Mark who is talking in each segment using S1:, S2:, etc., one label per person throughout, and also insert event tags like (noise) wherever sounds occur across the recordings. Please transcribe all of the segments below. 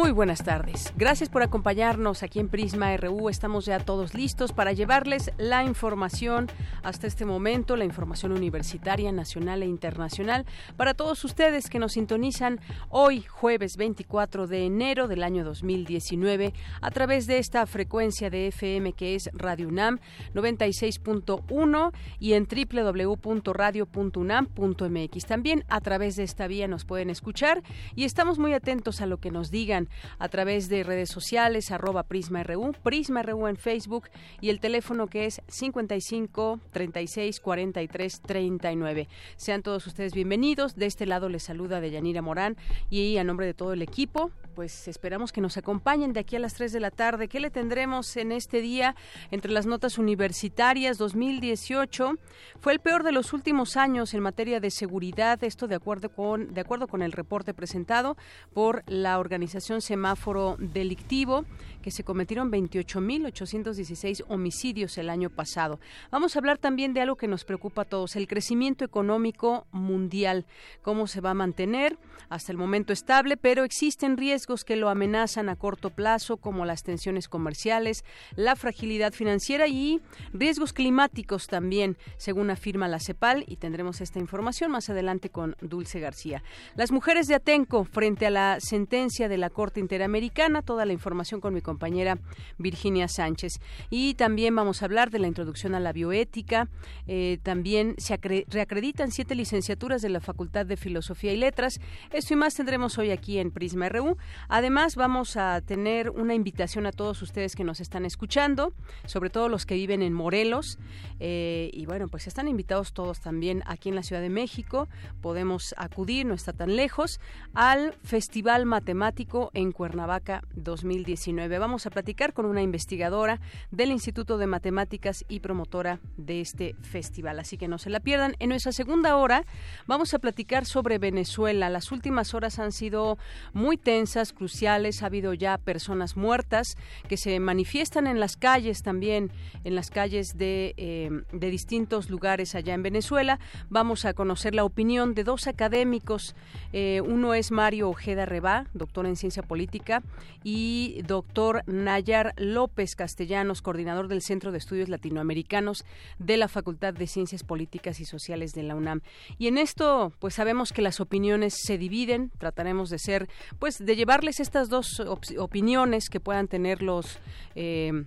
S1: Muy buenas tardes. Gracias por acompañarnos aquí en Prisma RU. Estamos ya todos listos para llevarles la información hasta este momento, la información universitaria, nacional e internacional, para todos ustedes que nos sintonizan hoy, jueves 24 de enero del año 2019, a través de esta frecuencia de FM que es Radio UNAM 96.1 y en www.radio.unam.mx. También a través de esta vía nos pueden escuchar y estamos muy atentos a lo que nos digan a través de redes sociales, arroba Prisma RU, Prisma RU en Facebook y el teléfono que es 55 36 43 39. Sean todos ustedes bienvenidos. De este lado les saluda Deyanira Morán y a nombre de todo el equipo, pues esperamos que nos acompañen de aquí a las 3 de la tarde. ¿Qué le tendremos en este día entre las notas universitarias 2018? Fue el peor de los últimos años en materia de seguridad, esto de acuerdo con de acuerdo con el reporte presentado por la organización Semáforo Delictivo, que se cometieron 28.816 homicidios el año pasado. Vamos a hablar también de algo que nos preocupa a todos, el crecimiento económico mundial, cómo se va a mantener, hasta el momento estable, pero existen riesgos que lo amenazan a corto plazo, como las tensiones comerciales, la fragilidad financiera y riesgos climáticos también, según afirma la CEPAL, y tendremos esta información más adelante con Dulce García. Las mujeres de Atenco frente a la sentencia de la Corte Interamericana, toda la información con mi compañera Virginia Sánchez. Y también vamos a hablar de la introducción a la bioética. Eh, también se reacreditan siete licenciaturas de la Facultad de Filosofía y Letras. Esto y más tendremos hoy aquí en Prisma RU. Además, vamos a tener una invitación a todos ustedes que nos están escuchando, sobre todo los que viven en Morelos. Eh, y bueno, pues están invitados todos también aquí en la Ciudad de México. Podemos acudir, no está tan lejos, al Festival Matemático en Cuernavaca 2019. Vamos a platicar con una investigadora del Instituto de Matemáticas y promotora de este festival, así que no se la pierdan. En nuestra segunda hora vamos a platicar sobre Venezuela. Las últimas horas han sido muy tensas, cruciales. Ha habido ya personas muertas que se manifiestan en las calles también, en las calles de, eh, de distintos lugares allá en Venezuela. Vamos a conocer la opinión de dos académicos. Eh, uno es Mario Ojeda Rebá, doctor en ciencia política, y doctor Nayar López Castellanos, coordinador del Centro de Estudios Latinoamericanos de la Facultad de Ciencias Políticas y Sociales de la UNAM. Y en esto, pues sabemos que las opiniones se dividen, trataremos de ser, pues de llevarles estas dos opiniones que puedan tener los... Eh,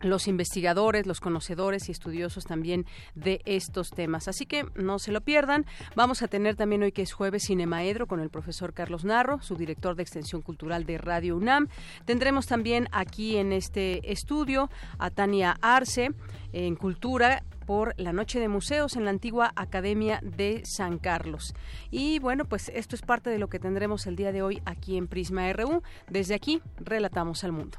S1: los investigadores, los conocedores y estudiosos también de estos temas. Así que no se lo pierdan. Vamos a tener también hoy que es jueves Cinemaedro con el profesor Carlos Narro, su director de Extensión Cultural de Radio UNAM. Tendremos también aquí en este estudio a Tania Arce en Cultura por la Noche de Museos en la antigua Academia de San Carlos. Y bueno, pues esto es parte de lo que tendremos el día de hoy aquí en Prisma RU. Desde aquí, relatamos al mundo.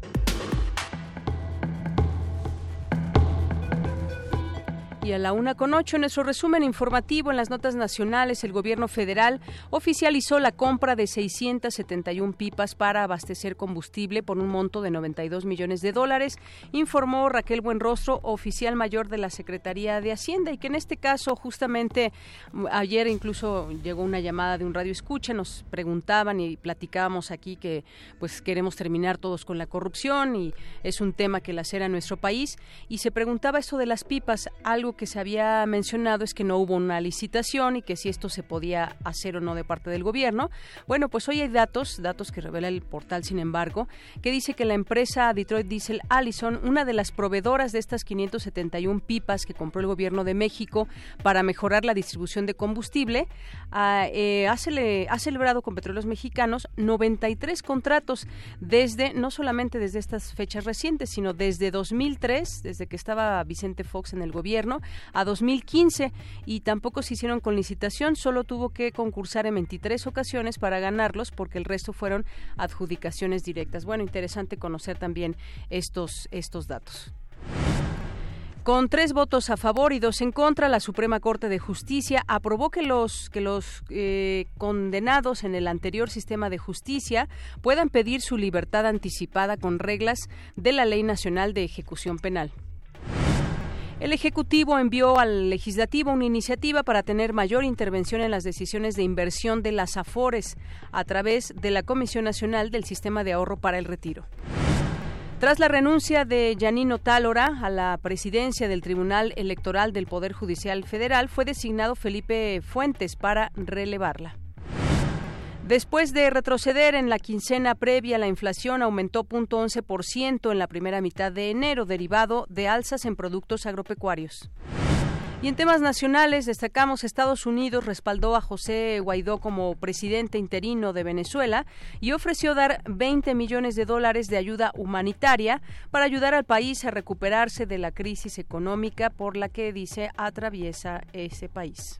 S1: Y a la una con ocho, en nuestro resumen informativo en las notas nacionales, el gobierno federal oficializó la compra de 671 pipas para abastecer combustible por un monto de 92 millones de dólares, informó Raquel Buenrostro, oficial mayor de la Secretaría de Hacienda, y que en este caso, justamente ayer incluso llegó una llamada de un radio escucha, nos preguntaban y platicábamos aquí que pues queremos terminar todos con la corrupción y es un tema que lacera nuestro país, y se preguntaba eso de las pipas, algo que se había mencionado es que no hubo una licitación y que si esto se podía hacer o no de parte del gobierno. Bueno, pues hoy hay datos, datos que revela el portal, sin embargo, que dice que la empresa Detroit Diesel Allison, una de las proveedoras de estas 571 pipas que compró el gobierno de México para mejorar la distribución de combustible, ha, eh, ha celebrado con petróleos mexicanos 93 contratos desde, no solamente desde estas fechas recientes, sino desde 2003, desde que estaba Vicente Fox en el gobierno, a 2015 y tampoco se hicieron con licitación, solo tuvo que concursar en 23 ocasiones para ganarlos porque el resto fueron adjudicaciones directas. Bueno, interesante conocer también estos, estos datos. Con tres votos a favor y dos en contra, la Suprema Corte de Justicia aprobó que los, que los eh, condenados en el anterior sistema de justicia puedan pedir su libertad anticipada con reglas de la Ley Nacional de Ejecución Penal. El Ejecutivo envió al Legislativo una iniciativa para tener mayor intervención en las decisiones de inversión de las AFORES a través de la Comisión Nacional del Sistema de Ahorro para el Retiro. Tras la renuncia de Yanino Tálora a la presidencia del Tribunal Electoral del Poder Judicial Federal, fue designado Felipe Fuentes para relevarla. Después de retroceder en la quincena previa, la inflación aumentó 0.11% en la primera mitad de enero, derivado de alzas en productos agropecuarios. Y en temas nacionales destacamos Estados Unidos respaldó a José Guaidó como presidente interino de Venezuela y ofreció dar 20 millones de dólares de ayuda humanitaria para ayudar al país a recuperarse de la crisis económica por la que dice atraviesa ese país.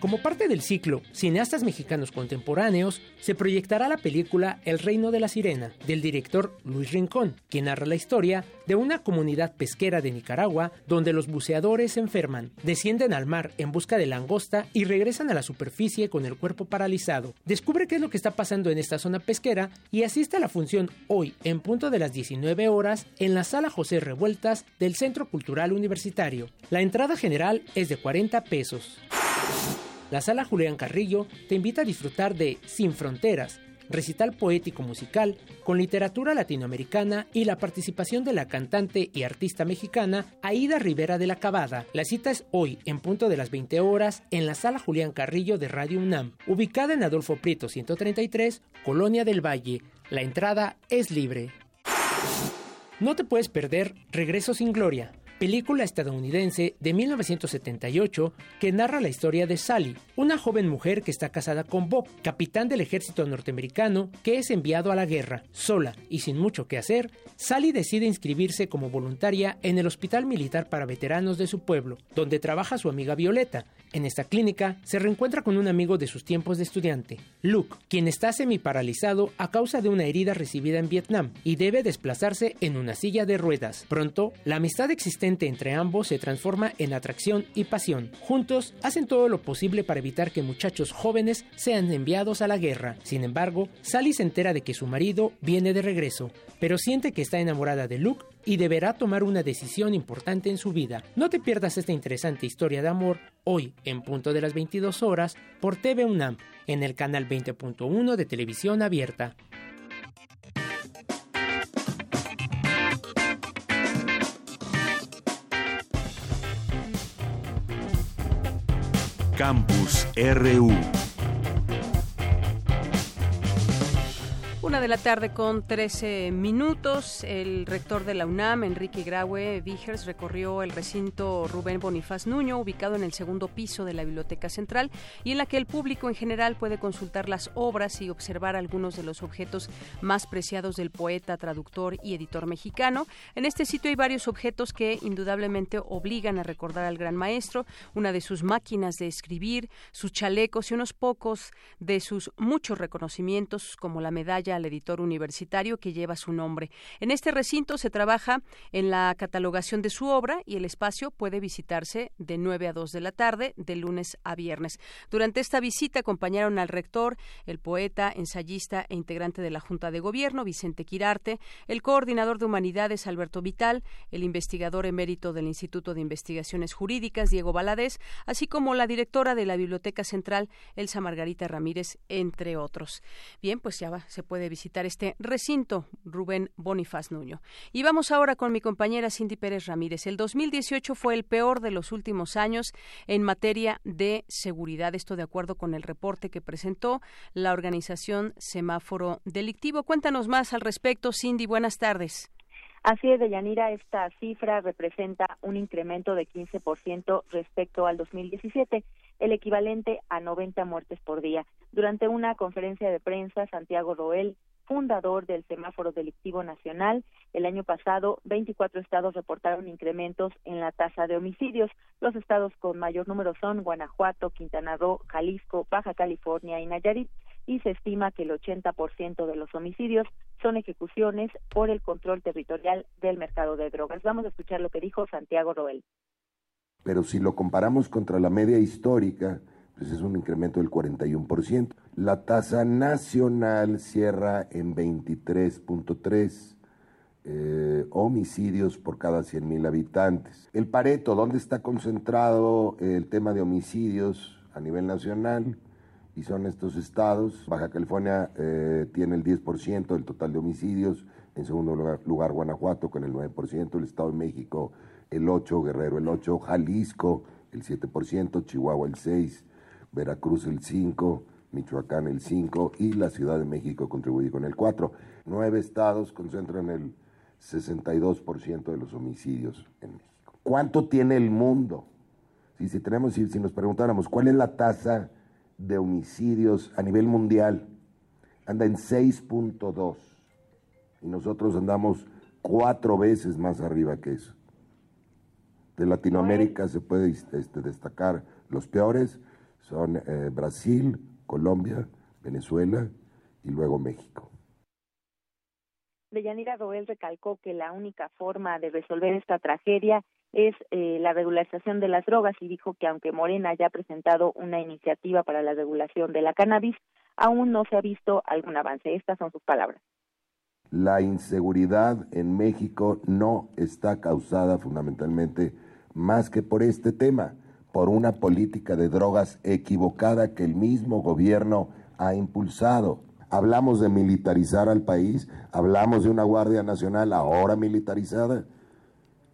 S2: Como parte del ciclo Cineastas Mexicanos Contemporáneos, se proyectará la película El Reino de la Sirena, del director Luis Rincón, quien narra la historia de una comunidad pesquera de Nicaragua donde los buceadores se enferman, descienden al mar en busca de langosta y regresan a la superficie con el cuerpo paralizado. Descubre qué es lo que está pasando en esta zona pesquera y asiste a la función hoy en punto de las 19 horas en la sala José Revueltas del Centro Cultural Universitario. La entrada general es de 40 pesos. La Sala Julián Carrillo te invita a disfrutar de Sin Fronteras, recital poético musical con literatura latinoamericana y la participación de la cantante y artista mexicana Aida Rivera de la Cabada. La cita es hoy, en punto de las 20 horas, en la Sala Julián Carrillo de Radio UNAM, ubicada en Adolfo Prieto 133, Colonia del Valle. La entrada es libre. No te puedes perder Regreso sin Gloria, película estadounidense de 1978 que narra la historia de Sally, una joven mujer que está casada con Bob, capitán del ejército norteamericano que es enviado a la guerra. Sola y sin mucho que hacer, Sally decide inscribirse como voluntaria en el Hospital Militar para Veteranos de su pueblo, donde trabaja su amiga Violeta. En esta clínica se reencuentra con un amigo de sus tiempos de estudiante, Luke, quien está semi-paralizado a causa de una herida recibida en Vietnam y debe desplazarse en una silla de ruedas. Pronto, la amistad existente entre ambos se transforma en atracción y pasión. Juntos hacen todo lo posible para evitar que muchachos jóvenes sean enviados a la guerra. Sin embargo, Sally se entera de que su marido viene de regreso, pero siente que está enamorada de Luke y deberá tomar una decisión importante en su vida. No te pierdas esta interesante historia de amor hoy en punto de las 22 horas por TV UNAM en el canal 20.1 de televisión abierta.
S3: Campus RU.
S1: Una de la tarde con 13 minutos. El rector de la UNAM, Enrique Graue Vigers, recorrió el recinto Rubén Bonifaz Nuño, ubicado en el segundo piso de la Biblioteca Central, y en la que el público en general puede consultar las obras y observar algunos de los objetos más preciados del poeta, traductor y editor mexicano. En este sitio hay varios objetos que indudablemente obligan a recordar al gran maestro, una de sus máquinas de escribir, sus chalecos y unos pocos de sus muchos reconocimientos, como la medalla al editor universitario que lleva su nombre. En este recinto se trabaja en la catalogación de su obra y el espacio puede visitarse de 9 a 2 de la tarde, de lunes a viernes. Durante esta visita acompañaron al rector, el poeta, ensayista e integrante de la Junta de Gobierno, Vicente Quirarte, el coordinador de humanidades, Alberto Vital, el investigador emérito del Instituto de Investigaciones Jurídicas, Diego Valadez, así como la directora de la Biblioteca Central, Elsa Margarita Ramírez, entre otros. Bien, pues ya se puede visitar este recinto, Rubén Bonifaz Nuño. Y vamos ahora con mi compañera Cindy Pérez Ramírez. El 2018 fue el peor de los últimos años en materia de seguridad. Esto de acuerdo con el reporte que presentó la organización Semáforo Delictivo. Cuéntanos más al respecto, Cindy. Buenas tardes.
S4: Así es, Deyanira, esta cifra representa un incremento de 15% respecto al 2017, el equivalente a 90 muertes por día. Durante una conferencia de prensa, Santiago Roel, fundador del Semáforo Delictivo Nacional, el año pasado 24 estados reportaron incrementos en la tasa de homicidios. Los estados con mayor número son Guanajuato, Quintana Roo, Jalisco, Baja California y Nayarit y se estima que el 80% de los homicidios son ejecuciones por el control territorial del mercado de drogas. Vamos a escuchar lo que dijo Santiago Roel.
S5: Pero si lo comparamos contra la media histórica, pues es un incremento del 41%. La tasa nacional cierra en 23.3 eh, homicidios por cada 100.000 habitantes. El Pareto, ¿dónde está concentrado el tema de homicidios a nivel nacional? Y son estos estados. Baja California eh, tiene el 10% del total de homicidios, en segundo lugar, Guanajuato con el 9%, el Estado de México el 8%, Guerrero el 8%, Jalisco el 7%, Chihuahua el 6%, Veracruz el 5%, Michoacán el 5% y la Ciudad de México contribuye con el 4%. Nueve estados concentran el 62% de los homicidios en México. ¿Cuánto tiene el mundo? Si, nos preguntáramos cuál es la tasa de homicidios a nivel mundial anda en 6.2 y nosotros andamos cuatro veces más arriba que eso. De Latinoamérica se puede este, destacar los peores, son eh, Brasil, Colombia, Venezuela y luego México.
S4: Deyanira Roel recalcó que la única forma de resolver esta tragedia es eh, la regularización de las drogas y dijo que aunque Morena haya presentado una iniciativa para la regulación de la cannabis, aún no se ha visto algún avance. Estas son sus palabras.
S5: La inseguridad en México no está causada fundamentalmente más que por este tema, por una política de drogas equivocada que el mismo gobierno ha impulsado. Hablamos de militarizar al país, hablamos de una Guardia Nacional ahora militarizada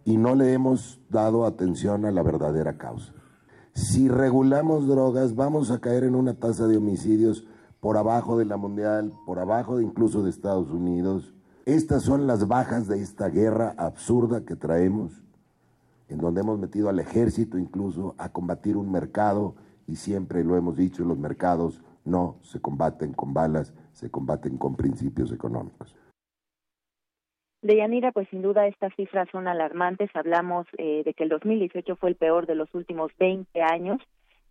S5: y no le hemos dado atención a la verdadera causa. Si regulamos drogas, vamos a caer en una tasa de homicidios por abajo de la mundial, por abajo de incluso de Estados Unidos. Estas son las bajas de esta guerra absurda que traemos, en donde hemos metido al ejército incluso a combatir un mercado, y siempre lo hemos dicho, los mercados no se combaten con balas, se combaten con principios económicos.
S4: Deyanira, pues sin duda estas cifras son alarmantes. Hablamos eh, de que el 2018 fue el peor de los últimos 20 años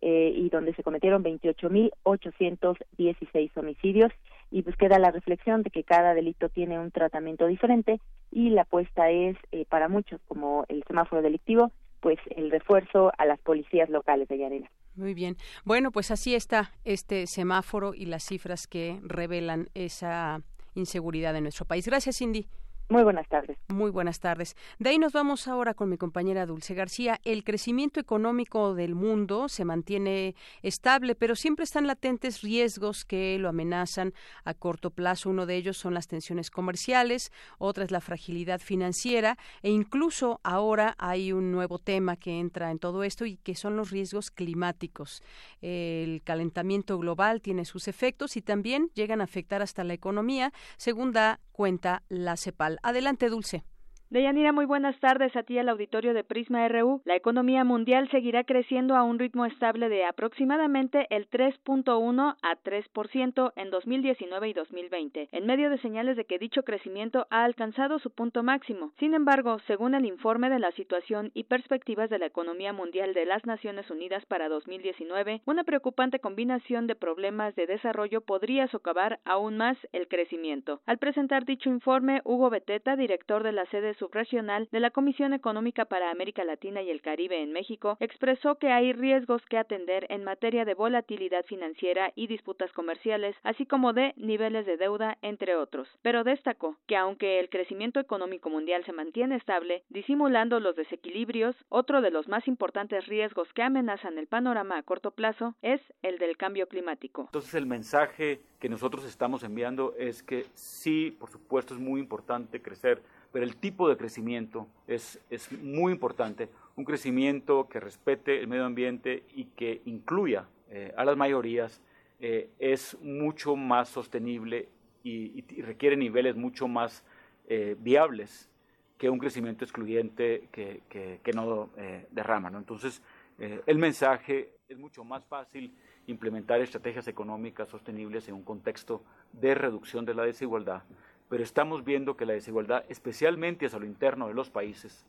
S4: eh, y donde se cometieron 28.816 homicidios. Y pues queda la reflexión de que cada delito tiene un tratamiento diferente y la apuesta es eh, para muchos, como el semáforo delictivo, pues el refuerzo a las policías locales de Yanira.
S1: Muy bien. Bueno, pues así está este semáforo y las cifras que revelan esa inseguridad en nuestro país. Gracias, Cindy.
S4: Muy buenas tardes.
S1: Muy buenas tardes. De ahí nos vamos ahora con mi compañera Dulce García. El crecimiento económico del mundo se mantiene estable, pero siempre están latentes riesgos que lo amenazan a corto plazo. Uno de ellos son las tensiones comerciales, otra es la fragilidad financiera e incluso ahora hay un nuevo tema que entra en todo esto y que son los riesgos climáticos. El calentamiento global tiene sus efectos y también llegan a afectar hasta la economía, según da cuenta la CEPAL. Adelante, Dulce.
S6: Deyanira, muy buenas tardes a ti al auditorio de Prisma RU. La economía mundial seguirá creciendo a un ritmo estable de aproximadamente el 3.1 a 3% en 2019 y 2020, en medio de señales de que dicho crecimiento ha alcanzado su punto máximo. Sin embargo, según el informe de la situación y perspectivas de la economía mundial de las Naciones Unidas para 2019, una preocupante combinación de problemas de desarrollo podría socavar aún más el crecimiento. Al presentar dicho informe, Hugo Beteta, director de la sede subregional de la Comisión Económica para América Latina y el Caribe en México, expresó que hay riesgos que atender en materia de volatilidad financiera y disputas comerciales, así como de niveles de deuda, entre otros. Pero destacó que aunque el crecimiento económico mundial se mantiene estable, disimulando los desequilibrios, otro de los más importantes riesgos que amenazan el panorama a corto plazo es el del cambio climático.
S7: Entonces el mensaje que nosotros estamos enviando es que sí, por supuesto, es muy importante crecer pero el tipo de crecimiento es, es muy importante, un crecimiento que respete el medio ambiente y que incluya eh, a las mayorías eh, es mucho más sostenible y, requiere niveles mucho más eh, viables que un crecimiento excluyente que, que, no derrama. ¿no? Entonces, el mensaje es mucho más fácil implementar estrategias económicas sostenibles en un contexto de reducción de la desigualdad pero estamos viendo que la desigualdad, especialmente hacia lo interno de los países,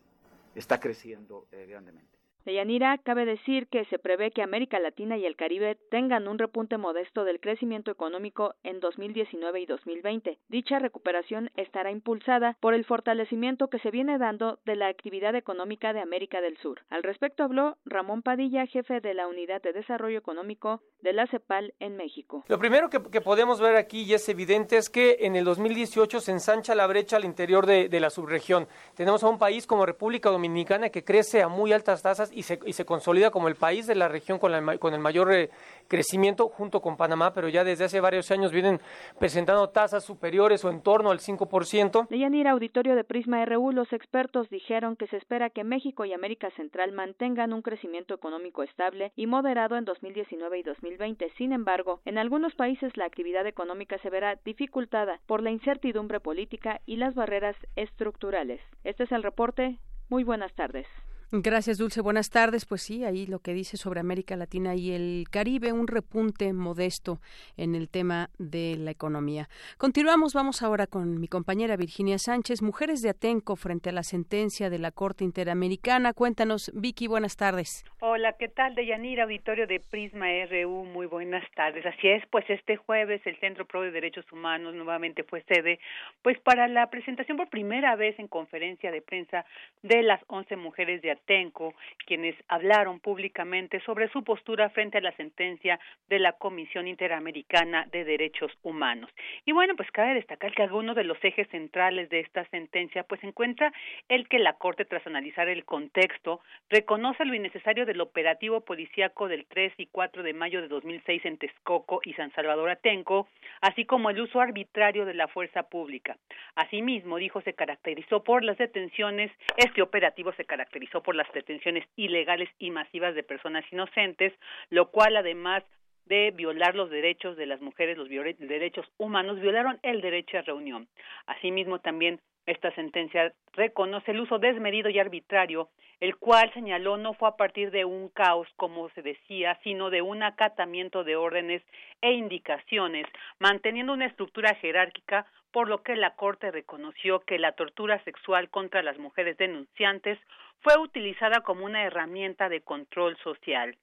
S7: está creciendo eh, grandemente.
S6: De Yanira, cabe decir que se prevé que América Latina y el Caribe tengan un repunte modesto del crecimiento económico en 2019 y 2020. Dicha recuperación estará impulsada por el fortalecimiento que se viene dando de la actividad económica de América del Sur. Al respecto habló Ramón Padilla, jefe de la Unidad de Desarrollo Económico de la CEPAL en México.
S8: Lo primero que, podemos ver aquí y es evidente es que en el 2018 se ensancha la brecha al interior de, de la subregión. Tenemos a un país como República Dominicana que crece a muy altas tasas y se, y se consolida como el país de la región con, con el mayor eh, crecimiento junto con Panamá, pero ya desde hace varios años vienen presentando tasas superiores o en torno al 5%.
S6: Deyanira, auditorio de Prisma RU, los expertos dijeron que se espera que México y América Central mantengan un crecimiento económico estable y moderado en 2019 y 2020. Sin embargo, en algunos países la actividad económica se verá dificultada por la incertidumbre política y las barreras estructurales. Este es el reporte. Muy buenas tardes.
S1: Gracias, Dulce. Buenas tardes. Pues sí, ahí lo que dice sobre América Latina y el Caribe, un repunte modesto en el tema de la economía. Continuamos, vamos ahora con mi compañera Virginia Sánchez, Mujeres de Atenco frente a la sentencia de la Corte Interamericana. Cuéntanos, Vicky, buenas tardes.
S9: Hola, ¿qué tal? Deyanira, auditorio de Prisma RU, muy buenas tardes. Así es, pues este jueves el Centro Pro de Derechos Humanos nuevamente fue sede, pues para la presentación por primera vez en conferencia de prensa de las 11 mujeres de Tenco, quienes hablaron públicamente sobre su postura frente a la sentencia de la Comisión Interamericana de Derechos Humanos. Y bueno, pues cabe destacar que algunos de los ejes centrales de esta sentencia pues encuentra el que la Corte tras analizar el contexto reconoce lo innecesario del operativo policíaco del 3 y 4 de mayo de 2006 en Texcoco y San Salvador Atenco, así como el uso arbitrario de la fuerza pública. Asimismo, dijo, se caracterizó por las detenciones, este operativo se caracterizó por las detenciones ilegales y masivas de personas inocentes, lo cual además de violar los derechos de las mujeres, los derechos humanos, violaron el derecho a reunión. Asimismo, también esta sentencia reconoce el uso desmedido y arbitrario, el cual señaló no fue a partir de un caos, como se decía, sino de un acatamiento de órdenes e indicaciones, manteniendo una estructura jerárquica por lo que la Corte reconoció que la tortura sexual contra las mujeres denunciantes fue utilizada como una herramienta de control social.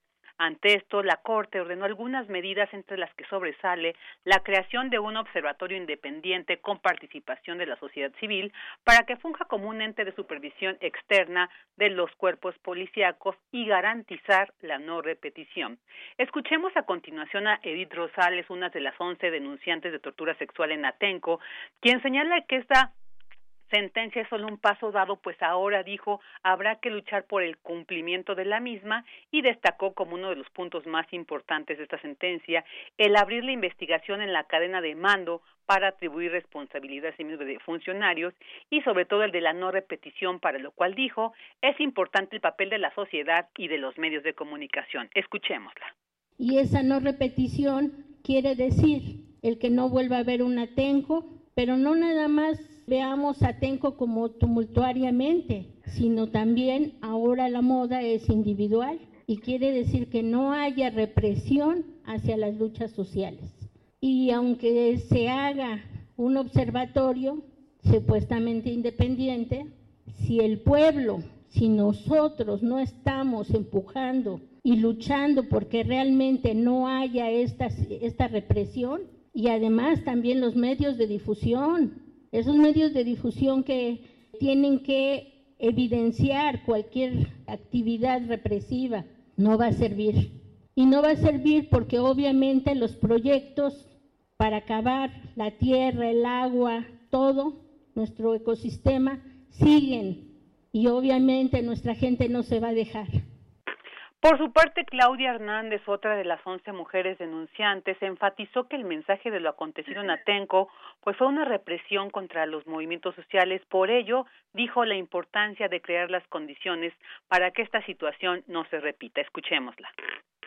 S9: Ante esto, la Corte ordenó algunas medidas entre las que sobresale la creación de un observatorio independiente con participación de la sociedad civil para que funja como un ente de supervisión externa de los cuerpos policíacos y garantizar la no repetición. Escuchemos a continuación a Edith Rosales, una de las once denunciantes de tortura sexual en Atenco, quien señala que esta sentencia es solo un paso dado, pues ahora dijo habrá que luchar por el cumplimiento de la misma y destacó como uno de los puntos más importantes de esta sentencia el abrir la investigación en la cadena de mando para atribuir responsabilidades de funcionarios y sobre todo el de la no repetición, para lo cual dijo es importante el papel de la sociedad y de los medios de comunicación. Escuchémosla.
S10: Y esa no repetición quiere decir el que no vuelva a haber un atenjo, pero no nada más veamos a Tenco como tumultuariamente, sino también ahora la moda es individual y quiere decir que no haya represión hacia las luchas sociales. Y aunque se haga un observatorio supuestamente independiente, si el pueblo, si nosotros no estamos empujando y luchando porque realmente no haya esta, esta represión, y además también los medios de difusión, esos medios de difusión que tienen que evidenciar cualquier actividad represiva, no va a servir. Y no va a servir porque obviamente los proyectos para acabar la tierra, el agua, todo, nuestro ecosistema, siguen. Y obviamente nuestra gente no se va a dejar.
S9: Por su parte, Claudia Hernández, otra de las once mujeres denunciantes, enfatizó que el mensaje de lo acontecido en Atenco pues fue una represión contra los movimientos sociales. Por ello, dijo la importancia de crear las condiciones para que esta situación no se repita. Escuchémosla.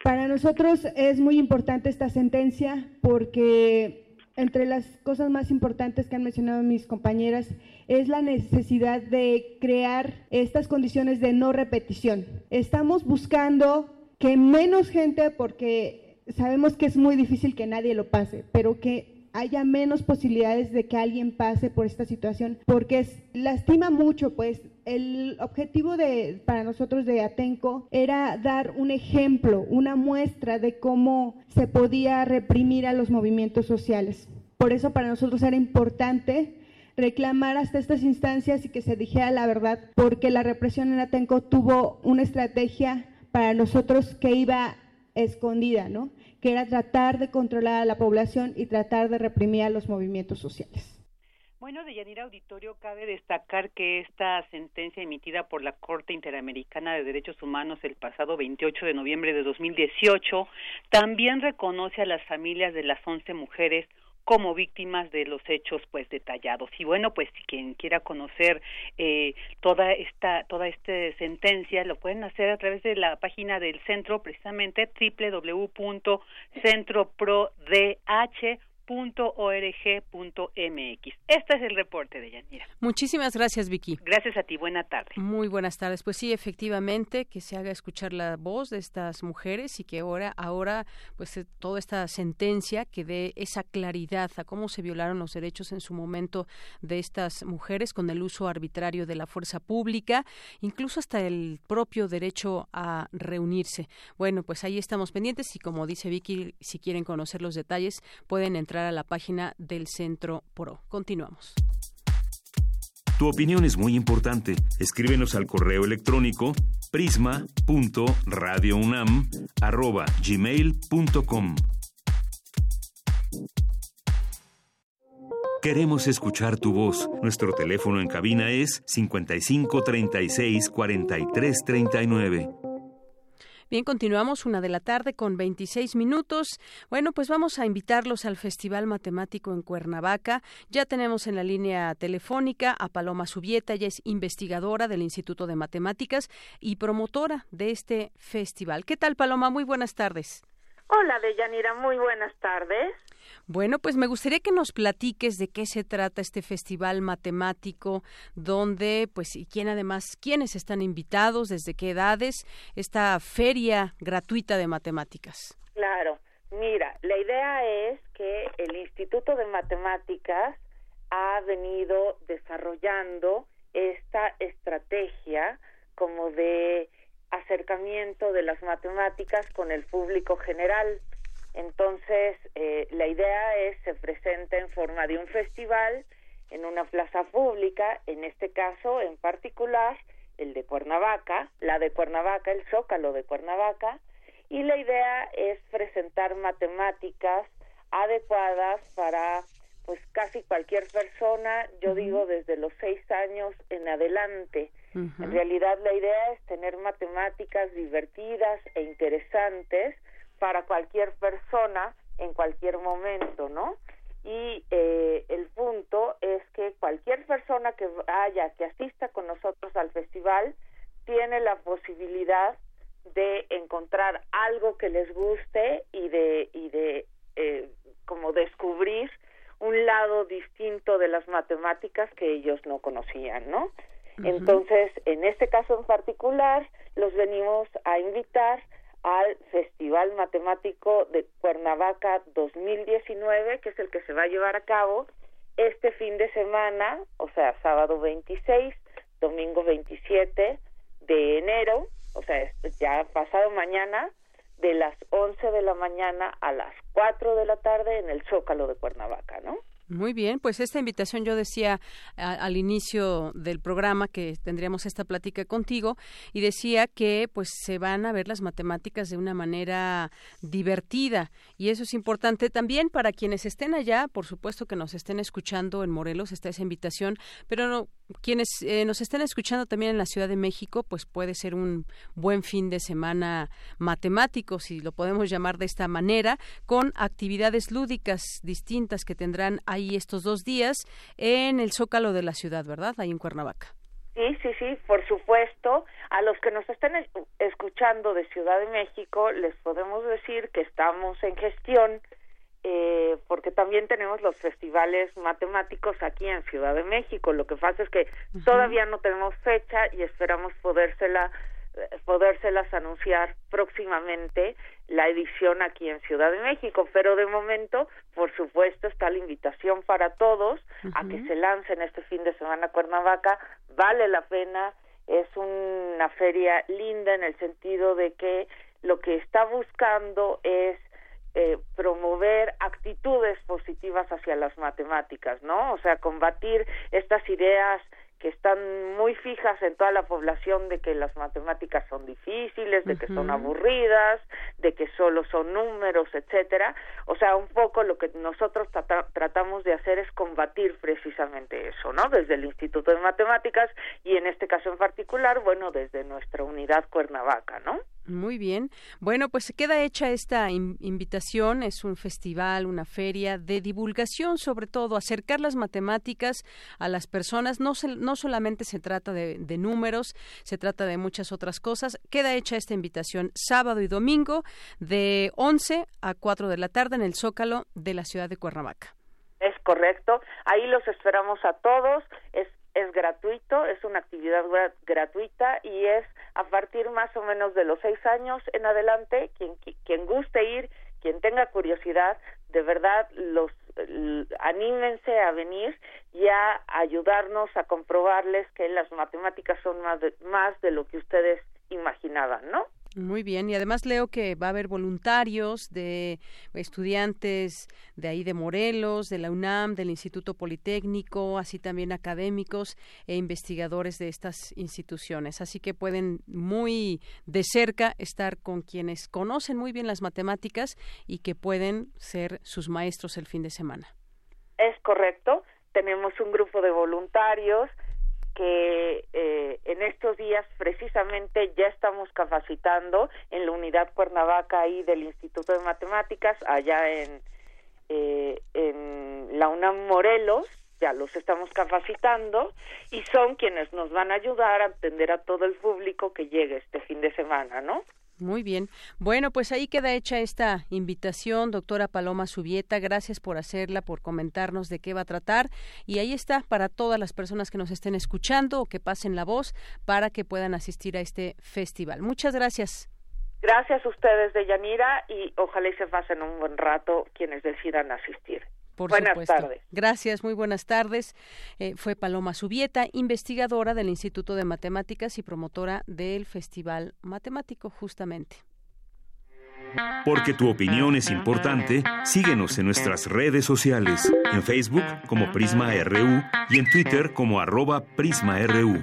S11: Para nosotros es muy importante esta sentencia porque entre las cosas más importantes que han mencionado mis compañeras es la necesidad de crear estas condiciones de no repetición. Estamos buscando que menos gente, porque sabemos que es muy difícil que nadie lo pase, pero que haya menos posibilidades de que alguien pase por esta situación, porque lastima mucho, pues el objetivo de, para nosotros de Atenco era dar un ejemplo, una muestra de cómo se podía reprimir a los movimientos sociales. Por eso para nosotros era importante reclamar hasta estas instancias y que se dijera la verdad, porque la represión en Atenco tuvo una estrategia para nosotros que iba escondida, ¿no? Que era tratar de controlar a la población y tratar de reprimir a los movimientos sociales.
S9: Bueno, de Yanira Auditorio, cabe destacar que esta sentencia emitida por la Corte Interamericana de Derechos Humanos el pasado 28 de noviembre de 2018 también reconoce a las familias de las 11 mujeres como víctimas de los hechos pues detallados. Y bueno pues si quien quiera conocer eh, toda esta toda esta sentencia lo pueden hacer a través de la página del centro precisamente www.centroprodh .org.mx. Este es el reporte de Yanira.
S1: Muchísimas gracias, Vicky.
S9: Gracias a ti. Buena tarde.
S1: Muy buenas tardes. Pues sí, efectivamente, que se haga escuchar la voz de estas mujeres y que ahora, ahora, pues eh, toda esta sentencia que dé esa claridad a cómo se violaron los derechos en su momento de estas mujeres con el uso arbitrario de la fuerza pública, incluso hasta el propio derecho a reunirse. Bueno, pues ahí estamos pendientes y como dice Vicky, si quieren conocer los detalles, pueden entrar a la página del Centro Pro. Continuamos.
S3: Tu opinión es muy importante. Escríbenos al correo electrónico prisma.radiounam@gmail.com. Queremos escuchar tu voz. Nuestro teléfono en cabina es 55 36 43 39.
S1: Bien, continuamos una de la tarde con 26 minutos. Bueno, pues vamos a invitarlos al Festival Matemático en Cuernavaca. Ya tenemos en la línea telefónica a Paloma Subieta, ella es investigadora del Instituto de Matemáticas y promotora de este festival. ¿Qué tal, Paloma? Muy buenas tardes.
S12: Hola, Deyanira, muy buenas tardes.
S1: Bueno, pues me gustaría que nos platiques de qué se trata este festival matemático, donde, pues, y quién además, quiénes están invitados, desde qué edades, esta feria gratuita de matemáticas.
S12: Claro, mira, la idea es que el Instituto de Matemáticas ha venido desarrollando esta estrategia como de acercamiento de las matemáticas con el público general. Entonces, eh, la idea es se presenta en forma de un festival en una plaza pública, en este caso en particular el de Cuernavaca, la de Cuernavaca, el Zócalo de Cuernavaca, y la idea es presentar matemáticas adecuadas para pues casi cualquier persona, yo digo desde los seis años en adelante. En realidad la idea es tener matemáticas divertidas e interesantes para cualquier persona en cualquier momento, ¿no? Y eh, el punto es que cualquier persona que vaya, que asista con nosotros al festival, tiene la posibilidad de encontrar algo que les guste y de, y de eh, como descubrir un lado distinto de las matemáticas que ellos no conocían, ¿no? Entonces, en este caso en particular, los venimos a invitar al Festival Matemático de Cuernavaca 2019, que es el que se va a llevar a cabo este fin de semana, o sea, sábado 26, domingo 27 de enero, o sea, ya pasado mañana, de las 11 de la mañana a las 4 de la tarde en el Zócalo de Cuernavaca, ¿no?
S1: Muy bien, pues esta invitación yo decía al inicio del programa que tendríamos esta plática contigo y decía que pues se van a ver las matemáticas de una manera divertida y eso es importante también para quienes estén allá, por supuesto que nos estén escuchando en Morelos está esa invitación, pero no, quienes eh, nos estén escuchando también en la Ciudad de México, pues puede ser un buen fin de semana matemático, si lo podemos llamar de esta manera, con actividades lúdicas distintas que tendrán ahí estos dos días en el Zócalo de la ciudad, ¿verdad? Ahí en Cuernavaca.
S12: Sí, sí, sí, por supuesto. A los que nos estén escuchando de Ciudad de México, les podemos decir que estamos en gestión, eh, porque también tenemos los festivales matemáticos aquí en Ciudad de México. Lo que pasa es que todavía no tenemos fecha y esperamos podérsela podérselas anunciar próximamente la edición aquí en Ciudad de México, pero de momento, por supuesto, está la invitación para todos a que se lancen este fin de semana a Cuernavaca, vale la pena, es una feria linda en el sentido de que lo que está buscando es eh, promover actitudes positivas hacia las matemáticas, ¿no? O sea, combatir estas ideas que están muy fijas en toda la población de que las matemáticas son difíciles, de que son aburridas, de que solo son números, etcétera. O sea, un poco lo que nosotros tratamos de hacer es combatir precisamente eso, ¿no? Desde el Instituto de Matemáticas y en este caso en particular, bueno, desde nuestra unidad Cuernavaca, ¿no?
S1: Muy bien. Bueno, pues queda hecha esta invitación. Es un festival, una feria de divulgación, sobre todo, acercar las matemáticas a las personas. No, no solamente se trata de, de, números, se trata de muchas otras cosas. Queda hecha esta invitación sábado y domingo de 11 a 4 de la tarde en el Zócalo de la ciudad de Cuernavaca.
S12: Es correcto. Ahí los esperamos a todos. Es gratuito, es una actividad gratuita y es a partir más o menos de los seis años en adelante, quien, quien guste ir, quien tenga curiosidad, de verdad los anímense a venir y a ayudarnos a comprobarles que las matemáticas son más de, más de lo que ustedes imaginaban, ¿no?
S1: Muy bien, y además leo que va a haber voluntarios de estudiantes de ahí de Morelos, de la UNAM, del Instituto Politécnico, así también académicos e investigadores de estas instituciones. Así que pueden muy de cerca estar con quienes conocen muy bien las matemáticas y que pueden ser sus maestros el fin de semana.
S12: Es correcto, tenemos un grupo de voluntarios que eh, en estos días precisamente ya estamos capacitando en la unidad Cuernavaca ahí del Instituto de Matemáticas allá en eh, en la UNAM Morelos ya los estamos capacitando y son quienes nos van a ayudar a atender a todo el público que llegue este fin de semana, ¿no?
S1: Muy bien. Bueno, pues ahí queda hecha esta invitación, doctora Paloma Subieta. Gracias por hacerla, por comentarnos de qué va a tratar. Y ahí está para todas las personas que nos estén escuchando o que pasen la voz para que puedan asistir a este festival. Muchas gracias.
S12: Gracias a ustedes, Deyanira, y ojalá y se pasen un buen rato quienes decidan asistir buenas tardes.
S1: Gracias, muy buenas tardes. Eh, fue Paloma Subieta, investigadora del Instituto de Matemáticas y promotora del Festival Matemático, justamente.
S3: Porque tu opinión es importante, síguenos en nuestras redes sociales, en Facebook como Prisma RU y en Twitter como arroba PrismaRU.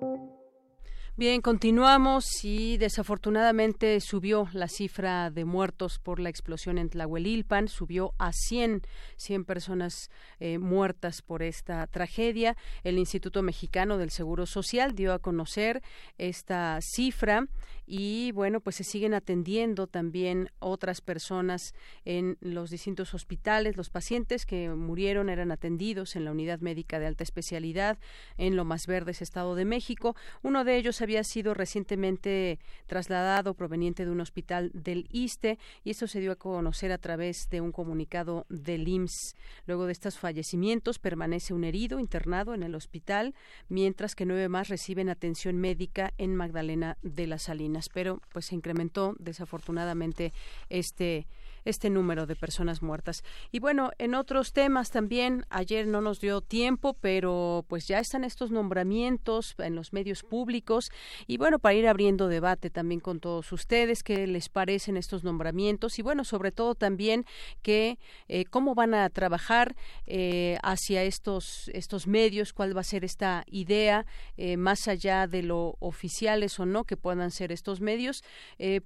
S1: Bien, continuamos y desafortunadamente subió la cifra de muertos por la explosión en Tlahuelilpan, subió a 100, 100 personas eh, muertas por esta tragedia. El Instituto Mexicano del Seguro Social dio a conocer esta cifra y bueno, pues se siguen atendiendo también otras personas en los distintos hospitales. Los pacientes que murieron eran atendidos en la unidad médica de alta especialidad en Lomas Verdes, Estado de México. Uno de ellos había sido recientemente trasladado proveniente de un hospital del ISTE y esto se dio a conocer a través de un comunicado del IMSS. Luego de estos fallecimientos permanece un herido internado en el hospital, mientras que nueve más reciben atención médica en Magdalena de las Salinas pero pues se incrementó desafortunadamente este este número de personas muertas. Y bueno, en otros temas también, ayer no nos dio tiempo, pero pues ya están estos nombramientos en los medios públicos y bueno, para ir abriendo debate también con todos ustedes, qué les parecen estos nombramientos y bueno, sobre todo también que eh, cómo van a trabajar eh, hacia estos, estos medios, cuál va a ser esta idea, eh, más allá de lo oficiales o no que puedan ser estos medios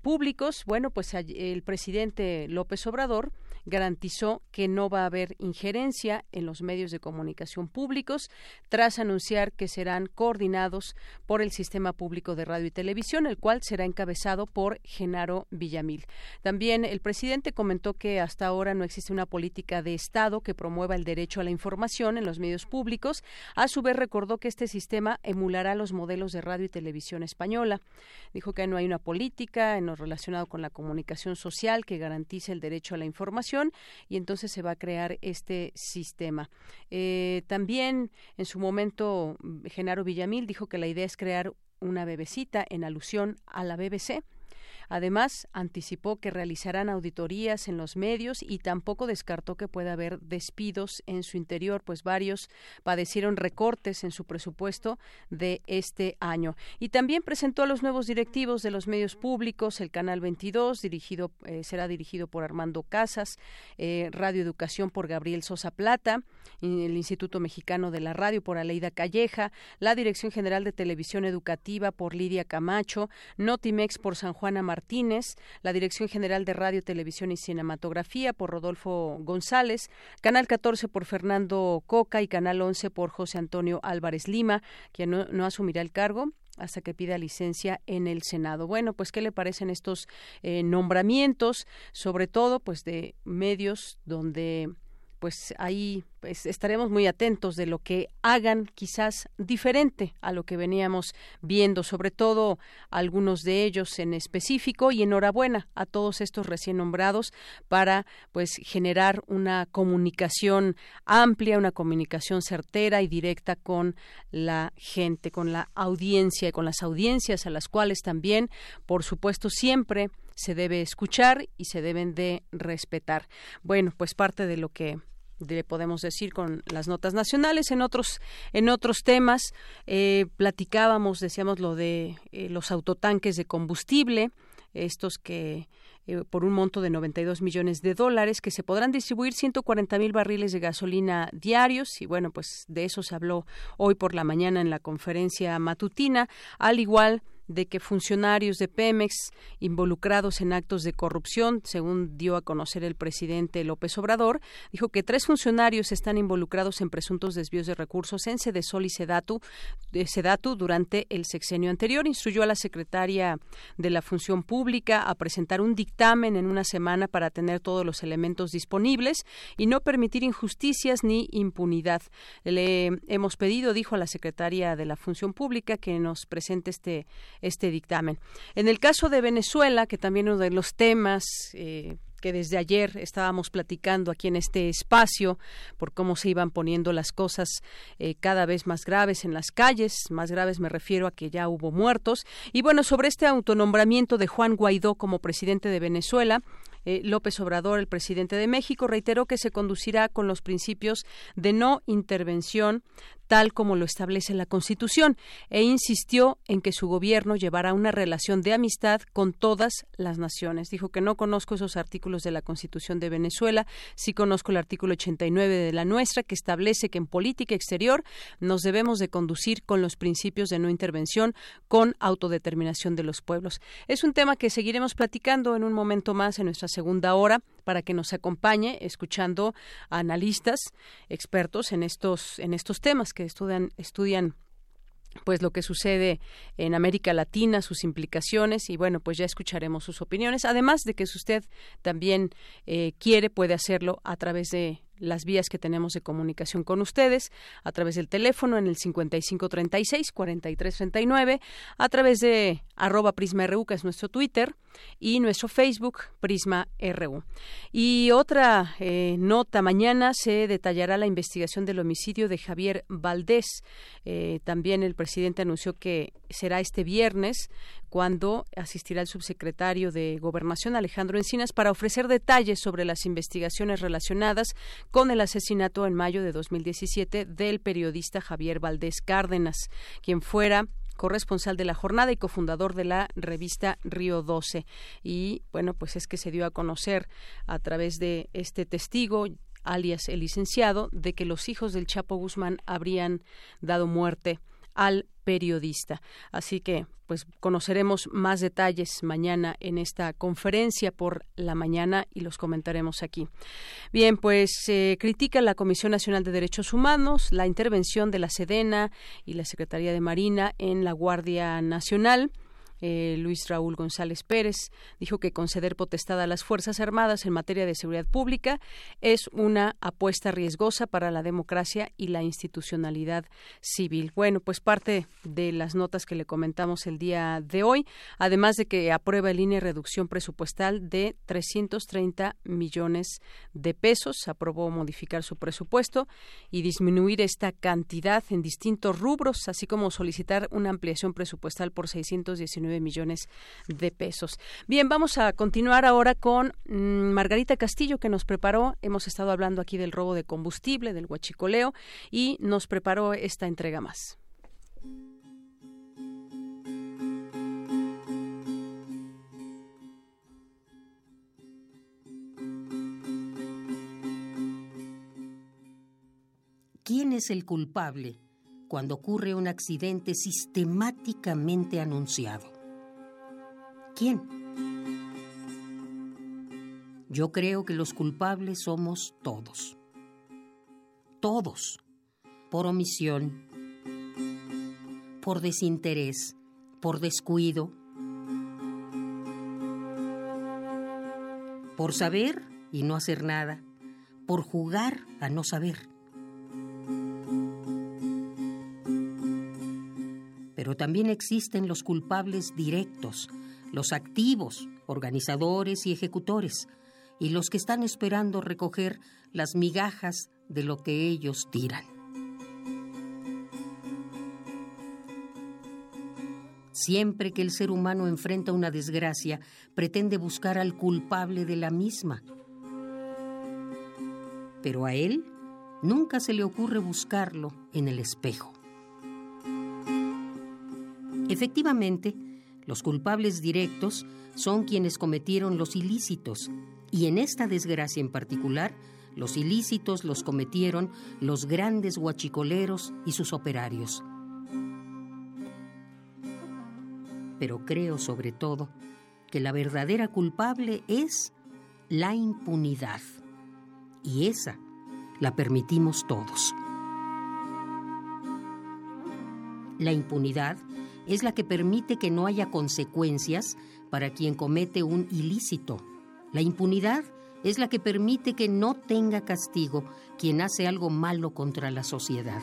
S1: públicos. Bueno, pues el presidente lo López Obrador garantizó que no va a haber injerencia en los medios de comunicación públicos tras anunciar que serán coordinados por el Sistema Público de Radio y Televisión, el cual será encabezado por Genaro Villamil. También el presidente comentó que hasta ahora no existe una política de Estado que promueva el derecho a la información en los medios públicos. A su vez recordó que este sistema emulará los modelos de radio y televisión española. Dijo que no hay una política en lo relacionado con la comunicación social que garantice el derecho a la información y entonces se va a crear este sistema. Eh, también en su momento Genaro Villamil dijo que la idea es crear una bebecita en alusión a la BBC Además, anticipó que realizarán auditorías en los medios y tampoco descartó que pueda haber despidos en su interior, pues varios padecieron recortes en su presupuesto de este año. Y también presentó a los nuevos directivos de los medios públicos, el Canal 22, dirigido, eh, será dirigido por Armando Casas, eh, Radio Educación por Gabriel Sosa Plata, el Instituto Mexicano de la Radio por Aleida Calleja, la Dirección General de Televisión Educativa por Lidia Camacho, Notimex por San Juana la Dirección General de Radio, Televisión y Cinematografía por Rodolfo González, Canal 14 por Fernando Coca y Canal 11 por José Antonio Álvarez Lima, quien no, asumirá el cargo hasta que pida licencia en el Senado. Bueno, pues qué le parecen estos eh, nombramientos, sobre todo pues de medios donde pues ahí pues, estaremos muy atentos de lo que hagan quizás diferente a lo que veníamos viendo, sobre todo algunos de ellos en específico y enhorabuena a todos estos recién nombrados para pues generar una comunicación amplia, una comunicación certera y directa con la gente, con la audiencia y con las audiencias a las cuales también, por supuesto, siempre se debe escuchar y se deben de respetar. Bueno, pues parte de lo que le podemos decir con las notas nacionales en otros en otros temas. Eh, platicábamos decíamos lo de eh, los autotanques de combustible estos que eh, por un monto de 92 millones de dólares que se podrán distribuir 140 mil barriles de gasolina diarios. Y bueno pues de eso se habló hoy por la mañana en la conferencia matutina. Al igual de que funcionarios de Pemex involucrados en actos de corrupción, según dio a conocer el presidente López Obrador, dijo que tres funcionarios están involucrados en presuntos desvíos de recursos en Sedesol y Sedatu, Sedatu durante el sexenio anterior. Instruyó a la secretaria de la Función Pública a presentar un dictamen en una semana para tener todos los elementos disponibles y no permitir injusticias ni impunidad. Le hemos pedido, dijo a la secretaria de la Función Pública, que nos presente este este dictamen. En el caso de Venezuela, que también uno de los temas eh, que desde ayer estábamos platicando aquí en este espacio por cómo se iban poniendo las cosas eh, cada vez más graves en las calles, más graves me refiero a que ya hubo muertos. Y bueno, sobre este autonombramiento de Juan Guaidó como presidente de Venezuela, eh, López Obrador, el presidente de México, reiteró que se conducirá con los principios de no intervención, tal como lo establece la Constitución, e insistió en que su gobierno llevará una relación de amistad con todas las naciones. Dijo que no conozco esos artículos de la Constitución de Venezuela, sí conozco el artículo 89 de la nuestra, que establece que en política exterior nos debemos de conducir con los principios de no intervención, con autodeterminación de los pueblos. Es un tema que seguiremos platicando en un momento más en nuestra segunda hora para que nos acompañe escuchando a analistas, expertos en estos, en estos temas que estudian, estudian pues lo que sucede en América Latina, sus implicaciones y bueno, pues ya escucharemos sus opiniones. Además de que si usted también eh, quiere, puede hacerlo a través de las vías que tenemos de comunicación con ustedes a través del teléfono en el 5536-4339, a través de arroba Prisma RU, que es nuestro Twitter, y nuestro Facebook, Prisma RU. Y otra eh, nota, mañana se detallará la investigación del homicidio de Javier Valdés. Eh, también el presidente anunció que será este viernes cuando asistirá el subsecretario de Gobernación, Alejandro Encinas, para ofrecer detalles sobre las investigaciones relacionadas con el asesinato en mayo de 2017 del periodista Javier Valdés Cárdenas, quien fuera corresponsal de la jornada y cofundador de la revista Río 12. Y bueno, pues es que se dio a conocer a través de este testigo alias el licenciado, de que los hijos del Chapo Guzmán habrían dado muerte al periodista. Así que, pues conoceremos más detalles mañana en esta conferencia por la mañana y los comentaremos aquí. Bien, pues se critica la Comisión Nacional de Derechos Humanos la intervención de la Sedena y la Secretaría de Marina en la Guardia Nacional. Eh, Luis Raúl González Pérez, dijo que conceder potestad a las Fuerzas Armadas en materia de seguridad pública es una apuesta riesgosa para la democracia y la institucionalidad civil. Bueno, pues parte de las notas que le comentamos el día de hoy, además de que aprueba el INE reducción presupuestal de 330 millones de pesos, aprobó modificar su presupuesto y disminuir esta cantidad en distintos rubros, así como solicitar una ampliación presupuestal por 619 millones de pesos. Bien, vamos a continuar ahora con mm, Margarita Castillo, que nos preparó, hemos estado hablando aquí del robo de combustible, del huachicoleo, y nos preparó esta entrega más.
S13: ¿Quién es el culpable cuando ocurre un accidente sistemáticamente anunciado? Quién? Yo creo que los culpables somos todos. Todos. Por omisión, por desinterés, por descuido, por saber y no hacer nada, por jugar a no saber. Pero también existen los culpables directos, los activos, organizadores y ejecutores, y los que están esperando recoger las migajas de lo que ellos tiran. Siempre que el ser humano enfrenta una desgracia, pretende buscar al culpable de la misma. Pero a él nunca se le ocurre buscarlo en el espejo. Efectivamente, los culpables directos son quienes cometieron los ilícitos, y en esta desgracia en particular, los ilícitos los cometieron los grandes huachicoleros y sus operarios. Pero creo sobre todo que la verdadera culpable es la impunidad, y esa la permitimos todos. La impunidad es la que permite que no haya consecuencias para quien comete un ilícito. La impunidad es la que permite que no tenga castigo quien hace algo malo contra la sociedad.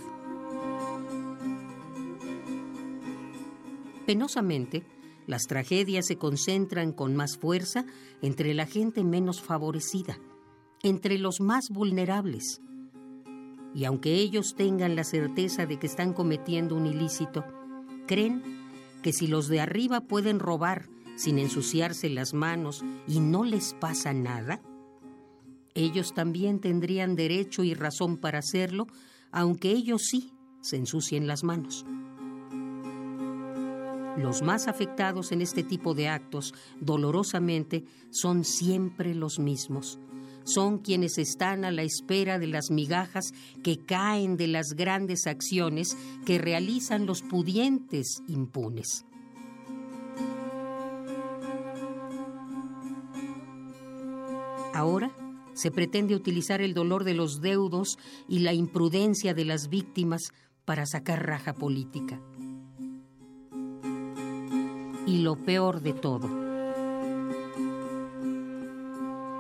S13: Penosamente, las tragedias se concentran con más fuerza entre la gente menos favorecida, entre los más vulnerables. Y aunque ellos tengan la certeza de que están cometiendo un ilícito, creen que si los de arriba pueden robar sin ensuciarse las manos y no les pasa nada, ellos también tendrían derecho y razón para hacerlo, aunque ellos sí se ensucien las manos. Los más afectados en este tipo de actos, dolorosamente, son siempre los mismos. Son quienes están a la espera de las migajas que caen de las grandes acciones que realizan los pudientes impunes. Ahora se pretende utilizar el dolor de los deudos y la imprudencia de las víctimas para sacar raja política. Y lo peor de todo,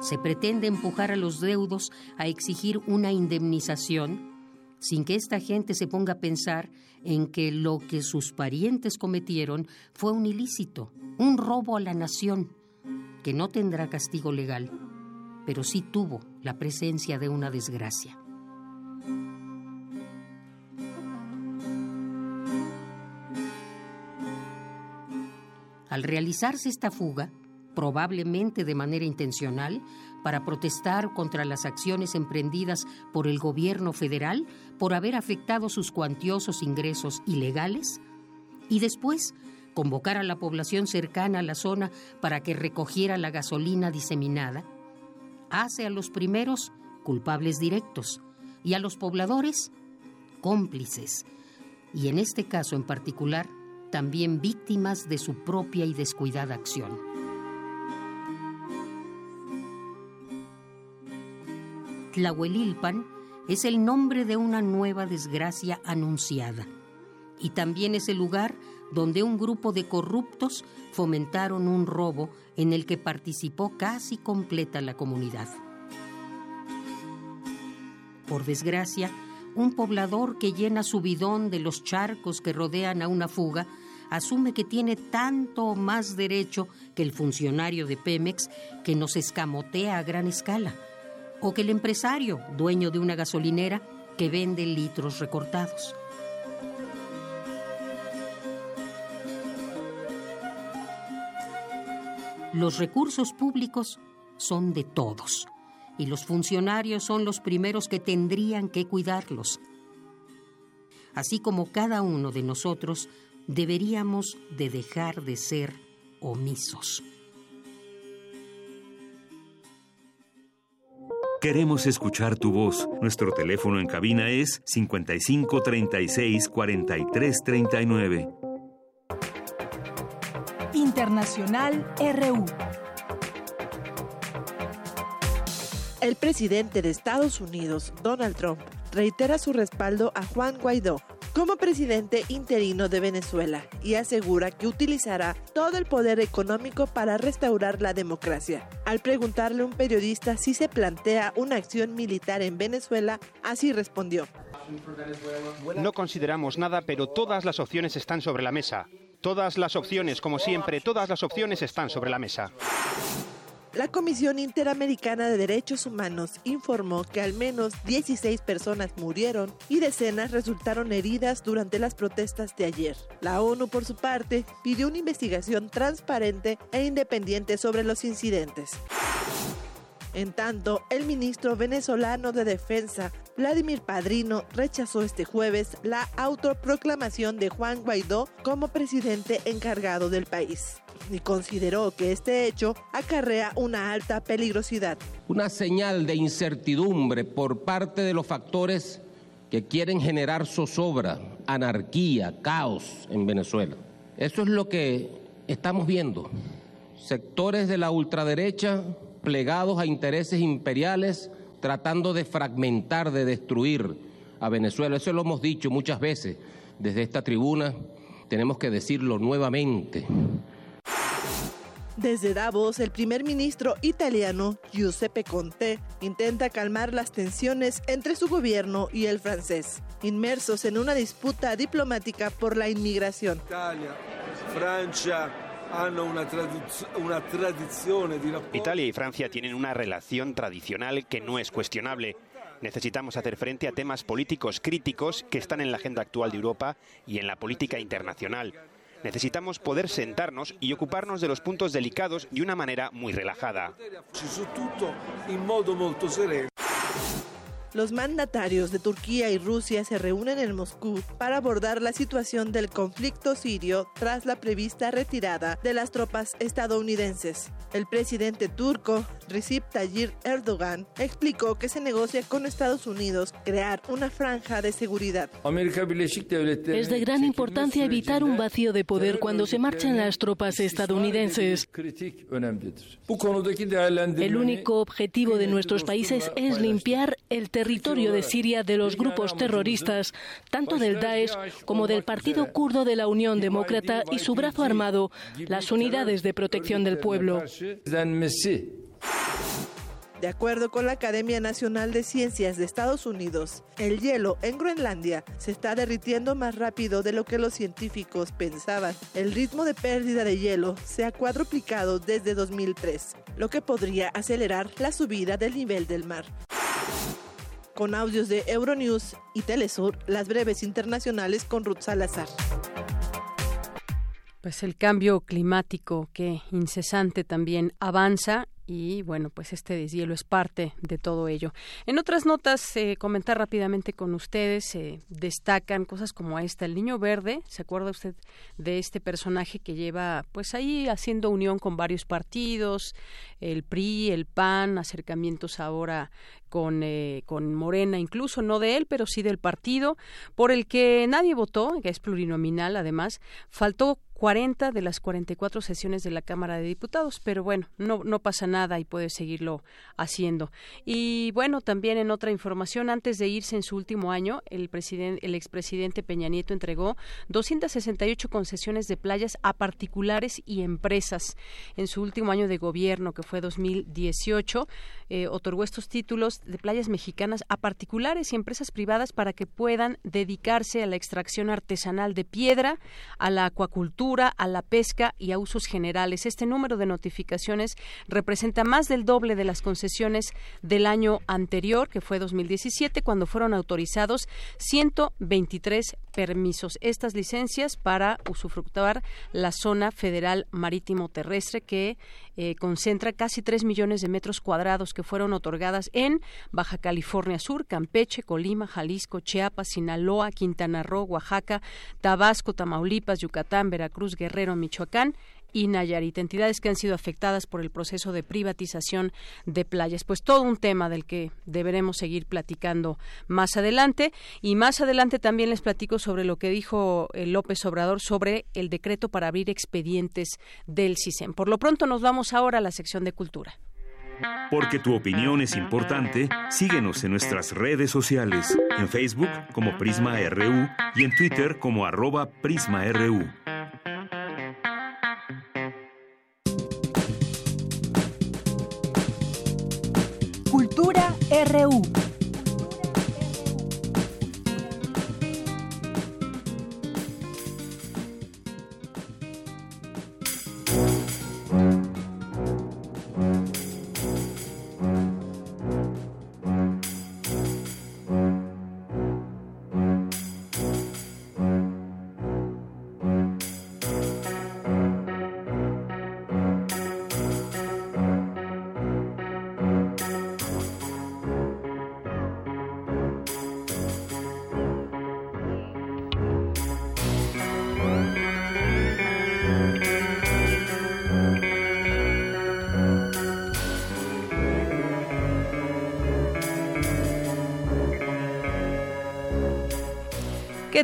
S13: se pretende empujar a los deudos a exigir una indemnización sin que esta gente se ponga a pensar en que lo que sus parientes cometieron fue un ilícito, un robo a la nación, que no tendrá castigo legal, pero sí tuvo la presencia de una desgracia. Al realizarse esta fuga, probablemente de manera intencional, para protestar contra las acciones emprendidas por el gobierno federal por haber afectado sus cuantiosos ingresos ilegales, y después convocar a la población cercana a la zona para que recogiera la gasolina diseminada, hace a los primeros culpables directos y a los pobladores cómplices, y en este caso en particular, también víctimas de su propia y descuidada acción. Tlahuelilpan es el nombre de una nueva desgracia anunciada y también es el lugar donde un grupo de corruptos fomentaron un robo en el que participó casi completa la comunidad. Por desgracia, un poblador que llena su bidón de los charcos que rodean a una fuga asume que tiene tanto o más derecho que el funcionario de Pemex que nos escamotea a gran escala, o que el empresario, dueño de una gasolinera, que vende litros recortados. Los recursos públicos son de todos y los funcionarios son los primeros que tendrían que cuidarlos. Así como cada uno de nosotros deberíamos de dejar de ser omisos.
S3: Queremos escuchar tu voz. Nuestro teléfono en cabina es 55 36 43 39.
S14: Internacional RU.
S15: El presidente de Estados Unidos, Donald Trump, reitera su respaldo a Juan Guaidó como presidente interino de Venezuela y asegura que utilizará todo el poder económico para restaurar la democracia. Al preguntarle a un periodista si se plantea una acción militar en Venezuela, así respondió.
S16: No consideramos nada, pero todas las opciones están sobre la mesa. Todas las opciones, como siempre, todas las opciones están sobre la mesa.
S15: La Comisión Interamericana de Derechos Humanos informó que al menos 16 personas murieron y decenas resultaron heridas durante las protestas de ayer. La ONU, por su parte, pidió una investigación transparente e independiente sobre los incidentes. En tanto, el ministro venezolano de Defensa, Vladimir Padrino, rechazó este jueves la autoproclamación de Juan Guaidó como presidente encargado del país y consideró que este hecho acarrea una alta peligrosidad.
S17: Una señal de incertidumbre por parte de los factores que quieren generar zozobra, anarquía, caos en Venezuela. Eso es lo que estamos viendo. Sectores de la ultraderecha plegados a intereses imperiales tratando de fragmentar, de destruir a Venezuela. Eso lo hemos dicho muchas veces desde esta tribuna. Tenemos que decirlo nuevamente.
S15: Desde Davos, el primer ministro italiano Giuseppe Conte intenta calmar las tensiones entre su gobierno y el francés, inmersos en una disputa diplomática por la inmigración.
S18: Italia, Francia,
S16: Italia y Francia tienen una relación tradicional que no es cuestionable. Necesitamos hacer frente a temas políticos críticos que están en la agenda actual de Europa y en la política internacional. Necesitamos poder sentarnos y ocuparnos de los puntos delicados de una manera muy relajada.
S15: Los mandatarios de Turquía y Rusia se reúnen en Moscú para abordar la situación del conflicto sirio tras la prevista retirada de las tropas estadounidenses. El presidente turco, Recep Tayyip Erdogan, explicó que se negocia con Estados Unidos crear una franja de seguridad.
S19: Es de gran importancia evitar un vacío de poder cuando se marchan las tropas estadounidenses. El único objetivo de nuestros países es limpiar el territorio de Siria de los grupos terroristas, tanto del Daesh como del Partido Kurdo de la Unión Demócrata y su brazo armado, las Unidades de Protección del Pueblo.
S15: De acuerdo con la Academia Nacional de Ciencias de Estados Unidos, el hielo en Groenlandia se está derritiendo más rápido de lo que los científicos pensaban. El ritmo de pérdida de hielo se ha cuadruplicado desde 2003, lo que podría acelerar la subida del nivel del mar. Con audios de Euronews y Telesur, las breves internacionales con Ruth Salazar.
S1: Pues el cambio climático que incesante también avanza y bueno, pues este deshielo es parte de todo ello. En otras notas, eh, comentar rápidamente con ustedes, se destacan cosas como esta, el niño verde, ¿se acuerda usted de este personaje que lleva pues ahí haciendo unión con varios partidos, el PRI, el PAN, acercamientos ahora con, eh, con Morena, incluso no de él, pero sí del partido, por el que nadie votó, que es plurinominal además, faltó 40 de las 44 sesiones de la Cámara de Diputados, pero bueno, no, no pasa nada y puede seguirlo haciendo. Y bueno, también en otra información, antes de irse en su último año, el, presidente, el expresidente Peña Nieto entregó 268 concesiones de playas a particulares y empresas. En su último año de gobierno, que fue 2018, eh, otorgó estos títulos de playas mexicanas a particulares y empresas privadas para que puedan dedicarse a la extracción artesanal de piedra, a la acuacultura, a la pesca y a usos generales. Este número de notificaciones representa más del doble de las concesiones del año anterior, que fue 2017, cuando fueron autorizados 123 permisos. Estas licencias para usufructuar la zona federal marítimo terrestre que eh, concentra casi 3 millones de metros cuadrados que fueron otorgadas en Baja California Sur, Campeche, Colima, Jalisco, Chiapas, Sinaloa, Quintana Roo, Oaxaca, Tabasco, Tamaulipas, Yucatán, Veracruz, Guerrero, Michoacán y Nayarit, entidades que han sido afectadas por el proceso de privatización de playas. Pues todo un tema del que deberemos seguir platicando más adelante. Y más adelante también les platico sobre lo que dijo eh, López Obrador sobre el decreto para abrir expedientes del CISEN. Por lo pronto nos vamos ahora a la sección de cultura.
S3: Porque tu opinión es importante, síguenos en nuestras redes sociales, en Facebook como Prisma RU y en Twitter como arroba PrismaRU.
S14: RU.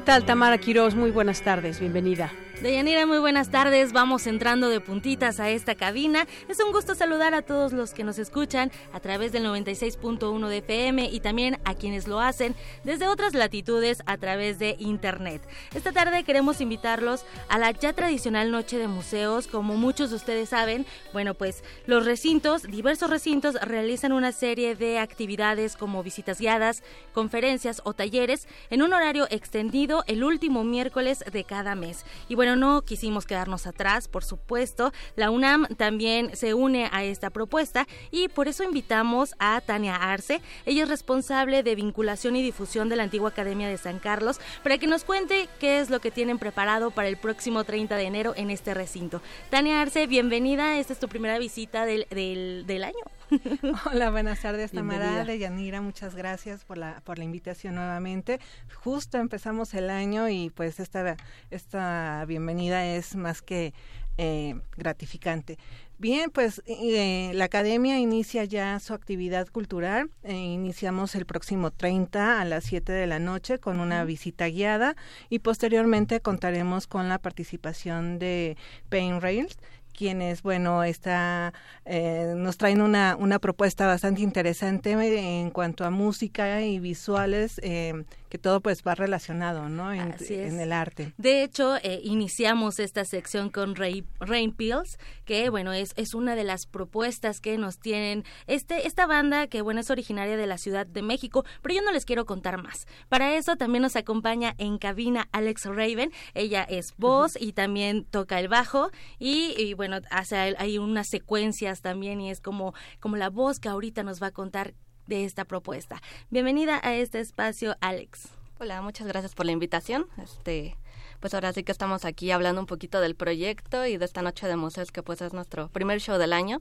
S1: Tal, Tamara Quiroz? Muy buenas tardes, bienvenida.
S20: Deyanira, muy buenas tardes. Vamos entrando de puntitas a esta cabina. Es un gusto saludar a todos los que nos escuchan a través del 96.1 de FM y también a quienes lo hacen desde otras latitudes a través de Internet. Esta tarde queremos invitarlos a la ya tradicional Noche de Museos. Como muchos de ustedes saben, bueno, pues los recintos, diversos recintos, realizan una serie de actividades como visitas guiadas, conferencias o talleres en un horario extendido el último miércoles de cada mes. Y bueno, no quisimos quedarnos atrás, por supuesto. La UNAM también se une a esta propuesta y por eso invitamos a Tania Arce. Ella es responsable de vinculación y difusión de la antigua Academia de San Carlos para que nos cuente qué es lo que tienen preparado para el próximo 30 de enero en este recinto. Tania Arce, bienvenida. Esta es tu primera visita del, del, año. (laughs)
S21: Hola, buenas tardes, Tamara de Yanira. Muchas gracias por la, por la invitación nuevamente. Justo empezamos el año y pues esta, esta bienvenida es más que eh, gratificante. Bien, pues eh, la academia inicia ya su actividad cultural. Eh, iniciamos el próximo 30 a las 7 de la noche con una visita guiada y posteriormente contaremos con la participación de Pain Rails quienes, bueno, está, eh, nos traen una, una propuesta bastante interesante en cuanto a música y visuales, eh, que todo pues va relacionado, ¿no? En, el arte.
S20: De hecho, eh, iniciamos esta sección con Rain Pills, que, bueno, es, es una de las propuestas que nos tienen este, esta banda, que, bueno, es originaria de la Ciudad de México, pero yo no les quiero contar más. Para eso también nos acompaña en cabina Alex Raven, ella es voz y también toca el bajo y, y bueno, bueno, hace, hay unas secuencias también y es como, como la voz que ahorita nos va a contar de esta propuesta. Bienvenida a este espacio, Alex.
S22: Hola, muchas gracias por la invitación. Este, pues ahora sí que estamos aquí hablando un poquito del proyecto y de esta noche de museos que pues es nuestro primer show del año.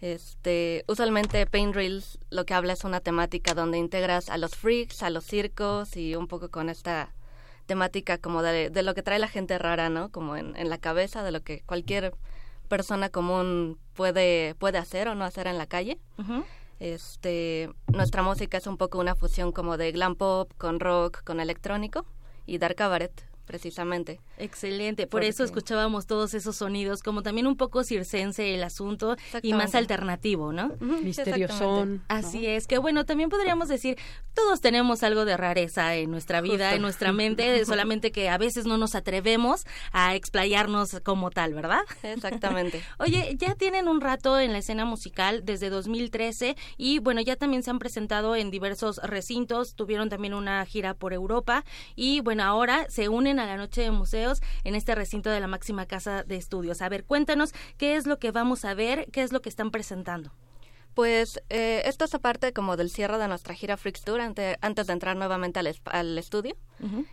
S22: Este, usualmente Paint Reels lo que habla es una temática donde integras a los freaks, a los circos y un poco con esta temática como de, de lo que trae la gente rara, ¿no? Como en, en la cabeza, de lo que cualquier persona común puede, puede hacer o no hacer en la calle. Este, nuestra música es un poco una fusión como de glam pop con rock, con electrónico y dark cabaret precisamente.
S20: Excelente, por eso escuchábamos todos esos sonidos, como también un poco circense el asunto y más alternativo, ¿no?
S1: Misterioso.
S20: Así es, que bueno, también podríamos decir, todos tenemos algo de rareza en nuestra vida, en nuestra mente, (laughs) solamente que a veces no nos atrevemos a explayarnos como tal, ¿verdad?
S22: Exactamente. (laughs)
S20: Oye, ya tienen un rato en la escena musical desde 2013 y bueno, ya también se han presentado en diversos recintos, tuvieron también una gira por Europa y bueno, ahora se unen a la Noche de Museos en este recinto de la máxima casa de estudios. A ver, cuéntanos qué es lo que vamos a ver, qué es lo que están presentando.
S22: Pues eh, esto es aparte como del cierre de nuestra gira Freaks Tour antes de entrar nuevamente al, estudio.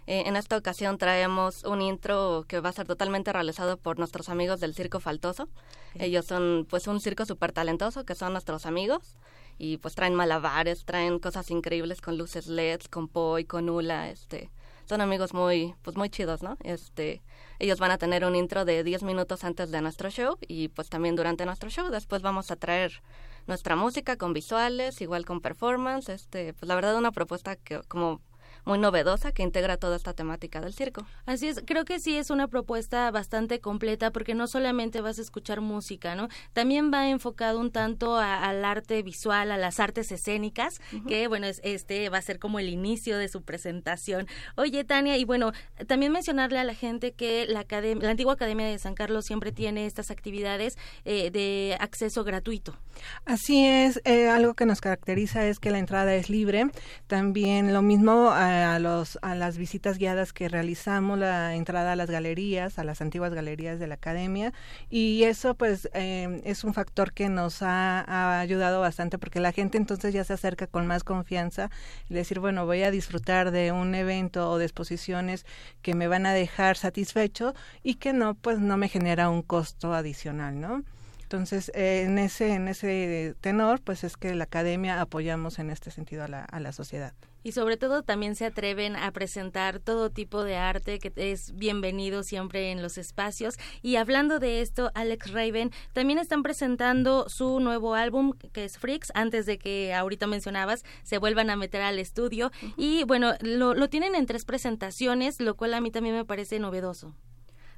S22: Eh, en esta ocasión traemos un intro que va a ser totalmente realizado por nuestros amigos del Circo Faltoso. Ellos son pues un circo súper talentoso que son nuestros amigos y pues traen malabares, traen cosas increíbles con luces LEDs, con poi, con hula, este son amigos muy, pues muy chidos, ¿no? Este, ellos van a tener un intro de 10 minutos antes de nuestro show y pues también durante nuestro show. Después vamos a traer nuestra música con visuales, igual con performance. Este, pues la verdad una propuesta que como muy novedosa que integra toda esta temática del circo.
S20: Así es, creo que sí es una propuesta bastante completa porque no solamente vas a escuchar música, ¿no? También va enfocado un tanto al arte visual, a las artes escénicas, que bueno, es, este va a ser como el inicio de su presentación. Oye, Tania, y bueno, también mencionarle a la gente que la, la antigua Academia de San Carlos siempre tiene estas actividades eh, de acceso gratuito.
S21: Así es, eh, algo que nos caracteriza es que la entrada es libre. También lo mismo a, los, a las visitas guiadas que realizamos, la entrada a las galerías, a las antiguas galerías de la academia. Y eso pues eh, es un factor que nos ha, ayudado bastante porque la gente entonces ya se acerca con más confianza y decir, bueno, voy a disfrutar de un evento o de exposiciones que me van a dejar satisfecho y que no, pues no me genera un costo adicional, ¿no? Entonces, eh, en ese en ese tenor, pues es que la academia apoyamos en este sentido a la, a la sociedad.
S20: Y sobre todo también se atreven a presentar todo tipo de arte que es bienvenido siempre en los espacios. Y hablando de esto, Alex Raven también están presentando su nuevo álbum que es Freaks, antes de que ahorita mencionabas se vuelvan a meter al estudio. Y bueno, lo, lo tienen en tres presentaciones, lo cual a mí también me parece novedoso.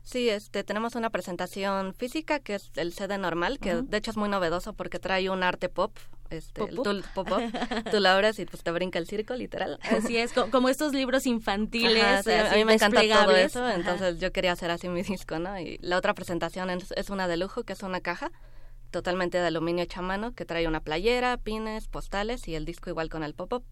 S22: Sí, este, tenemos una presentación física que es el CD normal, que de hecho es muy novedoso porque trae un arte pop, este, tú, pop, (laughs) tú abres y pues te brinca el circo, literal.
S20: Así es, como estos libros infantiles.
S22: a mí me encanta todo eso, entonces yo quería hacer así mi disco, ¿no? Y la otra presentación es, una de lujo, que es una caja totalmente de aluminio hecha a mano, que trae una playera, pines, postales y el disco igual con el pop-up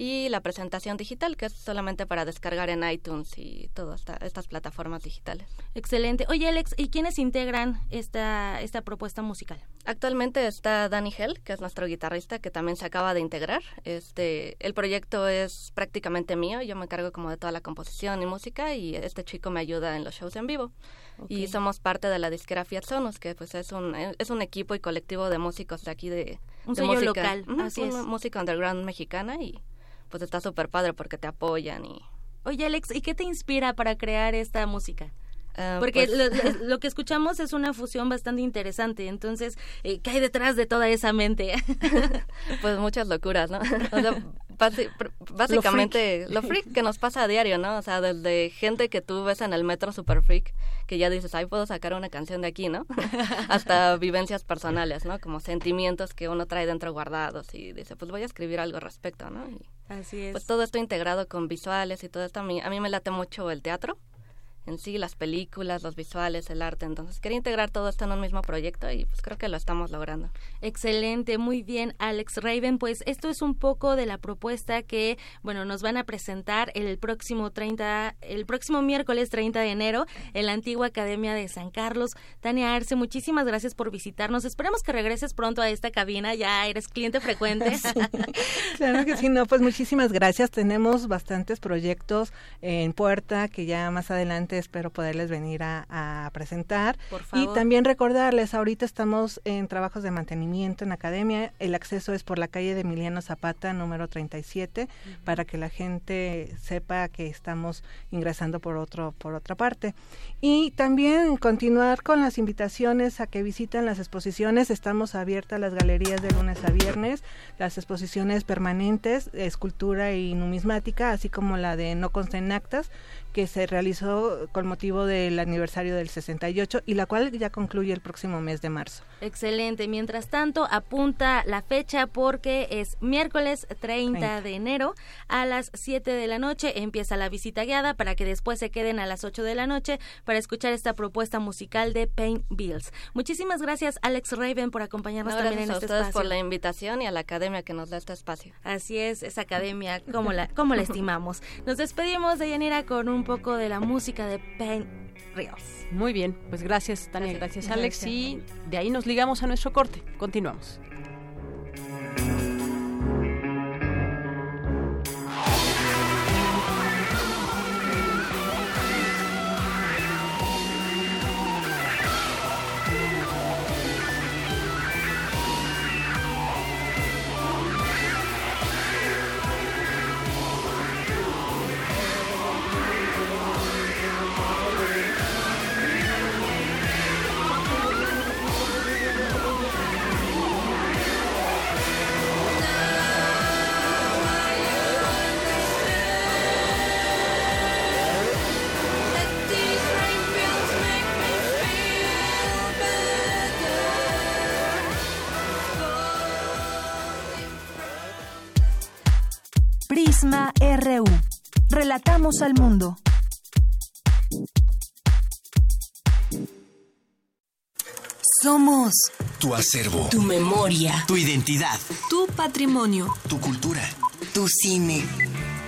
S22: y la presentación digital, que es solamente para descargar en iTunes y todas estas plataformas digitales.
S20: Excelente. Oye, Alex, ¿y quiénes integran esta, esta propuesta musical?
S22: Actualmente está Danny Hell, que es nuestro guitarrista, que también se acaba de integrar. Este, el proyecto es prácticamente mío, yo me encargo como de toda la composición y música y este chico me ayuda en los shows en vivo. Y somos parte de la disquera Fiat Sonos, que pues es un, es un equipo y colectivo de músicos de aquí de, un sello local, así es. música underground mexicana y pues está súper padre porque te apoyan y...
S20: Oye Alex, ¿y qué te inspira para crear esta música? Ah, Porque pues lo, que escuchamos es una fusión bastante interesante. Entonces, eh, ¿qué hay detrás de toda esa mente? (laughs)
S22: pues muchas locuras, ¿no? básicamente lo freak. que nos pasa a diario, ¿no? O sea, desde gente que tú ves en el metro super freak, que ya dices, ay, puedo sacar una canción de aquí, ¿no? (laughs) Hasta vivencias personales, ¿no? Como sentimientos que uno trae dentro guardados y dice, pues voy a escribir algo al respecto, ¿no?
S20: Así es.
S22: Pues todo esto integrado con visuales y todo esto, a mí, a mí me late mucho el teatro en sí, las películas, los visuales, el arte. Entonces, quería integrar todo esto en un mismo proyecto y pues creo que lo estamos logrando.
S20: Excelente, muy bien, Alex Raven. Pues esto es un poco de la propuesta que, bueno, nos van a presentar el próximo 30, el próximo miércoles 30 de enero en la antigua Academia de San Carlos. Tania Arce, muchísimas gracias por visitarnos. Esperemos que regreses pronto a esta cabina, ya eres cliente frecuente. (laughs)
S21: claro que sí, no, pues muchísimas gracias. Tenemos bastantes proyectos en puerta que ya más adelante espero poderles venir a, presentar. Y también recordarles, ahorita estamos en trabajos de mantenimiento en academia. El acceso es por la calle de Emiliano Zapata, número 37, para que la gente sepa que estamos ingresando por otro por otra parte. Y también continuar con las invitaciones a que visiten las exposiciones. Estamos abiertas las galerías de lunes a viernes, las exposiciones permanentes, escultura y numismática, así como la de No consten actas que se realizó con motivo del aniversario del 68 y la cual ya concluye el próximo mes de marzo.
S20: Excelente. Mientras tanto, apunta la fecha porque es miércoles 30, de enero a las 7 de la noche. Empieza la visita guiada para que después se queden a las 8 de la noche para escuchar esta propuesta musical de Paint Bills. Muchísimas gracias, Alex Raven, por acompañarnos también en
S22: este
S20: espacio.
S22: por la invitación y a la academia que nos da este espacio.
S20: Así es, esa academia, como la, como la (laughs) estimamos. Nos despedimos de Yanira con un poco de la música de Paint Bills.
S1: Muy bien, pues gracias Tania, gracias, Alex y de ahí nos ligamos a nuestro corte. Continuamos.
S14: Relatamos al mundo.
S23: Somos
S24: tu acervo,
S23: tu memoria,
S24: tu identidad,
S23: tu patrimonio,
S24: tu cultura,
S23: tu cine.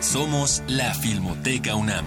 S24: Somos la Filmoteca UNAM.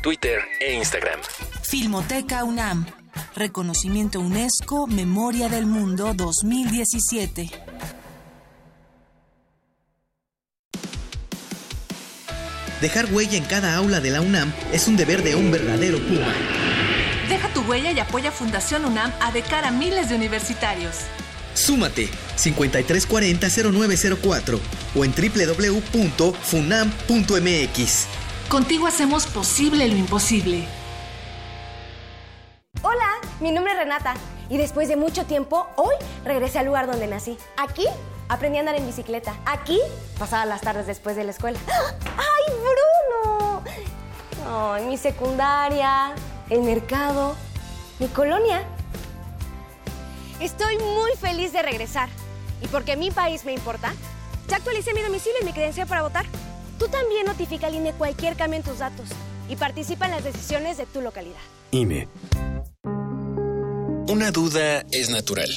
S24: Twitter e Instagram.
S14: Filmoteca UNAM Reconocimiento UNESCO Memoria del Mundo 2017.
S25: Dejar huella en cada aula de la UNAM es un deber de un verdadero Puma.
S26: Deja tu huella y apoya Fundación UNAM a de cara a miles de universitarios.
S25: Súmate 5340-0904 o en www.funam.mx.
S26: Contigo hacemos posible lo imposible.
S27: Hola, mi nombre es Renata y después de mucho tiempo, hoy regresé al lugar donde nací. Aquí aprendí a andar en bicicleta. Aquí pasaba las tardes después de la escuela. (gasps) ¡Ay, Bruno! Ay, mi secundaria, el mercado, mi colonia. Estoy muy feliz de regresar. Y porque mi país me importa, ya actualicé mi domicilio y mi credencial para votar. Tú también notifica al INE cualquier cambio en tus datos y participa en las decisiones de tu localidad.
S24: INE. Una duda es natural.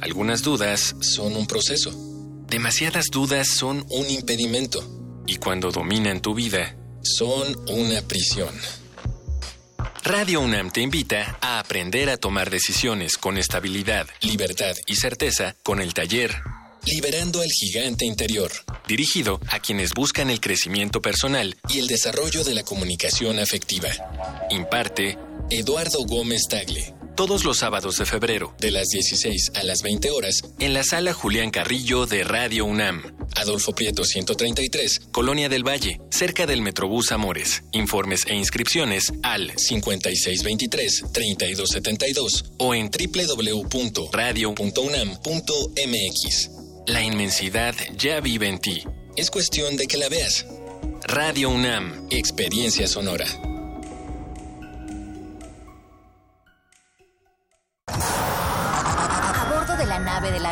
S24: Algunas dudas son un proceso. Demasiadas dudas son un impedimento y cuando dominan tu vida, son una prisión. Radio UNAM te invita a aprender a tomar decisiones con estabilidad, libertad y certeza con el taller Liberando al Gigante Interior, dirigido a quienes buscan el crecimiento personal y el desarrollo de la comunicación afectiva. Imparte Eduardo Gómez Tagle. Todos los sábados de febrero, de las 16 a las 20 horas, en la sala Julián Carrillo de Radio UNAM. Adolfo Prieto 133, Colonia del Valle, cerca del Metrobús Amores. Informes e inscripciones al 5623-3272 o en www.radio.unam.mx. La inmensidad ya vive en ti. Es cuestión de que la veas. Radio UNAM, Experiencia Sonora.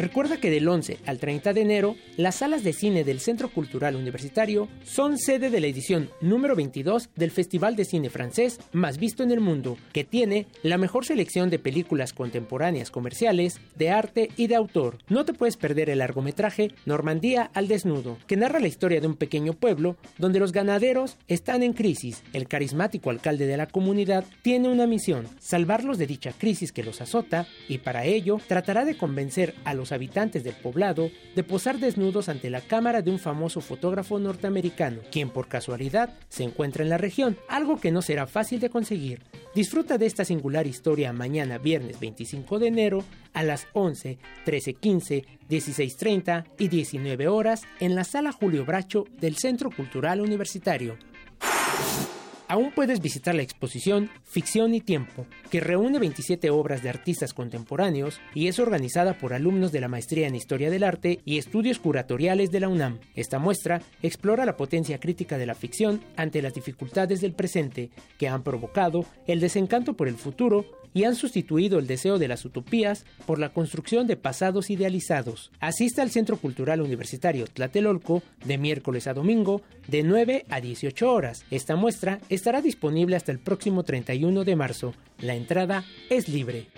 S2: Recuerda que del 11 al 30 de enero, las salas de cine del Centro Cultural Universitario son sede de la edición número 22 del Festival de Cine Francés más visto en el mundo, que tiene la mejor selección de películas contemporáneas comerciales, de arte y de autor. No te puedes perder el largometraje Normandía al desnudo, que narra la historia de un pequeño pueblo donde los ganaderos están en crisis. El carismático alcalde de la comunidad tiene una misión, salvarlos de dicha crisis que los azota y para ello tratará de convencer a los habitantes del poblado de posar desnudos ante la cámara de un famoso fotógrafo norteamericano, quien por casualidad se encuentra en la región, algo que no será fácil de conseguir. Disfruta de esta singular historia mañana viernes 25 de enero a las 11, 13.15, 16.30 y 19 horas en la sala Julio Bracho del Centro Cultural Universitario. Aún puedes visitar la exposición Ficción y Tiempo, que reúne 27 obras de artistas contemporáneos y es organizada por alumnos de la Maestría en Historia del Arte y Estudios Curatoriales de la UNAM. Esta muestra explora la potencia crítica de la ficción ante las dificultades del presente, que han provocado el desencanto por el futuro y han sustituido el deseo de las utopías por la construcción de pasados idealizados. Asista al Centro Cultural Universitario Tlatelolco de miércoles a domingo de 9 a 18 horas. Esta muestra estará disponible hasta el próximo 31 de marzo. La entrada es libre.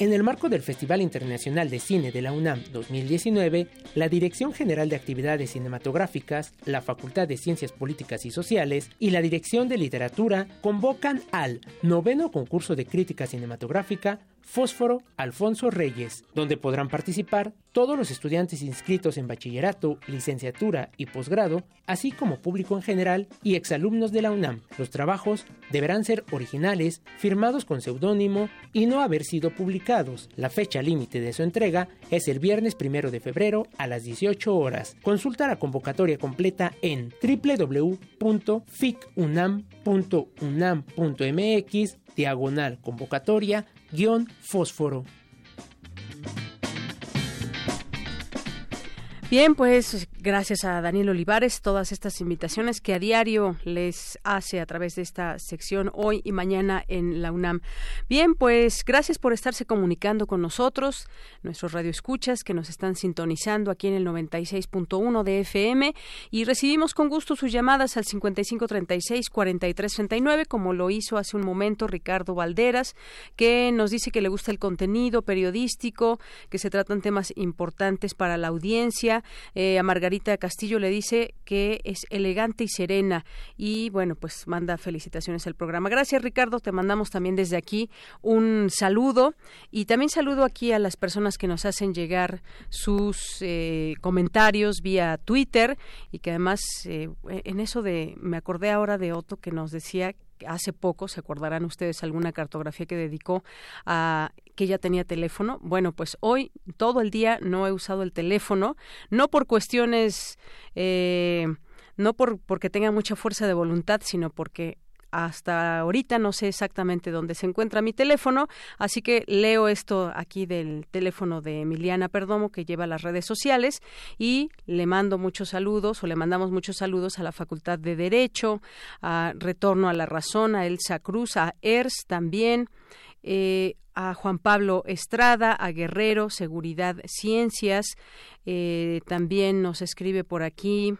S2: En el marco del Festival Internacional de Cine de la UNAM 2019, la Dirección General de Actividades Cinematográficas, la Facultad de Ciencias Políticas y Sociales y la Dirección de Literatura convocan al noveno concurso de crítica cinematográfica Fósforo Alfonso Reyes, donde podrán participar todos los estudiantes inscritos en bachillerato, licenciatura y posgrado, así como público en general y exalumnos de la UNAM. Los trabajos deberán ser originales, firmados con seudónimo y no haber sido publicados. La fecha límite de su entrega es el viernes primero de febrero a las 18 horas. Consulta la convocatoria completa en www.ficunam.unam.mx diagonal convocatoria fósforo.
S1: Bien, pues gracias a Daniel Olivares, todas estas invitaciones que a diario les hace a través de esta sección hoy y mañana en la UNAM. Bien, pues gracias por estarse comunicando con nosotros, nuestros radioescuchas que nos están sintonizando aquí en el 96.1 de FM y recibimos con gusto sus llamadas al 5536-4339, como lo hizo hace un momento Ricardo Valderas, que nos dice que le gusta el contenido periodístico, que se tratan temas importantes para la audiencia eh, a Margarita Castillo le dice que es elegante y serena. Y bueno, pues manda felicitaciones al programa. Gracias Ricardo, te mandamos también desde aquí un saludo. Y también saludo aquí a las personas que nos hacen llegar sus eh, comentarios vía Twitter. Y que además eh, en eso de, me acordé ahora de Otto que nos decía hace poco, se acordarán ustedes alguna cartografía que dedicó a que ella tenía teléfono. Bueno, pues hoy todo el día no he usado el teléfono, no por cuestiones, eh, no por porque tenga mucha fuerza de voluntad, sino porque hasta ahorita no sé exactamente dónde se encuentra mi teléfono, así que leo esto aquí del teléfono de Emiliana Perdomo que lleva las redes sociales y le mando muchos saludos o le mandamos muchos saludos a la Facultad de Derecho, a Retorno a la Razón, a Elsa Cruz, a ERS también. Eh, a Juan Pablo Estrada, a Guerrero, Seguridad Ciencias, eh, también nos escribe por aquí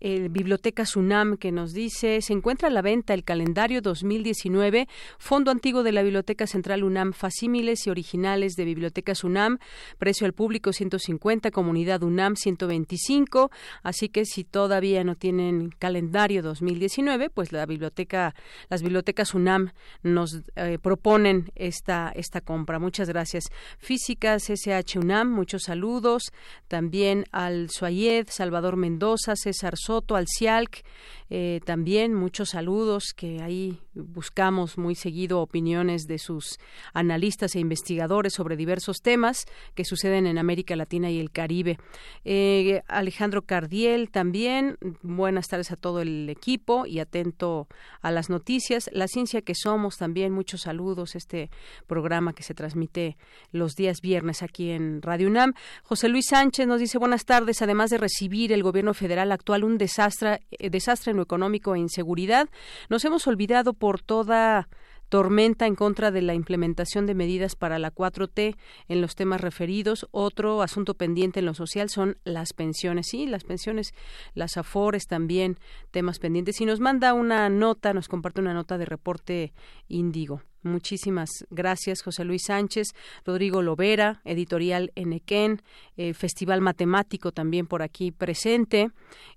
S1: el Biblioteca Sunam que nos dice, se encuentra a la venta el calendario 2019, Fondo Antiguo de la Biblioteca Central UNAM, facímiles y originales de Biblioteca UNAM, precio al público 150, comunidad UNAM 125, así que si todavía no tienen calendario 2019, pues la biblioteca, las bibliotecas UNAM nos eh, proponen esta, esta compra. Muchas gracias. Físicas SH UNAM, muchos saludos. También al Suayed, Salvador Mendoza, César Soto, al CIALC, eh, también muchos saludos que ahí buscamos muy seguido opiniones de sus analistas e investigadores sobre diversos temas que suceden en América Latina y el Caribe. Eh, Alejandro Cardiel también, buenas tardes a todo el equipo y atento a las noticias. La ciencia que somos también, muchos saludos, este programa que se transmite los días viernes aquí en Radio UNAM. José Luis Sánchez nos dice buenas tardes, además de recibir el gobierno federal actual un desastre, eh, desastre en económico e inseguridad. Nos hemos olvidado por toda tormenta en contra de la implementación de medidas para la 4T en los temas referidos. Otro asunto pendiente en lo social son las pensiones. Sí, las pensiones, las afores también, temas pendientes. Y nos manda una nota, nos comparte una nota de reporte índigo. Muchísimas gracias, José Luis Sánchez, Rodrigo Lovera, editorial Enequén, eh, Festival Matemático también por aquí presente.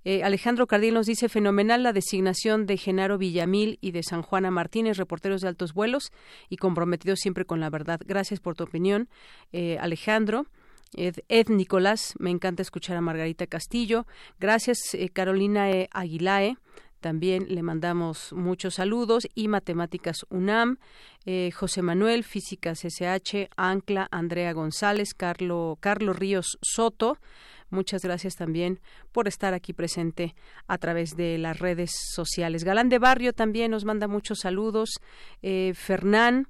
S1: Eh, Alejandro Cardín nos dice fenomenal la designación de Genaro Villamil y de San Juana Martínez, reporteros de altos vuelos y comprometidos siempre con la verdad. Gracias por tu opinión, eh, Alejandro. Ed, Nicolás, me encanta escuchar a Margarita Castillo. Gracias, Carolina Aguilae. También le mandamos muchos saludos y Matemáticas UNAM, eh, José Manuel, Físicas SH, Ancla, Andrea González, Carlo, Carlos Ríos Soto. Muchas gracias también por estar aquí presente a través de las redes sociales. Galán de Barrio también nos manda muchos saludos. Eh, Fernán,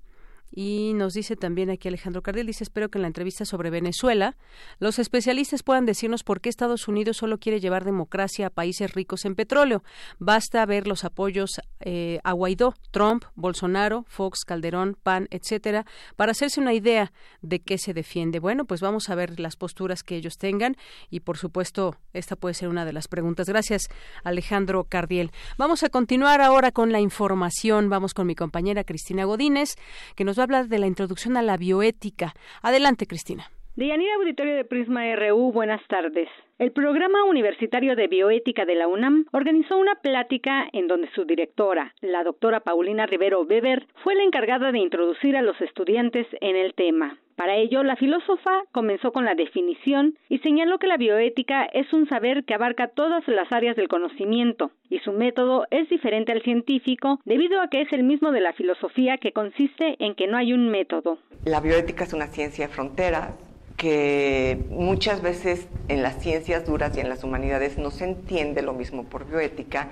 S1: y nos dice también aquí Alejandro Cardiel, dice, espero que en la entrevista sobre Venezuela los especialistas puedan decirnos por qué Estados Unidos solo quiere llevar democracia a países ricos en petróleo. Basta ver los apoyos eh, a Guaidó, Trump, Bolsonaro, Fox, Calderón, PAN, etcétera, para hacerse una idea de qué se defiende. Bueno, pues vamos a ver las posturas que ellos tengan y, por supuesto, esta puede ser una de las preguntas. Gracias, Alejandro Cardiel. Vamos a continuar ahora con la información. Vamos con mi compañera Cristina Godínez, que nos va hablar de la introducción a la bioética. Adelante, Cristina.
S28: Deyanira Auditorio de Prisma RU, buenas tardes. El Programa Universitario de Bioética de la UNAM organizó una plática en donde su directora, la doctora Paulina Rivero Weber, fue la encargada de introducir a los estudiantes en el tema. Para ello, la filósofa comenzó con la definición y señaló que la bioética es un saber que abarca todas las áreas del conocimiento y su método es diferente al científico debido a que es el mismo de la filosofía que consiste en que no hay un método.
S29: La bioética es una ciencia de fronteras que muchas veces en las ciencias duras y en las humanidades no se entiende lo mismo por bioética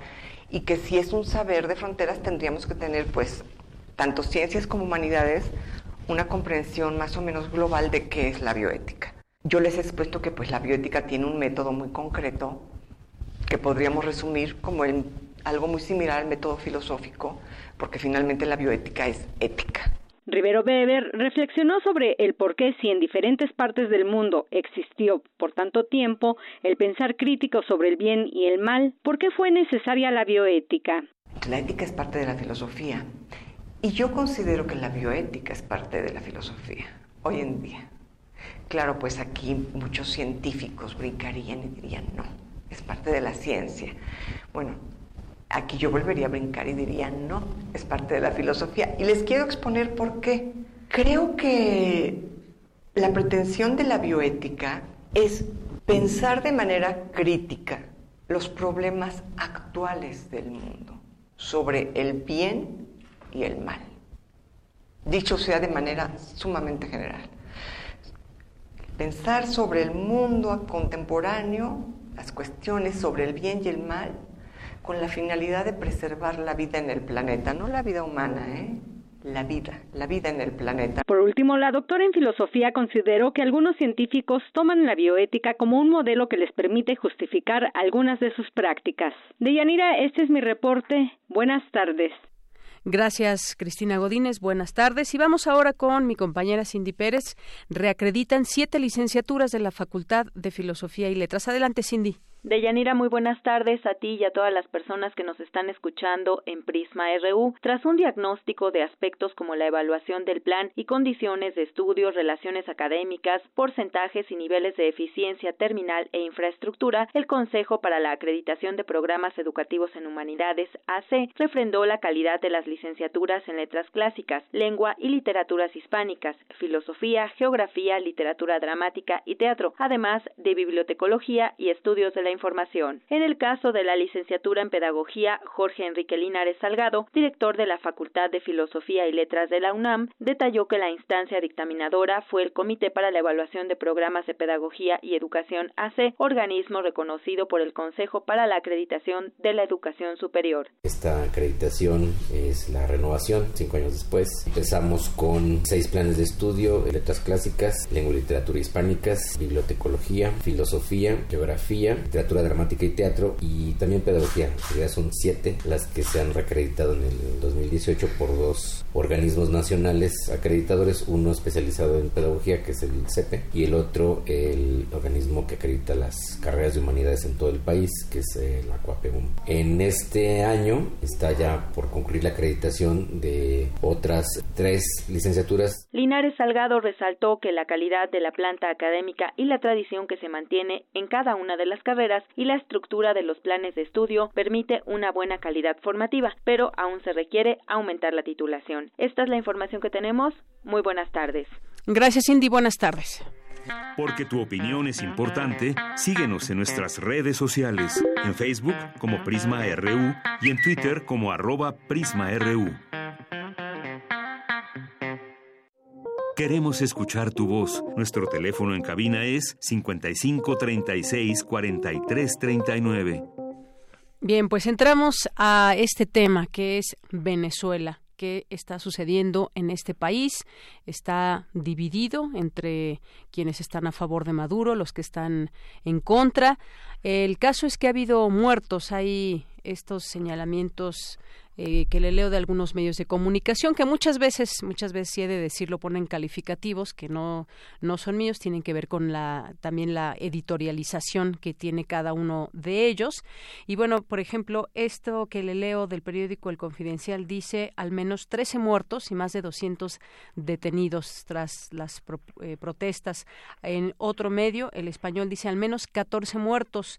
S29: y que si es un saber de fronteras tendríamos que tener pues tanto ciencias como humanidades una comprensión más o menos global de qué es la bioética. Yo les he expuesto que pues la bioética tiene un método muy concreto que podríamos resumir como algo muy similar al método filosófico, porque finalmente la bioética es ética.
S28: Rivero Weber reflexionó sobre el por qué si en diferentes partes del mundo existió por tanto tiempo el pensar crítico sobre el bien y el mal, ¿por qué fue necesaria la bioética?
S29: La ética es parte de la filosofía y yo considero que la bioética es parte de la filosofía hoy en día. Claro, pues aquí muchos científicos brincarían y dirían no, es parte de la ciencia. Bueno, Aquí yo volvería a brincar y diría, no, es parte de la filosofía. Y les quiero exponer por qué. Creo que la pretensión de la bioética es pensar de manera crítica los problemas actuales del mundo, sobre el bien y el mal. Dicho sea de manera sumamente general. Pensar sobre el mundo contemporáneo, las cuestiones sobre el bien y el mal, con la finalidad de preservar la vida en el planeta, no la vida humana, ¿eh? la vida, la vida en el planeta.
S28: Por último, la doctora en filosofía consideró que algunos científicos toman la bioética como un modelo que les permite justificar algunas de sus prácticas. Deyanira, este es mi reporte. Buenas tardes.
S1: Gracias, Cristina Godínez. Buenas tardes. Y vamos ahora con mi compañera Cindy Pérez. Reacreditan siete licenciaturas de la Facultad de Filosofía y Letras. Adelante, Cindy.
S6: Deyanira, muy buenas tardes a ti y a todas las personas que nos están escuchando en Prisma RU. Tras un diagnóstico de aspectos como la evaluación del plan y condiciones de estudio, relaciones académicas, porcentajes y niveles de eficiencia terminal e infraestructura, el Consejo para la Acreditación de Programas Educativos en Humanidades, AC, refrendó la calidad de las licenciaturas en letras clásicas, lengua y literaturas hispánicas, filosofía, geografía, literatura dramática y teatro, además de bibliotecología y estudios de la información. En el caso de la licenciatura en Pedagogía, Jorge Enrique Linares Salgado, director de la Facultad de Filosofía y Letras de la UNAM, detalló que la instancia dictaminadora fue el Comité para la Evaluación de Programas de Pedagogía y Educación AC, organismo reconocido por el Consejo para la Acreditación de la Educación Superior.
S30: Esta acreditación es la renovación, cinco años después. Empezamos con seis planes de estudio, letras clásicas, lengua y literatura hispánicas, bibliotecología, filosofía, geografía, dramática y teatro y también pedagogía. Ya son siete las que se han reacreditado en el 2018 por dos organismos nacionales acreditadores, uno especializado en pedagogía que es el CEPE y el otro el organismo que acredita las carreras de humanidades en todo el país que es el ACUAPEUM. En este año está ya por concluir la acreditación de otras tres licenciaturas.
S6: Linares Salgado resaltó que la calidad de la planta académica y la tradición que se mantiene en cada una de las carreras y la estructura de los planes de estudio permite una buena calidad formativa, pero aún se requiere aumentar la titulación. Esta es la información que tenemos. Muy buenas tardes.
S1: Gracias, Cindy. Buenas tardes.
S3: Porque tu opinión es importante, síguenos en nuestras redes sociales, en Facebook como Prisma RU y en Twitter como arroba PrismaRU. Queremos escuchar tu voz. Nuestro teléfono en cabina es 55 36 43 39.
S1: Bien, pues entramos a este tema que es Venezuela. ¿Qué está sucediendo en este país? Está dividido entre quienes están a favor de Maduro, los que están en contra. El caso es que ha habido muertos, hay estos señalamientos eh, que le leo de algunos medios de comunicación que muchas veces, muchas veces sí he de decirlo, ponen calificativos que no, no son míos, tienen que ver con la, también la editorialización que tiene cada uno de ellos. Y bueno, por ejemplo, esto que le leo del periódico El Confidencial dice al menos 13 muertos y más de 200 detenidos tras las eh, protestas. En otro medio, el español dice al menos 14 muertos.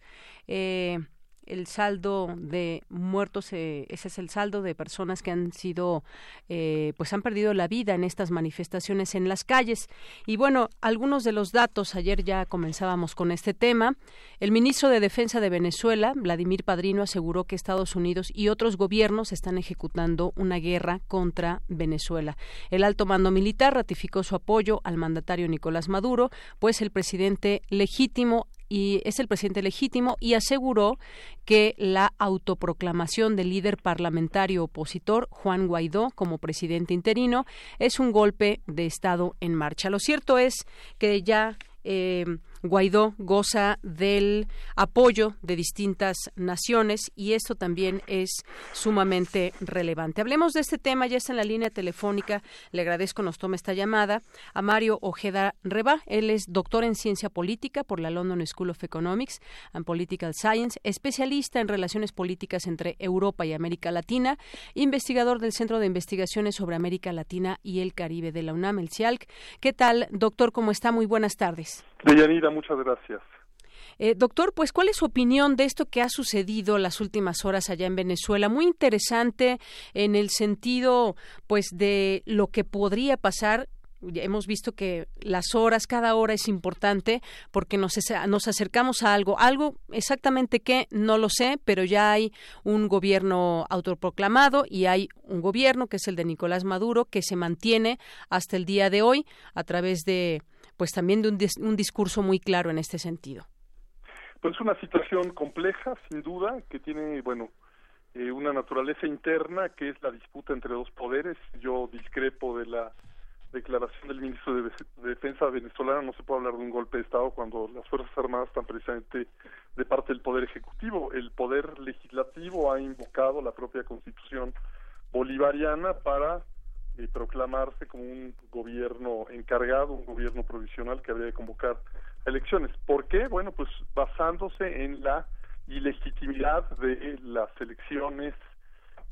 S1: Eh, el saldo de muertos, eh, ese es el saldo de personas que han sido, eh, pues han perdido la vida en estas manifestaciones en las calles. Y bueno, algunos de los datos, ayer ya comenzábamos con este tema. El ministro de Defensa de Venezuela, Vladimir Padrino, aseguró que Estados Unidos y otros gobiernos están ejecutando una guerra contra Venezuela. El alto mando militar ratificó su apoyo al mandatario Nicolás Maduro, pues el presidente legítimo y es el presidente legítimo y aseguró que la autoproclamación del líder parlamentario opositor Juan Guaidó como presidente interino es un golpe de Estado en marcha. Lo cierto es que ya eh, Guaidó goza del apoyo de distintas naciones y esto también es sumamente relevante. Hablemos de este tema, ya está en la línea telefónica, le agradezco nos tome esta llamada, a Mario Ojeda Reba, él es doctor en ciencia política por la London School of Economics and Political Science, especialista en relaciones políticas entre Europa y América Latina, investigador del Centro de Investigaciones sobre América Latina y el Caribe de la UNAM, el CIALC. ¿Qué tal, doctor? ¿Cómo está? Muy buenas tardes.
S31: Deyanira, muchas gracias.
S1: Eh, doctor, pues, ¿cuál es su opinión de esto que ha sucedido las últimas horas allá en Venezuela? Muy interesante en el sentido, pues, de lo que podría pasar hemos visto que las horas, cada hora es importante porque nos, nos acercamos a algo. Algo exactamente qué, no lo sé, pero ya hay un gobierno autoproclamado y hay un gobierno que es el de Nicolás Maduro que se mantiene hasta el día de hoy a través de, pues también de un, un discurso muy claro en este sentido.
S31: Pues una situación compleja, sin duda, que tiene, bueno, eh, una naturaleza interna que es la disputa entre dos poderes. Yo discrepo de la declaración del ministro de, Defensa venezolano, no se puede hablar de un golpe de Estado cuando las Fuerzas Armadas están precisamente de parte del Poder Ejecutivo. El Poder Legislativo ha invocado la propia Constitución bolivariana para eh, proclamarse como un gobierno encargado, un gobierno provisional que habría de convocar elecciones. ¿Por qué? Bueno, pues basándose en la ilegitimidad de las elecciones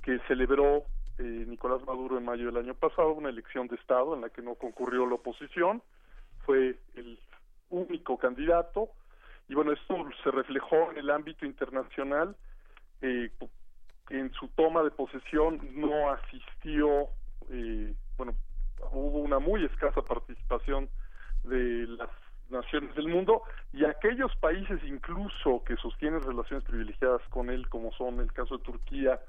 S31: que celebró eh, Nicolás Maduro en mayo del año pasado, una elección de Estado en la que no concurrió la oposición, fue el único candidato, y bueno, esto se reflejó en el ámbito internacional, eh, en su toma de posesión no asistió, eh, bueno, hubo una muy escasa participación de las naciones del mundo y aquellos países incluso que sostienen relaciones privilegiadas con él, como son el caso de Turquía,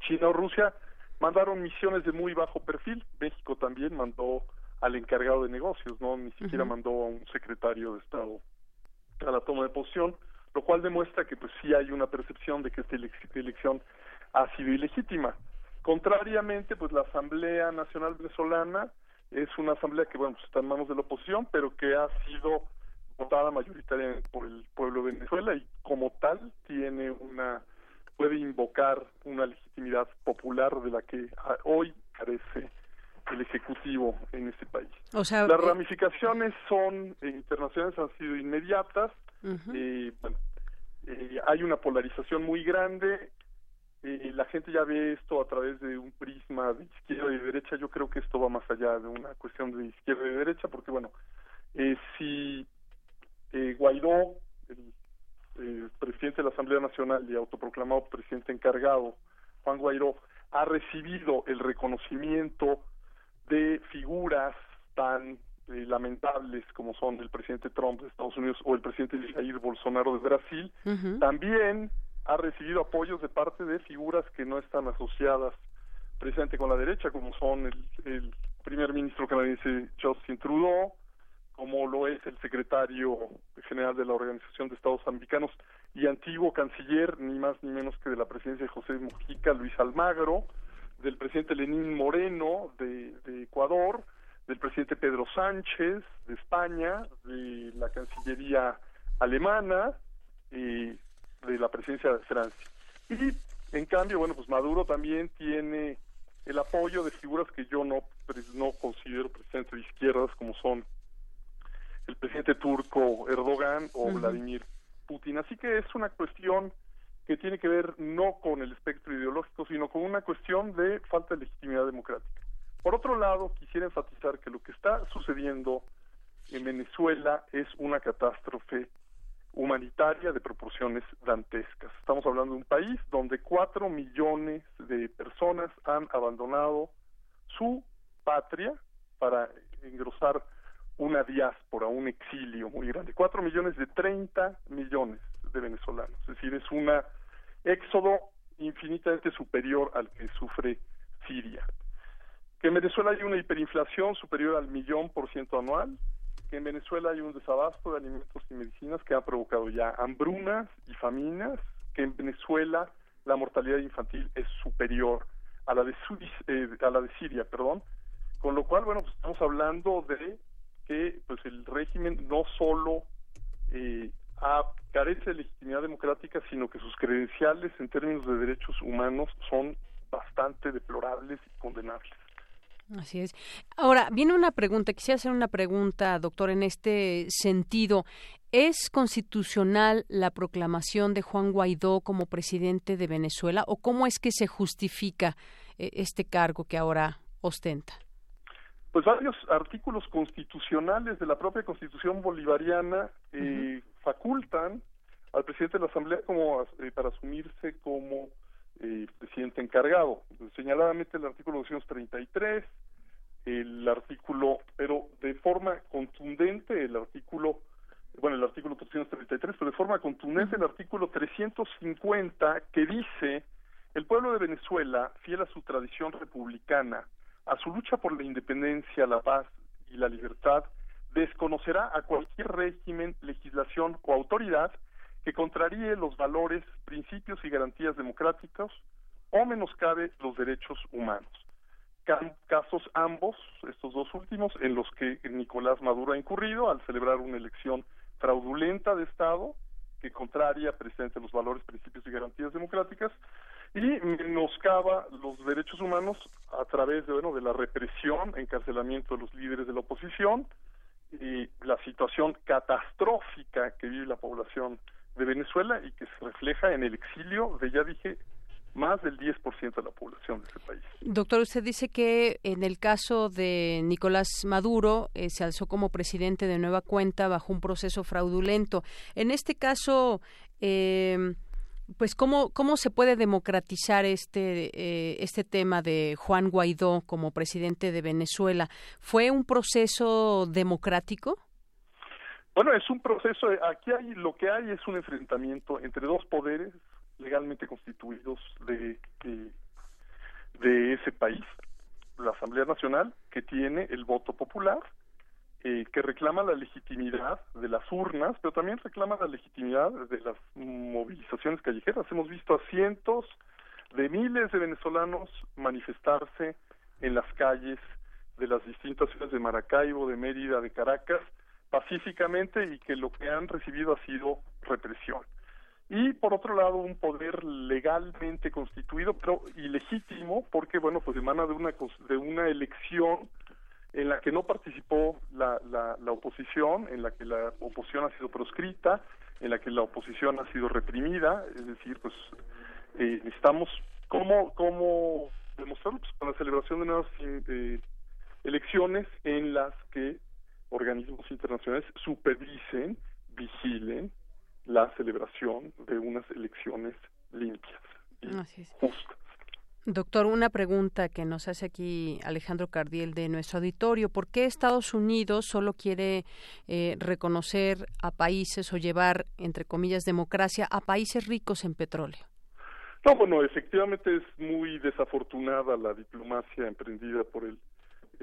S31: China o Rusia, mandaron misiones de muy bajo perfil. México también mandó al encargado de negocios, no ni siquiera mandó a un secretario de Estado a la toma de posición, lo cual demuestra que pues sí hay una percepción de que esta elección ha sido ilegítima. Contrariamente, pues la Asamblea Nacional Venezolana es una asamblea que bueno pues está en manos de la oposición pero que ha sido votada mayoritariamente por el pueblo de Venezuela y como tal tiene una puede invocar una legitimidad popular de la que hoy carece el ejecutivo en este país.
S1: O sea,
S31: las
S1: eh,
S31: ramificaciones son eh, internacionales han sido inmediatas. eh, bueno, eh, hay una polarización muy grande eh, la gente ya ve esto a través de un prisma de izquierda y derecha. Yo creo que esto va más allá de una cuestión de izquierda y derecha, porque bueno, eh, si eh, Guaidó, el, presidente de la Asamblea Nacional y autoproclamado presidente encargado, Juan Guaidó, ha recibido el reconocimiento de figuras tan lamentables como son el presidente Trump de Estados Unidos o el presidente Jair Bolsonaro de Brasil, también ha recibido apoyos de parte de figuras que no están asociadas precisamente con la derecha, como son el, primer ministro canadiense Justin Trudeau, como lo es el secretario general de la Organización de Estados Americanos y antiguo canciller, ni más ni menos que de la presidencia de José Mujica, Luis Almagro, del presidente Lenín Moreno de, de Ecuador, del presidente Pedro Sánchez de España, de la Cancillería alemana, y de la presidencia de Francia. Y en cambio, bueno, pues Maduro también tiene el apoyo de figuras que yo no, no considero presidentes de izquierdas, como son el presidente turco Erdogan o Vladimir Putin. Así que es una cuestión que tiene que ver no con el espectro ideológico, sino con una cuestión de falta de legitimidad democrática. Por otro lado, quisiera enfatizar que lo que está sucediendo en Venezuela es una catástrofe humanitaria de proporciones dantescas. Estamos hablando de un país donde cuatro millones de personas han abandonado su patria para engrosar una diáspora, un exilio muy grande. Cuatro millones de treinta millones de venezolanos. Es decir, es un éxodo infinitamente superior al que sufre Siria. Que en Venezuela hay una hiperinflación superior al millón por ciento anual, que en Venezuela hay un desabasto de alimentos y medicinas que ha provocado ya hambrunas y faminas, que en Venezuela la mortalidad infantil es superior a la de, eh, a la de Siria, perdón, con lo cual, bueno, pues estamos hablando de que pues el régimen no solo eh, carece de legitimidad democrática, sino que sus credenciales en términos de derechos humanos son bastante deplorables y condenables.
S1: Así es. Ahora, viene una pregunta, quisiera hacer una pregunta, doctor, en este sentido. ¿Es constitucional la proclamación de Juan Guaidó como presidente de Venezuela o cómo es que se justifica eh, este cargo que ahora ostenta?
S31: Pues varios artículos constitucionales de la propia constitución bolivariana eh, facultan al presidente de la Asamblea como eh, para asumirse como eh, presidente encargado. Señaladamente el artículo 233, el artículo, pero de forma contundente el artículo, bueno, el artículo 333, pero de forma contundente el artículo 350 que dice, el pueblo de Venezuela, fiel a su tradición republicana, a su lucha por la independencia, la paz y la libertad, desconocerá a cualquier régimen, legislación o autoridad que contraríe los valores, principios y garantías democráticos o menoscabe los derechos humanos. Casos ambos, estos dos últimos, en los que Nicolás Maduro ha incurrido al celebrar una elección fraudulenta de Estado que contraria precisamente los valores, principios y garantías democráticas y menoscaba los derechos humanos a través de, bueno, de la represión, encarcelamiento de los líderes de la oposición y la situación catastrófica que vive la población de Venezuela y que se refleja en el exilio de, ya dije, más del 10% de la población de ese país.
S1: Doctor, usted dice que en el caso de Nicolás Maduro eh, se alzó como presidente de nueva cuenta bajo un proceso fraudulento. En este caso, eh, pues cómo cómo se puede democratizar este eh, este tema de Juan Guaidó como presidente de Venezuela. ¿Fue un proceso democrático?
S31: Bueno, es un proceso. Aquí hay lo que hay es un enfrentamiento entre dos poderes legalmente constituidos de, de, ese país, la Asamblea Nacional, que tiene el voto popular, eh, que reclama la legitimidad de las urnas, pero también reclama la legitimidad de las movilizaciones callejeras. Hemos visto a cientos de miles de venezolanos manifestarse en las calles de las distintas ciudades de Maracaibo, de Mérida, de Caracas, pacíficamente y que lo que han recibido ha sido represión. Y por otro lado un poder legalmente constituido pero ilegítimo porque bueno pues emana de una de una elección en la que no participó la, la, la oposición en la que la oposición ha sido proscrita en la que la oposición ha sido reprimida. Es decir pues eh, necesitamos cómo cómo demostrarlo pues, con la celebración de nuevas eh, elecciones en las que organismos internacionales supervisen vigilen la celebración de unas elecciones limpias y justas.
S1: Doctor, una pregunta que nos hace aquí Alejandro Cardiel de nuestro auditorio. ¿Por qué Estados Unidos solo quiere eh, reconocer a países o llevar, entre comillas, democracia a países ricos en petróleo?
S31: No, bueno, efectivamente es muy desafortunada la diplomacia emprendida por el,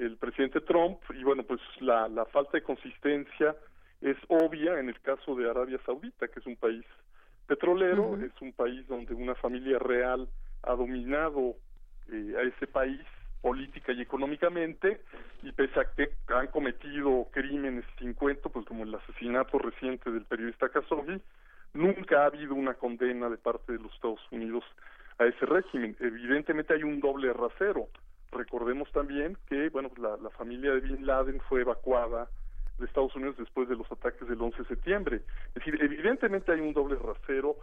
S31: el presidente Trump y bueno, pues la, la falta de consistencia es obvia en el caso de Arabia Saudita, que es un país petrolero, es un país donde una familia real ha dominado eh, a ese país política y económicamente y pese a que han cometido crímenes sin cuento, pues como el asesinato reciente del periodista Khashoggi, nunca ha habido una condena de parte de los Estados Unidos a ese régimen. Evidentemente hay un doble rasero. Recordemos también que, bueno, la, la familia de Bin Laden fue evacuada de Estados Unidos después de los ataques del 11 de septiembre. Es decir, evidentemente hay un doble rasero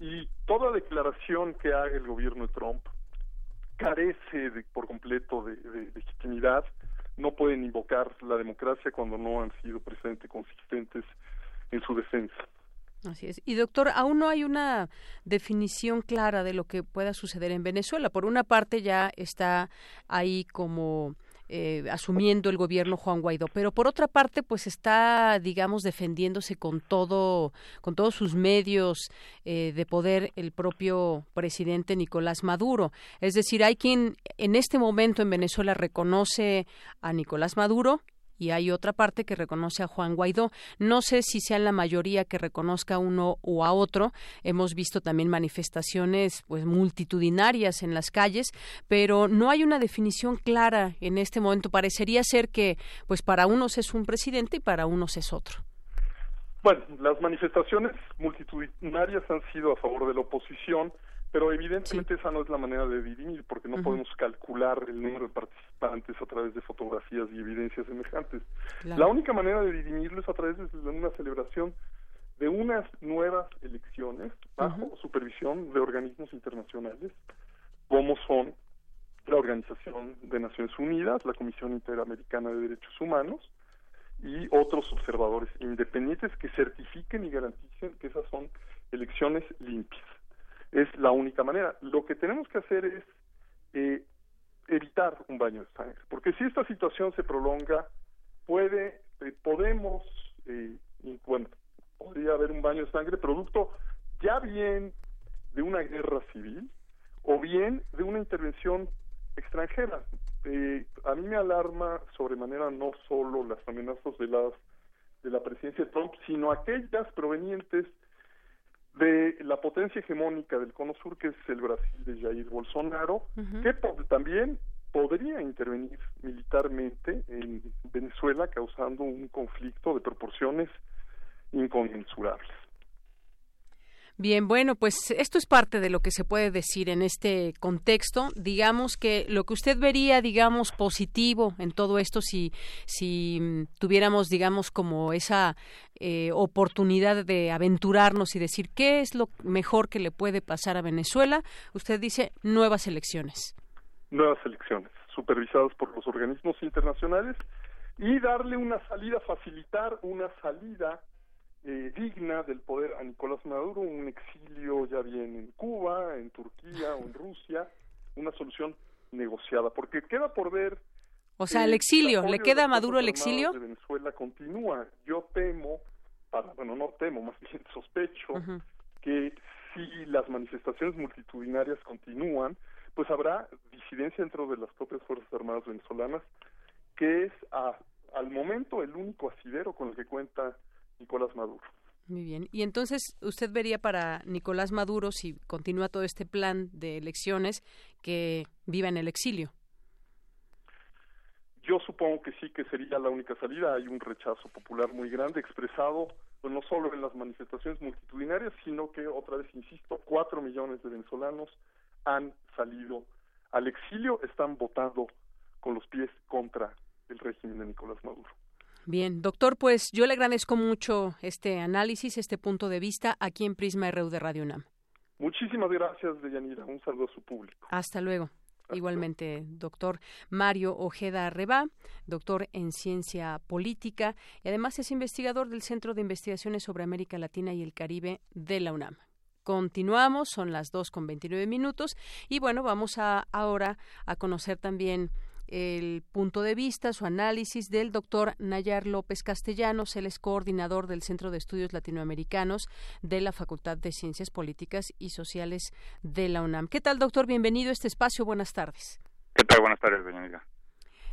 S31: y toda declaración que haga el gobierno de Trump carece de, por completo de, legitimidad. No pueden invocar la democracia cuando no han sido precisamente consistentes en su defensa.
S1: Así es. Y doctor, aún no hay una definición clara de lo que pueda suceder en Venezuela. Por una parte ya está ahí como eh, asumiendo el gobierno Juan Guaidó, pero por otra parte, pues está, digamos, defendiéndose con todo, con todos sus medios eh, de poder el propio presidente Nicolás Maduro. Es decir, hay quien en este momento en Venezuela reconoce a Nicolás Maduro y hay otra parte que reconoce a Juan Guaidó. No sé si sean la mayoría que reconozca a uno o a otro. Hemos visto también manifestaciones pues multitudinarias en las calles, pero no hay una definición clara en este momento. Parecería ser que pues para unos es un presidente y para unos es otro.
S31: Bueno, las manifestaciones multitudinarias han sido a favor de la oposición pero evidentemente esa no es la manera de dirimir, porque no podemos calcular el número de participantes a través de fotografías y evidencias semejantes. La única manera de dirimirlo es a través de una celebración de unas nuevas elecciones bajo supervisión de organismos internacionales, como son la Organización de Naciones Unidas, la Comisión Interamericana de Derechos Humanos y otros observadores independientes que certifiquen y garanticen que esas son elecciones limpias es la única manera. Lo que tenemos que hacer es eh, evitar un baño de sangre, porque si esta situación se prolonga, puede, eh, podemos, eh, bueno, podría haber un baño de sangre producto ya bien de una guerra civil o bien de una intervención extranjera. Eh, a mí me alarma sobremanera no solo las amenazas de de la presidencia de Trump, sino aquellas provenientes de la potencia hegemónica del Cono Sur, que es el Brasil de Jair Bolsonaro, que también podría intervenir militarmente en Venezuela, causando un conflicto de proporciones inconmensurables.
S1: Bien, bueno, pues esto es parte de lo que se puede decir en este contexto. Digamos que lo que usted vería, digamos, positivo en todo esto, si, si mm, tuviéramos, digamos, como esa eh, oportunidad de aventurarnos y decir qué es lo mejor que le puede pasar a Venezuela, usted dice nuevas elecciones.
S31: Nuevas elecciones, supervisadas por los organismos internacionales y darle una salida, facilitar una salida eh, digna del poder a Nicolás Maduro, un exilio ya bien en Cuba, en Turquía o en (laughs) Rusia, una solución negociada, porque queda por ver.
S1: O sea, el exilio, ¿le queda a Maduro el exilio?
S31: De Venezuela continúa. Yo temo, para, bueno, no temo, más bien (laughs) sospecho, que si las manifestaciones multitudinarias continúan, pues habrá disidencia dentro de las propias Fuerzas Armadas venezolanas, que es al momento el único asidero con el que cuenta Nicolás Maduro.
S1: Muy bien. Y entonces, ¿usted vería para Nicolás Maduro, si continúa todo este plan de elecciones, que viva en el exilio?
S31: Yo supongo que sí, que sería la única salida. Hay un rechazo popular muy grande expresado, pues no solo en las manifestaciones multitudinarias, sino que, otra vez insisto, cuatro millones de venezolanos han salido al exilio, están votando con los pies contra el régimen de Nicolás Maduro.
S1: Bien, doctor, pues yo le agradezco mucho este análisis, este punto de vista aquí en Prisma RU de Radio UNAM.
S31: Muchísimas gracias, Deyanira. Un saludo a su público.
S1: Hasta luego. Igualmente, doctor Mario Ojeda Reba, doctor en ciencia política y además es investigador del Centro de Investigaciones sobre América Latina y el Caribe de la UNAM. Continuamos, son las dos con 29 minutos y bueno, vamos a ahora a conocer también el punto de vista, su análisis del doctor Nayar López Castellanos, él es coordinador del Centro de Estudios Latinoamericanos de la Facultad de Ciencias Políticas y Sociales de la UNAM. ¿Qué tal, doctor? Bienvenido a este espacio. Buenas tardes.
S32: ¿Qué tal? Buenas tardes, amiga.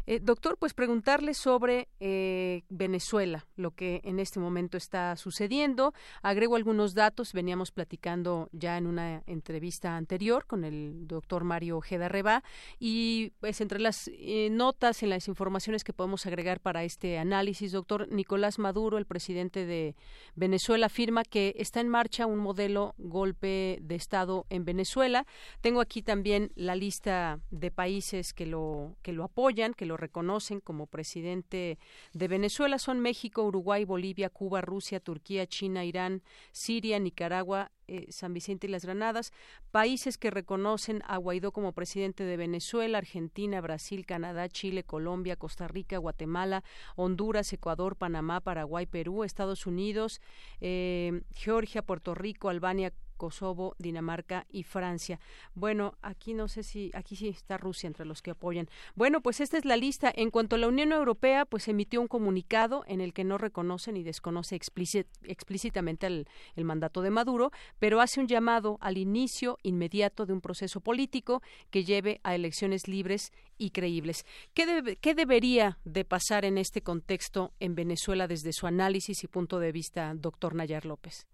S1: Eh, doctor, pues preguntarle sobre eh, Venezuela, lo que en este momento está sucediendo. Agrego algunos datos, veníamos platicando ya en una entrevista anterior con el doctor Mario Ojeda Reba y pues entre las eh, notas, en las informaciones que podemos agregar para este análisis, doctor Nicolás Maduro, el presidente de Venezuela, afirma que está en marcha un modelo golpe de Estado en Venezuela. Tengo aquí también la lista de países que lo, que lo apoyan, que reconocen como presidente de Venezuela. Son México, Uruguay, Bolivia, Cuba, Rusia, Turquía, China, Irán, Siria, Nicaragua, eh, San Vicente y las Granadas, países que reconocen a Guaidó como presidente de Venezuela, Argentina, Brasil, Canadá, Chile, Colombia, Costa Rica, Guatemala, Honduras, Ecuador, Panamá, Paraguay, Perú, Estados Unidos, eh, Georgia, Puerto Rico, Albania, Kosovo, Dinamarca y Francia. Bueno, aquí no sé si, aquí sí está Rusia entre los que apoyan. Bueno, pues esta es la lista. En cuanto a la Unión Europea, pues emitió un comunicado en el que no reconoce ni desconoce explícitamente el, mandato de Maduro, pero hace un llamado al inicio inmediato de un proceso político que lleve a elecciones libres y creíbles. ¿Qué, ¿Qué, debería de pasar en este contexto en Venezuela desde su análisis y punto de vista, doctor Nayar López?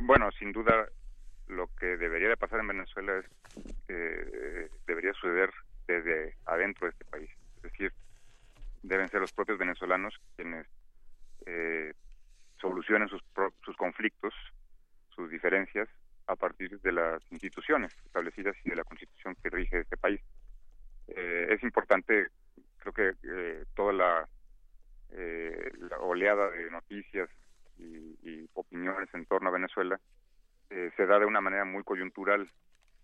S32: Bueno, sin duda lo que debería de pasar en Venezuela es eh, debería suceder desde adentro de este país. Es decir, deben ser los propios venezolanos quienes eh, solucionen sus, sus conflictos, sus diferencias a partir de las instituciones establecidas y de la constitución que rige este país. Eh, es importante, creo que eh, toda la, eh, la oleada de noticias y, opiniones en torno a Venezuela eh, se da de una manera muy coyuntural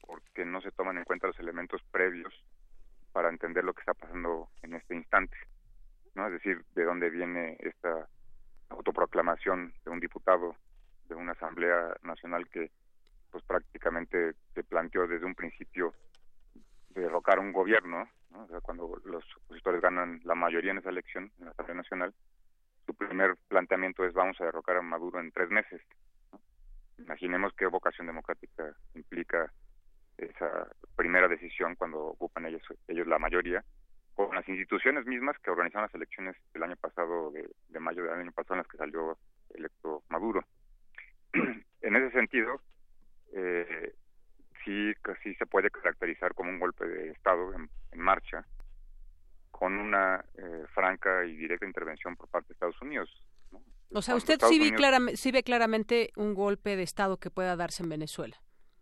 S32: porque no se toman en cuenta los elementos previos para entender lo que está pasando en este instante, ¿no? Es decir, de dónde viene esta autoproclamación de un diputado de una asamblea nacional que pues prácticamente se planteó desde un principio derrocar un gobierno, cuando los opositores ganan la mayoría en esa elección, en la Asamblea Nacional, primer planteamiento es vamos a derrocar a Maduro en tres meses. Imaginemos qué vocación democrática implica esa primera decisión cuando ocupan ellos, ellos la mayoría, con las instituciones mismas que organizaron las elecciones del año pasado, de, mayo del año pasado, en las que salió electo Maduro. (clears throat) en ese sentido, eh, sí, sí se puede caracterizar como un golpe de Estado en, marcha, con una eh, franca y directa intervención por parte de Estados Unidos.
S1: O sea, usted sí, ve sí ve claramente un golpe de Estado que pueda darse en Venezuela.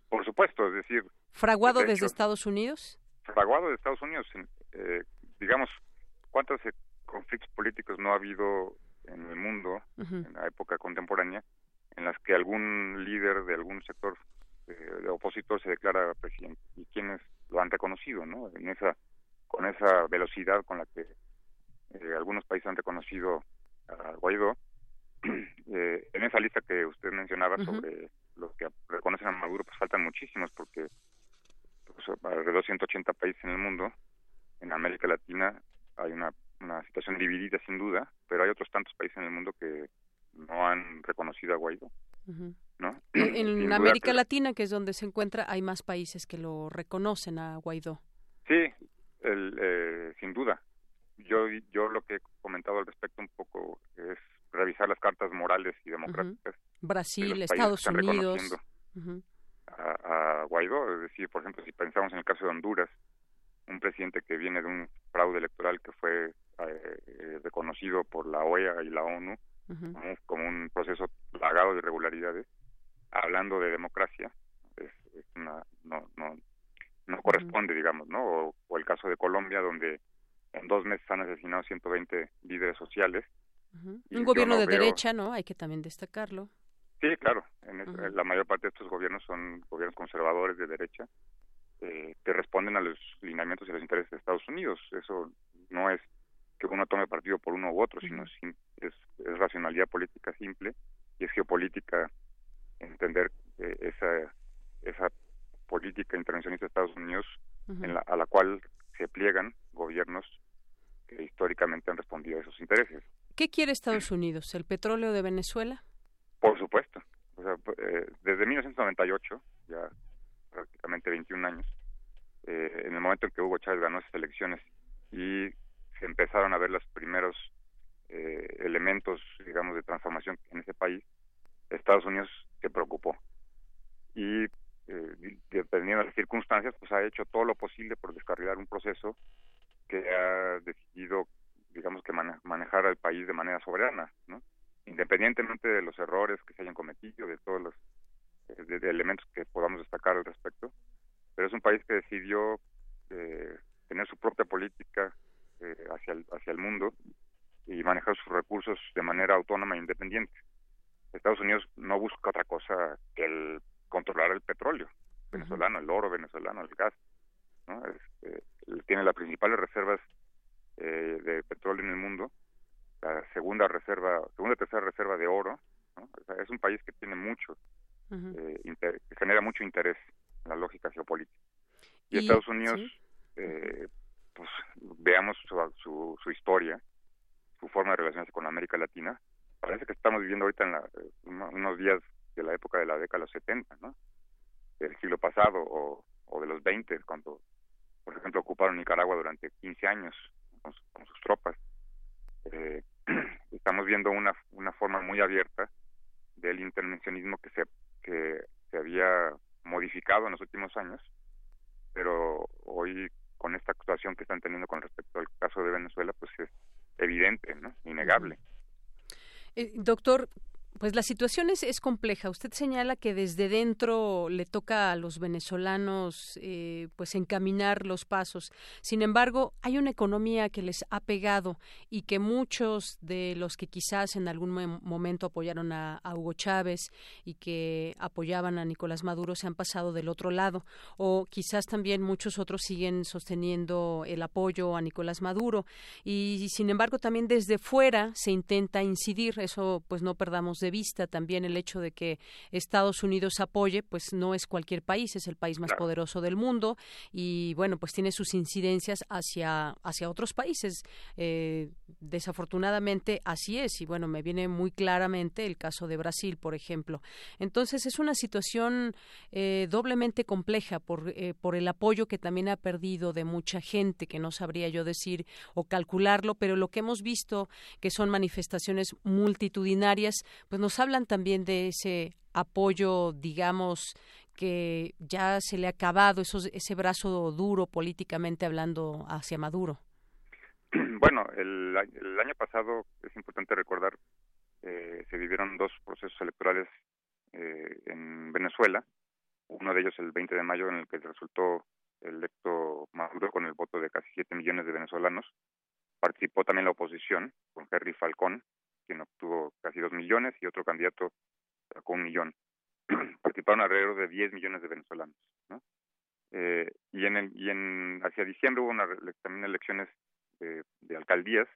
S32: Por supuesto, es decir...
S1: ¿Fraguado desde Estados Unidos?
S32: Fraguado de Estados Unidos. Eh, digamos, ¿cuántos conflictos políticos no ha habido en el mundo, en la época contemporánea, en las que algún líder de algún sector eh, opositor se declara presidente y quienes lo han reconocido, ¿no? En esa con esa velocidad con la que eh, algunos países han reconocido a Guaidó, (clears throat) eh, en esa lista que usted mencionaba sobre los que reconocen a Maduro, pues faltan muchísimos porque pues, alrededor de 180 países en el mundo, en América Latina hay una, una situación dividida sin duda, pero hay otros tantos países en el mundo que no han reconocido a Guaidó. ¿no?
S1: En, (clears throat) América Latina, que es donde se encuentra, hay más países que lo reconocen a Guaidó.
S32: Sí, eh, sin duda. Yo, yo lo que he comentado al respecto un poco es revisar las cartas morales y democráticas.
S1: Brasil, Estados Unidos.
S32: a, a, Guaidó, es decir, por ejemplo, si pensamos en el caso de Honduras, un presidente que viene de un fraude electoral que fue eh, reconocido por la OEA y la ONU como, un proceso plagado de irregularidades, hablando de democracia, es, una, no, no, no corresponde, digamos, ¿no? O, el caso de Colombia, donde en dos meses han asesinado 120 líderes sociales.
S1: Un gobierno de derecha, ¿no? Hay que también destacarlo.
S32: Sí, claro. En La mayor parte de estos gobiernos son gobiernos conservadores de derecha eh, que responden a los lineamientos y los intereses de Estados Unidos. Eso no es que uno tome partido por uno u otro, sino es, es, racionalidad política simple y es geopolítica entender eh, esa, esa política intervencionista de Estados Unidos en la, a la cual se pliegan gobiernos que históricamente han respondido a esos intereses.
S1: ¿Qué quiere Estados (clears throat) Unidos? ¿El petróleo de Venezuela?
S32: Por supuesto. Eh, desde 1998, ya prácticamente 21 años, eh, en el momento en que Hugo Chávez ganó esas elecciones y se empezaron a ver los primeros eh, elementos, digamos, de transformación en ese país, Estados Unidos se preocupó. Y eh, dependiendo de las circunstancias, pues ha hecho todo lo posible por descarrilar un proceso que ha decidido, digamos, que manejar al país de manera soberana, ¿no? Independientemente de los errores que se hayan cometido, de todos los eh, elementos que podamos destacar al respecto, pero es un país que decidió eh, tener su propia política eh, hacia, el, hacia el mundo y manejar sus recursos de manera autónoma e independiente. Estados Unidos no busca otra cosa que el el petróleo venezolano, el oro venezolano, el gas. ¿no? Este, tiene las principales reservas eh, de petróleo en el mundo, la segunda reserva, segunda tercera reserva de oro. es un país que tiene mucho, eh, que genera mucho interés en la lógica geopolítica. Y, Estados Unidos, eh, pues veamos su, su, historia, su forma de relacionarse con América Latina, parece que estamos viviendo ahorita en la, unos días de la época de la década de los 70, ¿no? Del siglo pasado o, o de los 20, cuando, por ejemplo, ocuparon Nicaragua durante 15 años con, sus tropas. Eh, (clears throat) estamos viendo una, una forma muy abierta del intervencionismo que se, que se había modificado en los últimos años, pero hoy con esta actuación que están teniendo con respecto al caso de Venezuela, pues es evidente, ¿no? Innegable.
S1: Eh, doctor, pues la situación es, es, compleja. Usted señala que desde dentro le toca a los venezolanos eh, pues encaminar los pasos. Sin embargo, hay una economía que les ha pegado y que muchos de los que quizás en algún momento apoyaron a, Hugo Chávez y que apoyaban a Nicolás Maduro se han pasado del otro lado. O quizás también muchos otros siguen sosteniendo el apoyo a Nicolás Maduro. Y sin embargo, también desde fuera se intenta incidir. Eso pues no perdamos de vista también el hecho de que Estados Unidos apoye, pues no es cualquier país, es el país más poderoso del mundo y bueno, pues tiene sus incidencias hacia, hacia otros países. Eh, desafortunadamente así es y bueno, me viene muy claramente el caso de Brasil, por ejemplo. Entonces es una situación eh, doblemente compleja por, eh, por el apoyo que también ha perdido de mucha gente, que no sabría yo decir o calcularlo, pero lo que hemos visto que son manifestaciones multitudinarias, pues nos hablan también de ese apoyo, digamos, que ya se le ha acabado esos, ese brazo duro políticamente hablando hacia Maduro. (clears throat)
S32: Bueno, el, año pasado es importante recordar eh, se vivieron dos procesos electorales eh, en Venezuela, uno de ellos el 20 de mayo en el que resultó electo Maduro con el voto de casi 7 millones de venezolanos. Participó también la oposición con Henry Falcón, quien obtuvo casi 2 millones y otro candidato sacó un millón. (clears throat) Participaron alrededor de 10 millones de venezolanos. ¿no? Eh, y en, y en hacia diciembre hubo una, también elecciones de, alcaldías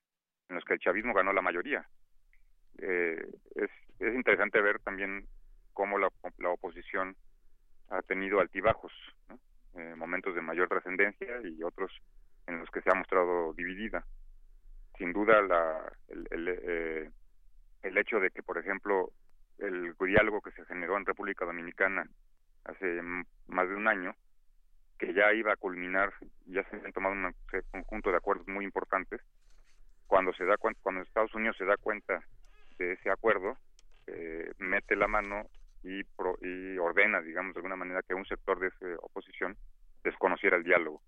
S32: en las que el chavismo ganó la mayoría. Eh, es, es interesante ver también cómo la, la oposición ha tenido altibajos, eh, momentos de mayor trascendencia y otros en los que se ha mostrado dividida. Sin duda, la, el, el, eh, el hecho de que, por ejemplo, el diálogo que se generó en República Dominicana hace más de un año, que ya iba a culminar, ya se han tomado un conjunto de acuerdos muy importantes, cuando se da cuenta, cuando Estados Unidos se da cuenta de ese acuerdo, eh, mete la mano y, y ordena, digamos, de alguna manera que un sector de esa oposición desconociera el diálogo.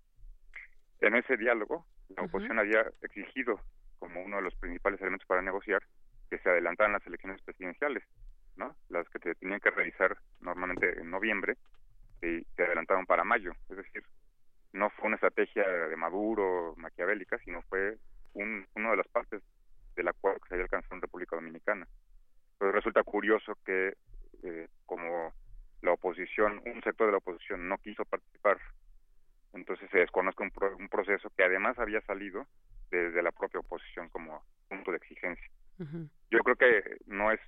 S32: En ese diálogo, la oposición había exigido, como uno de los principales elementos para negociar, que se adelantaran las elecciones presidenciales, ¿no? Las que se tenían que realizar normalmente en noviembre y se adelantaron para mayo. Es decir, no fue una estrategia de Maduro, maquiavélica, sino fue un, una de las partes del acuerdo que se había alcanzado en República Dominicana. Pero resulta curioso que eh, como la oposición, un sector de la oposición no quiso participar, entonces se desconoce un, un proceso que además había salido desde la propia oposición como punto de exigencia. Yo creo que no es,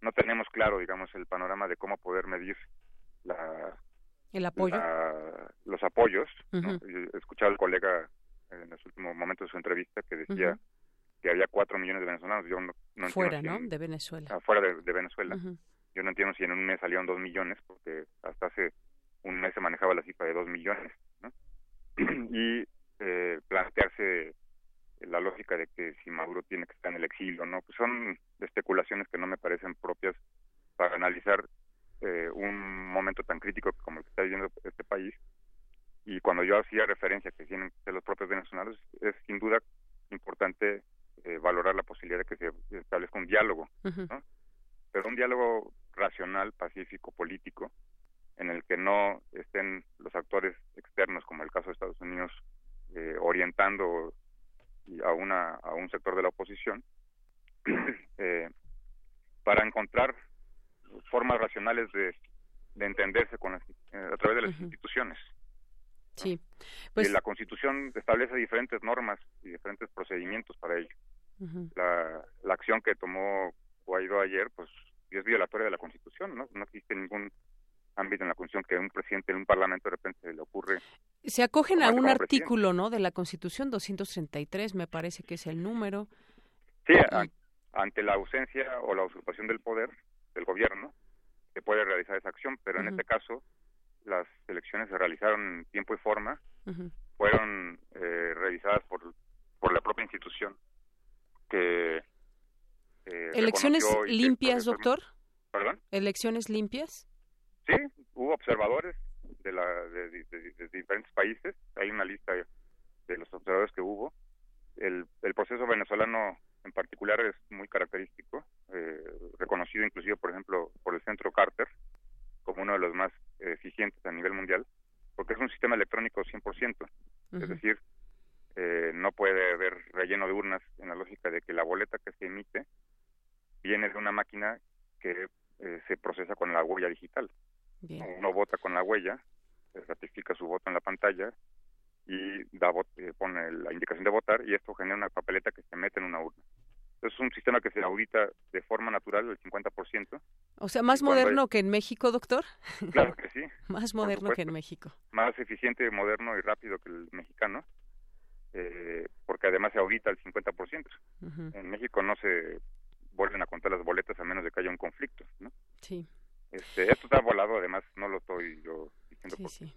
S32: no tenemos claro, digamos, el panorama de cómo poder medir la
S1: el apoyo,
S32: los apoyos. He escuchado al colega en los últimos momentos de su entrevista que decía que había cuatro millones de venezolanos. Yo no,
S1: fuera, ¿no? De Venezuela.
S32: Fuera de, Venezuela. Yo no entiendo si en un mes salieron dos millones, porque hasta hace un mes se manejaba la cifra de dos millones, ¿no? y eh, plantearse la lógica de que si Maduro tiene que estar en el exilio, ¿no? Pues son especulaciones que no me parecen propias para analizar eh, un momento tan crítico como el que está viviendo este país. Y cuando yo hacía referencia que tienen de los propios venezolanos, es sin duda importante eh, valorar la posibilidad de que se establezca un diálogo, ¿no? pero un diálogo racional, pacífico, político, en el que no estén los actores externos, como el caso de Estados Unidos, eh, orientando a, una, a un sector de la oposición, eh, para encontrar formas racionales de, de entenderse con eh, a través de las instituciones.
S1: Sí.
S32: Pues... Y la Constitución establece diferentes normas y diferentes procedimientos para ello. la, la acción que tomó Guaidó ayer, pues es violatoria de la Constitución, ¿no? No existe ningún ámbito en la Constitución que un presidente en un parlamento de repente le ocurre.
S1: Se acogen a un artículo, ¿no? De la Constitución 233, me parece que es el número.
S32: Sí, ante la ausencia o la usurpación del poder del gobierno, se puede realizar esa acción, pero en este caso las elecciones se realizaron en tiempo y forma, fueron eh, revisadas por, por la propia institución que
S1: eh, ¿Elecciones limpias, doctor?
S32: ¿Perdón?
S1: ¿Elecciones limpias?
S32: Sí, hubo observadores de, la, de, diferentes países. Hay una lista de los observadores que hubo. El, el proceso venezolano en particular es muy característico, eh, reconocido inclusive, por ejemplo, por el Centro Carter como uno de los más eficientes a nivel mundial, porque es un sistema electrónico 100%. Es decir, eh, no puede haber relleno de urnas en la lógica de que la boleta que se emite viene de una máquina que eh, se procesa con la huella digital. Uno vota con la huella, ratifica su voto en la pantalla y da eh, pone la indicación de votar y esto genera una papeleta que se mete en una urna. Es es un sistema que se audita de forma natural el 50%.
S1: O sea, más moderno que en México, doctor.
S32: Claro que sí. (laughs)
S1: más moderno que en México.
S32: Más eficiente, moderno y rápido que el mexicano, eh, porque además se audita el 50%. En México no se vuelven a contar las boletas a menos de que haya un conflicto, ¿no?
S1: Sí.
S32: Este, esto está volado, además no lo estoy yo diciendo porque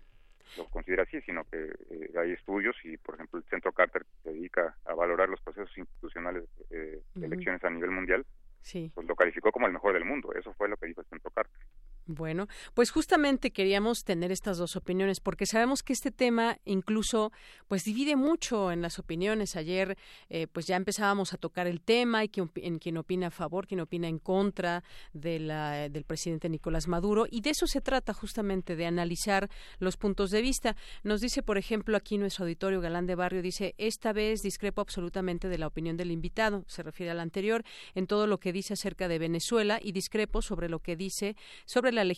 S32: lo considera así, sino que eh, hay estudios y, por ejemplo, el Centro Carter se dedica a valorar los procesos institucionales eh, de elecciones a nivel mundial,
S1: sí.
S32: pues lo calificó como el mejor del mundo. Eso fue lo que dijo el Centro Carter.
S1: Bueno, pues justamente queríamos tener estas dos opiniones porque sabemos que este tema incluso pues divide mucho en las opiniones. Ayer eh, pues ya empezábamos a tocar el tema y quien, en quien opina a favor, quien opina en contra de la, del presidente Nicolás Maduro y de eso se trata justamente de analizar los puntos de vista. Nos dice por ejemplo aquí nuestro auditorio Galán de Barrio dice esta vez discrepo absolutamente de la opinión del invitado, se refiere al anterior en todo lo que dice acerca de Venezuela y discrepo sobre lo que dice sobre la la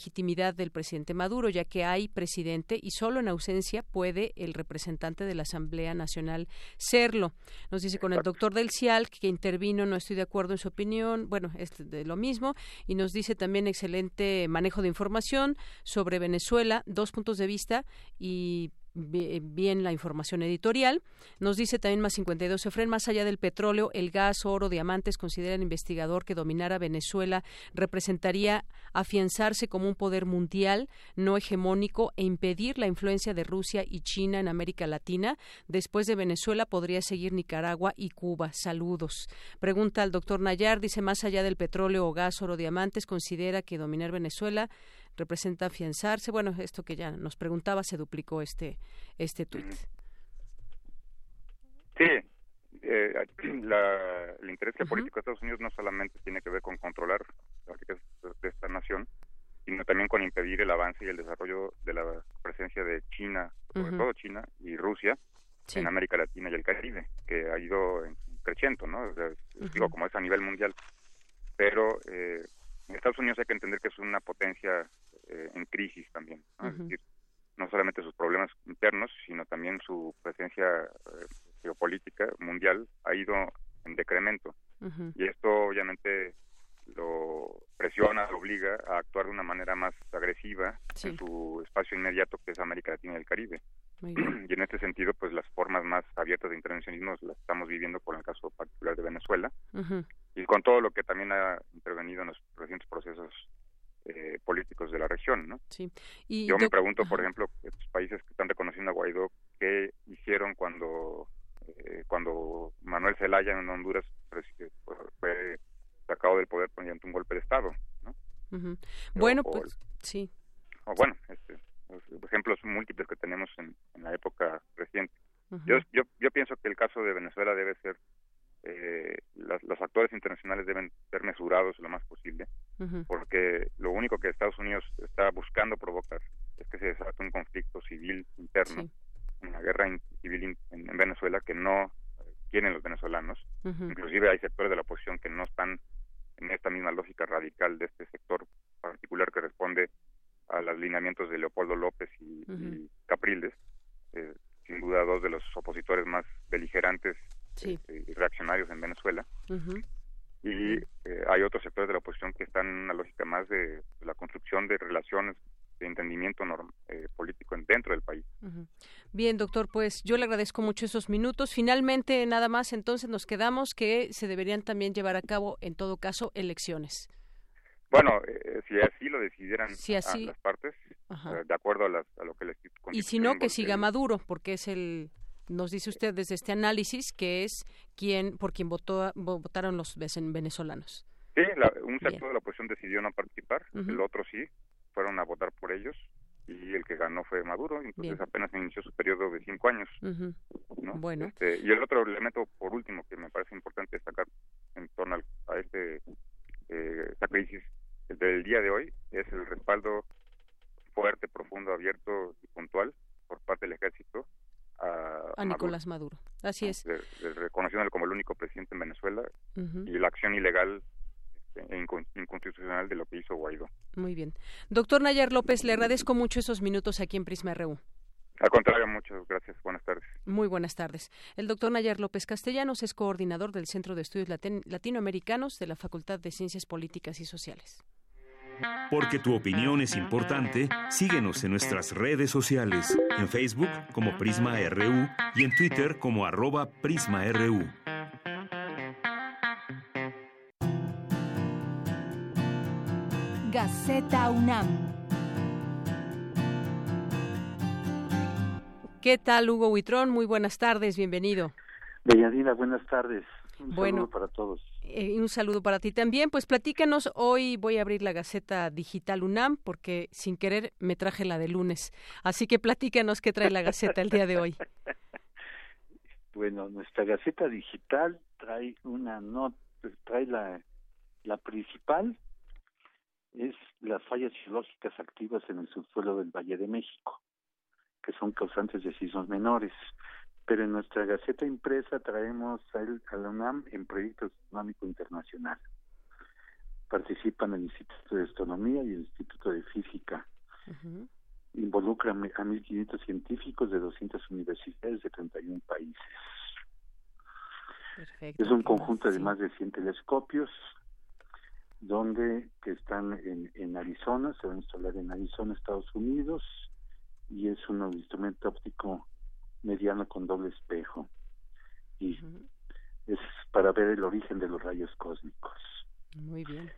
S1: del presidente Maduro, ya que hay presidente y solo en ausencia puede el representante de la Asamblea Nacional serlo. Nos dice con el doctor del CIAL que intervino, no estoy de acuerdo en su opinión, bueno, es de lo mismo, y nos dice también excelente manejo de información sobre Venezuela, dos puntos de vista y bien la información editorial. Nos dice también más 52 Efren, más allá del petróleo, el gas, oro, diamantes, considera el investigador que dominar a Venezuela representaría afianzarse como un poder mundial no hegemónico e impedir la influencia de Rusia y China en América Latina. Después de Venezuela podría seguir Nicaragua y Cuba. Saludos. Pregunta al doctor Nayar, dice más allá del petróleo, gas, oro, diamantes, considera que dominar Venezuela representa afianzarse. Bueno, esto que ya nos preguntaba se duplicó este este tuit.
S32: Sí, eh, (clears throat) la, el interés político de Estados Unidos no solamente tiene que ver con controlar la riqueza de esta nación, sino también con impedir el avance y el desarrollo de la presencia de China, sobre todo China y Rusia, en América Latina y el Caribe, que ha ido creciendo, ¿no? Digo, como es a nivel mundial. Pero eh, Estados Unidos hay que entender que es una potencia eh, en crisis también, ¿no? es decir, no solamente sus problemas internos, sino también su presencia eh, geopolítica mundial ha ido en decremento. Y esto obviamente lo presiona, lo obliga a actuar de una manera más agresiva en su espacio inmediato que es América Latina y el Caribe. (clears throat) Y en este sentido, pues las formas más abiertas de intervencionismo las estamos viviendo por el caso particular de Venezuela y con todo lo que también ha intervenido en los recientes procesos eh, políticos de la región, ¿no?
S1: Sí.
S32: Y Yo me pregunto, por ejemplo, estos países que están reconociendo a Guaidó, ¿qué hicieron cuando eh, cuando Manuel Zelaya en Honduras fue sacado del poder mediante un golpe de Estado, ¿no?
S1: Bueno, pues sí.
S32: O bueno, este, ejemplos múltiples que tenemos en, la época reciente. yo, yo, yo pienso que el caso de Venezuela debe ser eh, los actores internacionales deben ser mesurados lo más posible, porque lo único que Estados Unidos está buscando provocar es que se desate un conflicto civil interno, una guerra civil en, Venezuela que no quieren los venezolanos. Inclusive hay sectores de la oposición que no están en esta misma lógica radical de este sector particular que responde a los lineamientos de Leopoldo López y, Capriles, eh, sin duda dos de los opositores más beligerantes este, y reaccionarios en Venezuela. Y eh, hay otros sectores de la oposición que están en una lógica más de, la construcción de relaciones de entendimiento eh, político dentro del país.
S1: Bien, doctor, pues yo le agradezco mucho esos minutos. Finalmente, nada más, entonces nos quedamos que se deberían también llevar a cabo, en todo caso, elecciones.
S32: Bueno, eh, si así lo decidieran las partes, de acuerdo a, lo que les
S1: Y si no, que siga Maduro, porque es el nos dice usted desde este análisis que es quien por quien votó votaron los venezolanos.
S32: Sí, un sector de la oposición decidió no participar, el otro sí, fueron a votar por ellos y el que ganó fue Maduro, entonces apenas inició su periodo de cinco años.
S1: Bueno.
S32: Este, y el otro elemento, por último, que me parece importante destacar en torno a este eh, esta crisis del día de hoy, es el respaldo fuerte, profundo, abierto y puntual por parte del ejército a,
S1: Nicolás Maduro. Así es.
S32: reconociéndolo como el único presidente en Venezuela y la acción ilegal este, e inconstitucional de lo que hizo Guaidó.
S1: Muy bien. Doctor Nayar López, le agradezco mucho esos minutos aquí en Prisma RU.
S32: Al contrario, muchas gracias. Buenas tardes.
S1: Muy buenas tardes. El doctor Nayar López Castellanos es coordinador del Centro de Estudios Latinoamericanos de la Facultad de Ciencias Políticas y Sociales.
S3: Porque tu opinión es importante, síguenos en nuestras redes sociales, en Facebook como Prisma RU y en Twitter como arroba PrismaRU.
S14: Gaceta UNAM.
S1: ¿Qué tal, Hugo Huitrón? Muy buenas tardes, bienvenido.
S33: Deyanira, buenas tardes. Un saludo para todos.
S1: Eh, un saludo para ti también. Pues platícanos, hoy voy a abrir la Gaceta Digital UNAM porque sin querer me traje la de lunes. Así que platícanos qué trae la Gaceta el día de hoy. (laughs)
S33: Bueno, nuestra Gaceta Digital trae una nota, trae la, principal, es las fallas geológicas activas en el subsuelo del Valle de México que son causantes de sismos menores. Pero en nuestra Gaceta impresa traemos al, a la UNAM en proyectos astronómico internacional. Participan el Instituto de Astronomía y el Instituto de Física. Involucran a 1.500 científicos de 200 universidades de 31 países. es un conjunto de más de 100 telescopios donde que están en, en Arizona, se van a instalar en Arizona, Estados Unidos, y es un instrumento óptico mediano con doble espejo y es para ver el origen de los rayos cósmicos.
S1: Muy bien.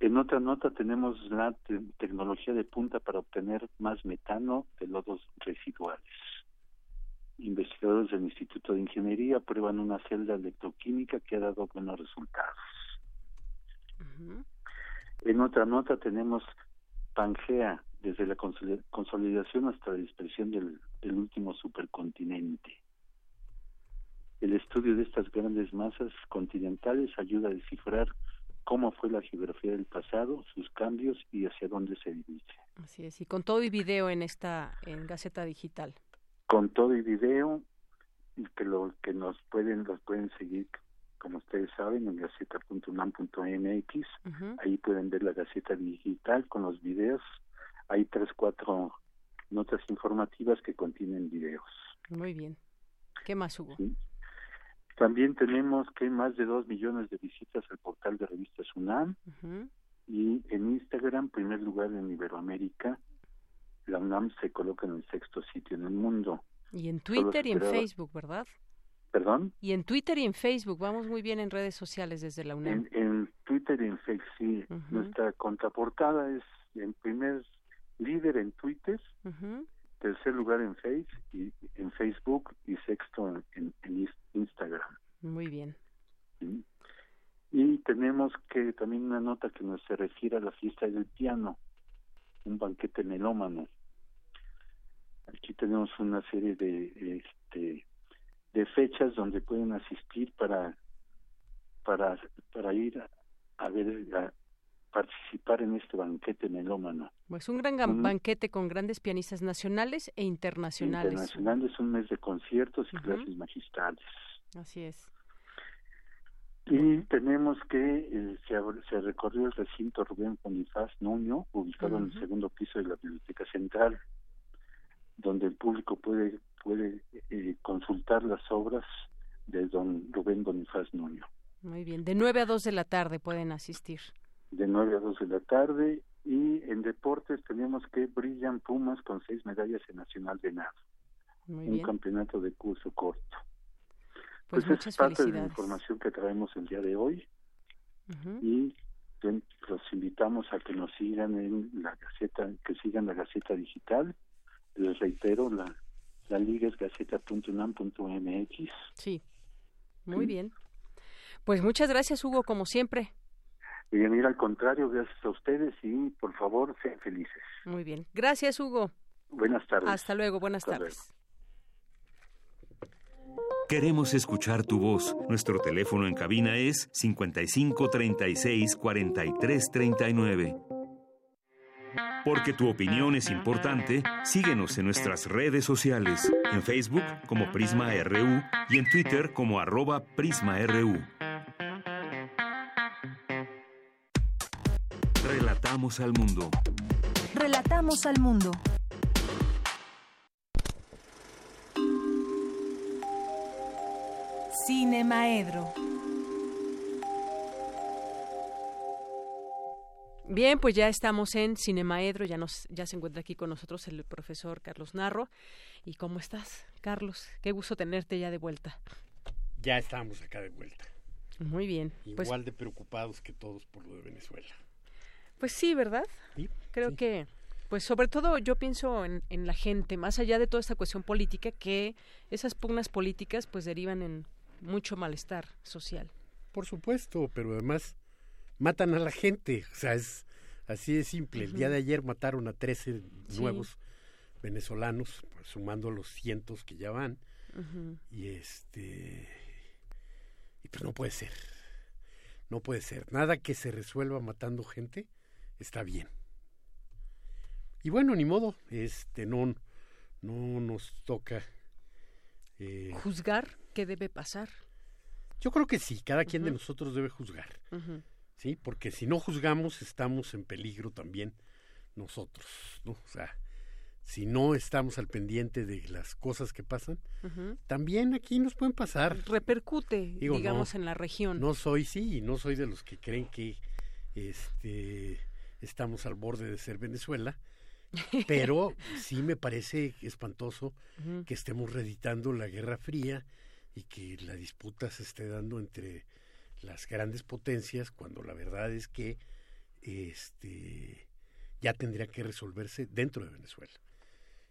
S33: En otra nota tenemos la tecnología de punta para obtener más metano de lodos residuales. Investigadores del Instituto de Ingeniería prueban una celda electroquímica que ha dado buenos resultados. En otra nota tenemos Pangea, desde la consolidación hasta la dispersión del, último supercontinente. El estudio de estas grandes masas continentales ayuda a descifrar cómo fue la geografía del pasado, sus cambios y hacia dónde se dirige.
S1: Así es, y con todo y video en esta en Gaceta Digital.
S33: Con todo y video y que lo que nos pueden los pueden seguir como ustedes saben en gaceta.unam.mx, ahí pueden ver la Gaceta Digital con los videos hay tres, cuatro notas informativas que contienen videos.
S1: Muy bien. ¿Qué más hubo?
S33: También tenemos que hay más de dos millones de visitas al portal de revistas UNAM y en Instagram, primer lugar en Iberoamérica, la UNAM se coloca en el sexto sitio en el mundo.
S1: Y en Twitter y en Facebook, ¿verdad?
S33: ¿Perdón?
S1: Y en Twitter y en Facebook, vamos muy bien en redes sociales desde la UNAM.
S33: En, Twitter y en Facebook, sí. Nuestra contraportada es en primer líder en Twitter, tercer lugar en Face y en Facebook y sexto en, Instagram.
S1: Muy bien.
S33: Y tenemos que también una nota que nos se refiere a la fiesta del piano, un banquete melómano. Aquí tenemos una serie de este de fechas donde pueden asistir para para para ir a, ver participar en este banquete melómano.
S1: Pues un gran banquete con grandes pianistas nacionales e internacionales.
S33: Internacionales, un mes de conciertos y clases magistrales.
S1: Así es.
S33: Y tenemos que eh, se, recorrió el recinto Rubén Bonifaz Nuño, ubicado en el segundo piso de la Biblioteca Central, donde el público puede puede eh, consultar las obras de don Rubén Bonifaz Nuño.
S1: Muy bien, de 9 a 2 de la tarde pueden asistir
S33: de 9 a 2 de la tarde y en deportes tenemos que brillan Pumas con seis medallas en Nacional de Nado. un campeonato de curso corto.
S1: Pues, pues es parte de
S33: la información que traemos el día de hoy y los invitamos a que nos sigan en la Gaceta, que sigan la Gaceta Digital. Les reitero, la, la liga es gaceta.unam.mx.
S1: Sí, muy bien. Pues muchas gracias, Hugo, como siempre.
S33: Bien, al contrario, gracias a ustedes y por favor sean felices.
S1: Muy bien. Gracias, Hugo.
S33: Buenas tardes.
S1: Hasta luego, buenas tardes.
S3: Queremos escuchar tu voz. Nuestro teléfono en cabina es 55 36 43 39. Porque tu opinión es importante, síguenos en nuestras redes sociales, en Facebook como Prisma RU y en Twitter como arroba PrismaRU. Relatamos al mundo.
S14: Relatamos al mundo. Cine Maedro.
S1: Bien, pues ya estamos en Cinemaedro, ya nos, ya se encuentra aquí con nosotros el profesor Carlos Narro. ¿Y cómo estás, Carlos? Qué gusto tenerte ya de vuelta.
S34: Ya estamos acá de vuelta.
S1: Muy bien.
S34: Pues Igual de preocupados que todos por lo de Venezuela.
S1: Pues sí, ¿verdad? Creo que, pues sobre todo yo pienso en, en, la gente, más allá de toda esta cuestión política, que esas pugnas políticas pues derivan en mucho malestar social.
S34: Por supuesto, pero además matan a la gente, o sea, es así de simple. El día de ayer mataron a 13 nuevos venezolanos, pues, sumando los cientos que ya van. Y este y pues no puede ser. No puede ser. Nada que se resuelva matando gente está bien. Y bueno, ni modo, este no, no nos toca
S1: eh, juzgar qué debe pasar.
S34: Yo creo que sí, cada quien de nosotros debe juzgar, sí, porque si no juzgamos estamos en peligro también nosotros, ¿no? O sea, si no estamos al pendiente de las cosas que pasan, también aquí nos pueden pasar.
S1: Repercute, digamos, en la región.
S34: No soy, sí, no soy de los que creen que este estamos al borde de ser Venezuela, pero (laughs) sí me parece espantoso que estemos reeditando la Guerra Fría y que la disputa se esté dando entre las grandes potencias cuando la verdad es que este ya tendría que resolverse dentro de Venezuela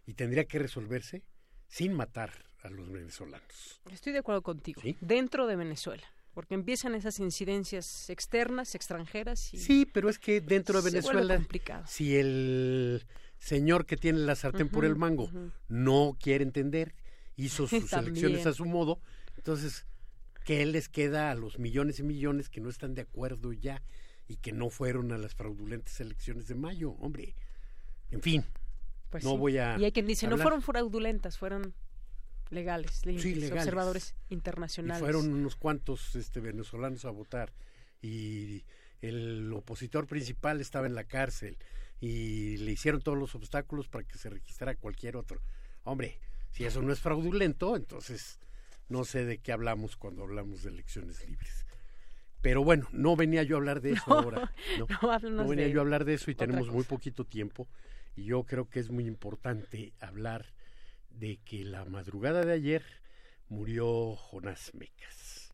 S34: y tendría que resolverse sin matar a los venezolanos.
S1: Estoy de acuerdo contigo. Dentro de Venezuela porque empiezan esas incidencias externas, extranjeras. Y
S34: sí, pero es que dentro de Venezuela, si el señor que tiene la sartén por el mango no quiere entender, hizo (laughs) sus elecciones a su modo, entonces, ¿qué les queda a los millones y millones que no están de acuerdo ya y que no fueron a las fraudulentes elecciones de mayo? Hombre, en fin, pues no voy a...
S1: Y hay quien dice, no fueron fraudulentas, fueron legales, observadores internacionales.
S34: Y fueron unos cuantos este, venezolanos a votar y el opositor principal estaba en la cárcel y le hicieron todos los obstáculos para que se registrara cualquier otro. Hombre, si eso no es fraudulento, entonces no sé de qué hablamos cuando hablamos de elecciones libres. Pero bueno, no venía yo a hablar de eso (laughs) ahora. No, venía yo a hablar de eso y tenemos muy poquito tiempo. Y yo creo que es muy importante hablar de que la madrugada de ayer murió Jonás Mecas,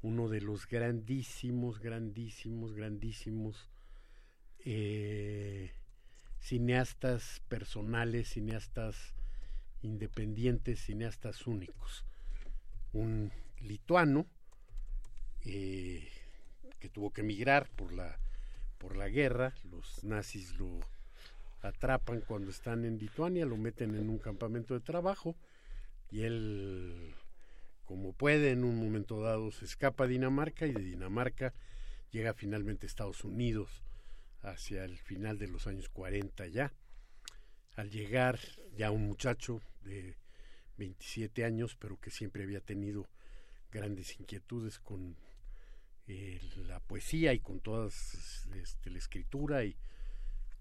S34: uno de los grandísimos, grandísimos, grandísimos eh, cineastas personales, cineastas independientes, cineastas únicos. Un lituano eh, que tuvo que emigrar por la, por la guerra, los nazis lo atrapan cuando están en Lituania, lo meten en un campamento de trabajo y él, como puede, en un momento dado se escapa a Dinamarca y de Dinamarca llega finalmente a Estados Unidos hacia el final de los años 40 ya. Al llegar ya un muchacho de 27 años, pero que siempre había tenido grandes inquietudes con eh, la poesía y con toda este, la escritura y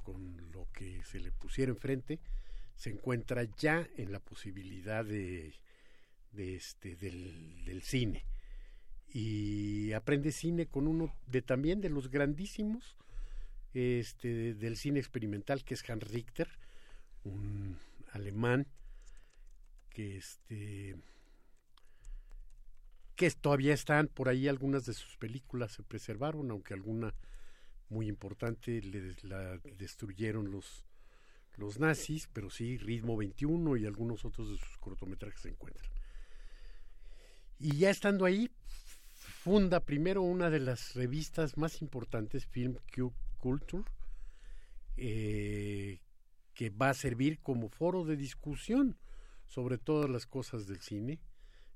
S34: con lo que se le pusiera enfrente, se encuentra ya en la posibilidad de, este, del, del, cine. Y aprende cine con uno de también de los grandísimos este, del cine experimental, que es Hans Richter, un alemán que este que todavía están por ahí algunas de sus películas se preservaron, aunque alguna muy importante, le, la destruyeron los, los nazis, pero sí, Ritmo 21 y algunos otros de sus cortometrajes se encuentran. Y ya estando ahí, funda primero una de las revistas más importantes, Film Culture, eh, que va a servir como foro de discusión sobre todas las cosas del cine.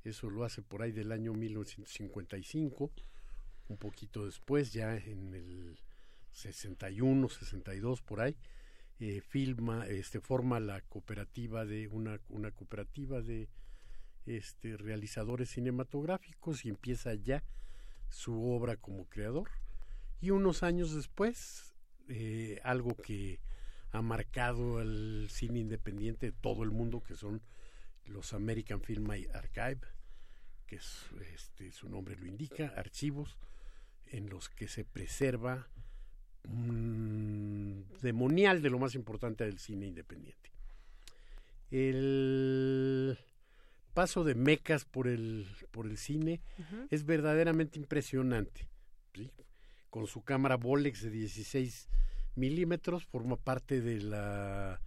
S34: Eso lo hace por ahí del año 1955, un poquito después, ya en el 61, 62 por ahí, eh, filma, este, forma la cooperativa de una, una cooperativa de este, realizadores cinematográficos y empieza ya su obra como creador. Y unos años después, eh, algo que ha marcado al cine independiente de todo el mundo, que son los American Film Archive, que es, este, su nombre lo indica, archivos en los que se preserva un demonial de lo más importante del cine independiente. El paso de mecas por el, por el cine es verdaderamente impresionante. Con su cámara Bolex de 16 milímetros forma parte de, la,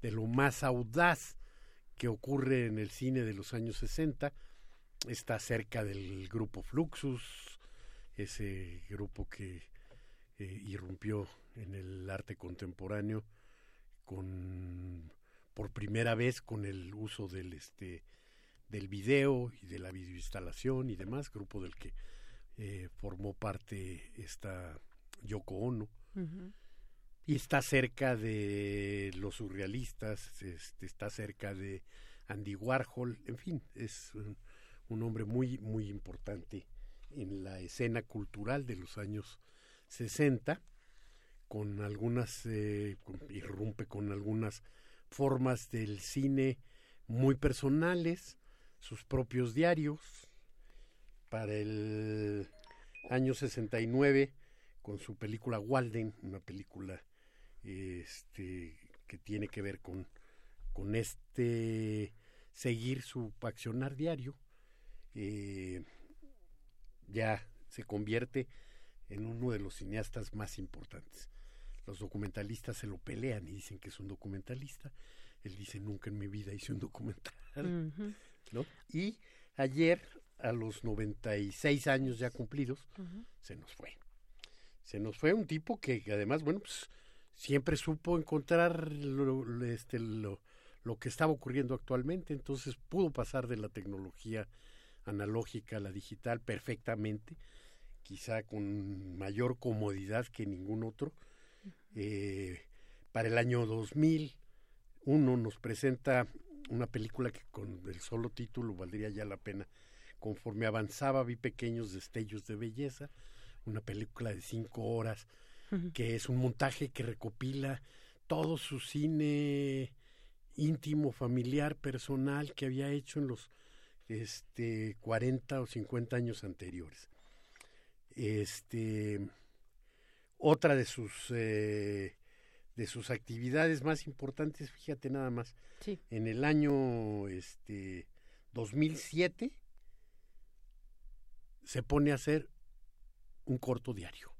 S34: de lo más audaz que ocurre en el cine de los años 60. Está cerca del grupo Fluxus, ese grupo que eh, irrumpió en el arte contemporáneo con por primera vez con el uso del este del video y de la videoinstalación y demás grupo del que eh, formó parte esta Yoko Ono. Y está cerca de los surrealistas este, está cerca de Andy Warhol en fin es un, un hombre muy muy importante en la escena cultural de los años 60 con algunas eh, irrumpe con algunas formas del cine muy personales sus propios diarios. Para el año 69 con su película Walden una película este que tiene que ver con con este seguir su accionar diario eh, ya se convierte en uno de los cineastas más importantes. Los documentalistas se lo pelean y dicen que es un documentalista. Él dice, nunca en mi vida hice un documental. ¿no? Y ayer, a los 96 años ya cumplidos, se nos fue. Se nos fue un tipo que además, bueno, pues siempre supo encontrar lo, este, lo, lo que estaba ocurriendo actualmente, entonces pudo pasar de la tecnología analógica a la digital perfectamente quizá con mayor comodidad que ningún otro. Eh, para el año 2001 nos presenta una película que con el solo título valdría ya la pena. Conforme avanzaba vi pequeños destellos de belleza, una película de cinco horas que es un montaje que recopila todo su cine íntimo, familiar, personal que había hecho en los este 40 o 50 años anteriores. Este, otra de sus eh, de sus actividades más importantes, fíjate nada más, en el año este 2007 se pone a hacer un corto diario.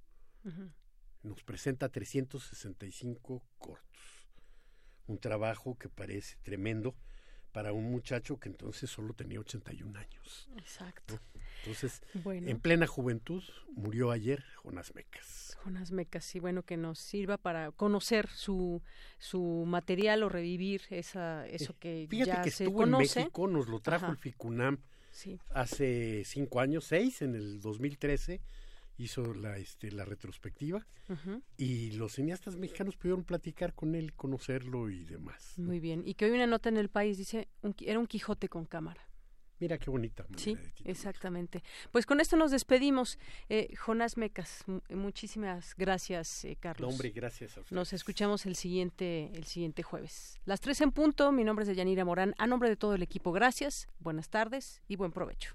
S34: Nos presenta 365 cortos. Un trabajo que parece tremendo para un muchacho que entonces solo tenía 81 años.
S1: Exacto.
S34: Entonces, en plena juventud murió ayer Jonas Mecas.
S1: Jonas Mecas, y bueno, que nos sirva para conocer su, su material o revivir esa, eso que
S34: Fíjate
S1: ya
S34: que
S1: se
S34: estuvo
S1: conoce.
S34: en México, nos lo trajo el FICUNAM hace cinco años, seis, en el 2013 hizo la, este, la retrospectiva y los cineastas mexicanos pudieron platicar con él, conocerlo y demás.
S1: Muy bien. Y que hoy una nota en el país dice, un, era un Quijote con cámara.
S34: Mira qué bonita.
S1: Sí, exactamente. Pues con esto nos despedimos. Eh, Jonás Mecas, muchísimas gracias, eh, Carlos.
S34: hombre, gracias a ustedes.
S1: Nos escuchamos el siguiente, el siguiente jueves. Las tres en punto. Mi nombre es Deyanira Morán. A nombre de todo el equipo, gracias, buenas tardes y buen provecho.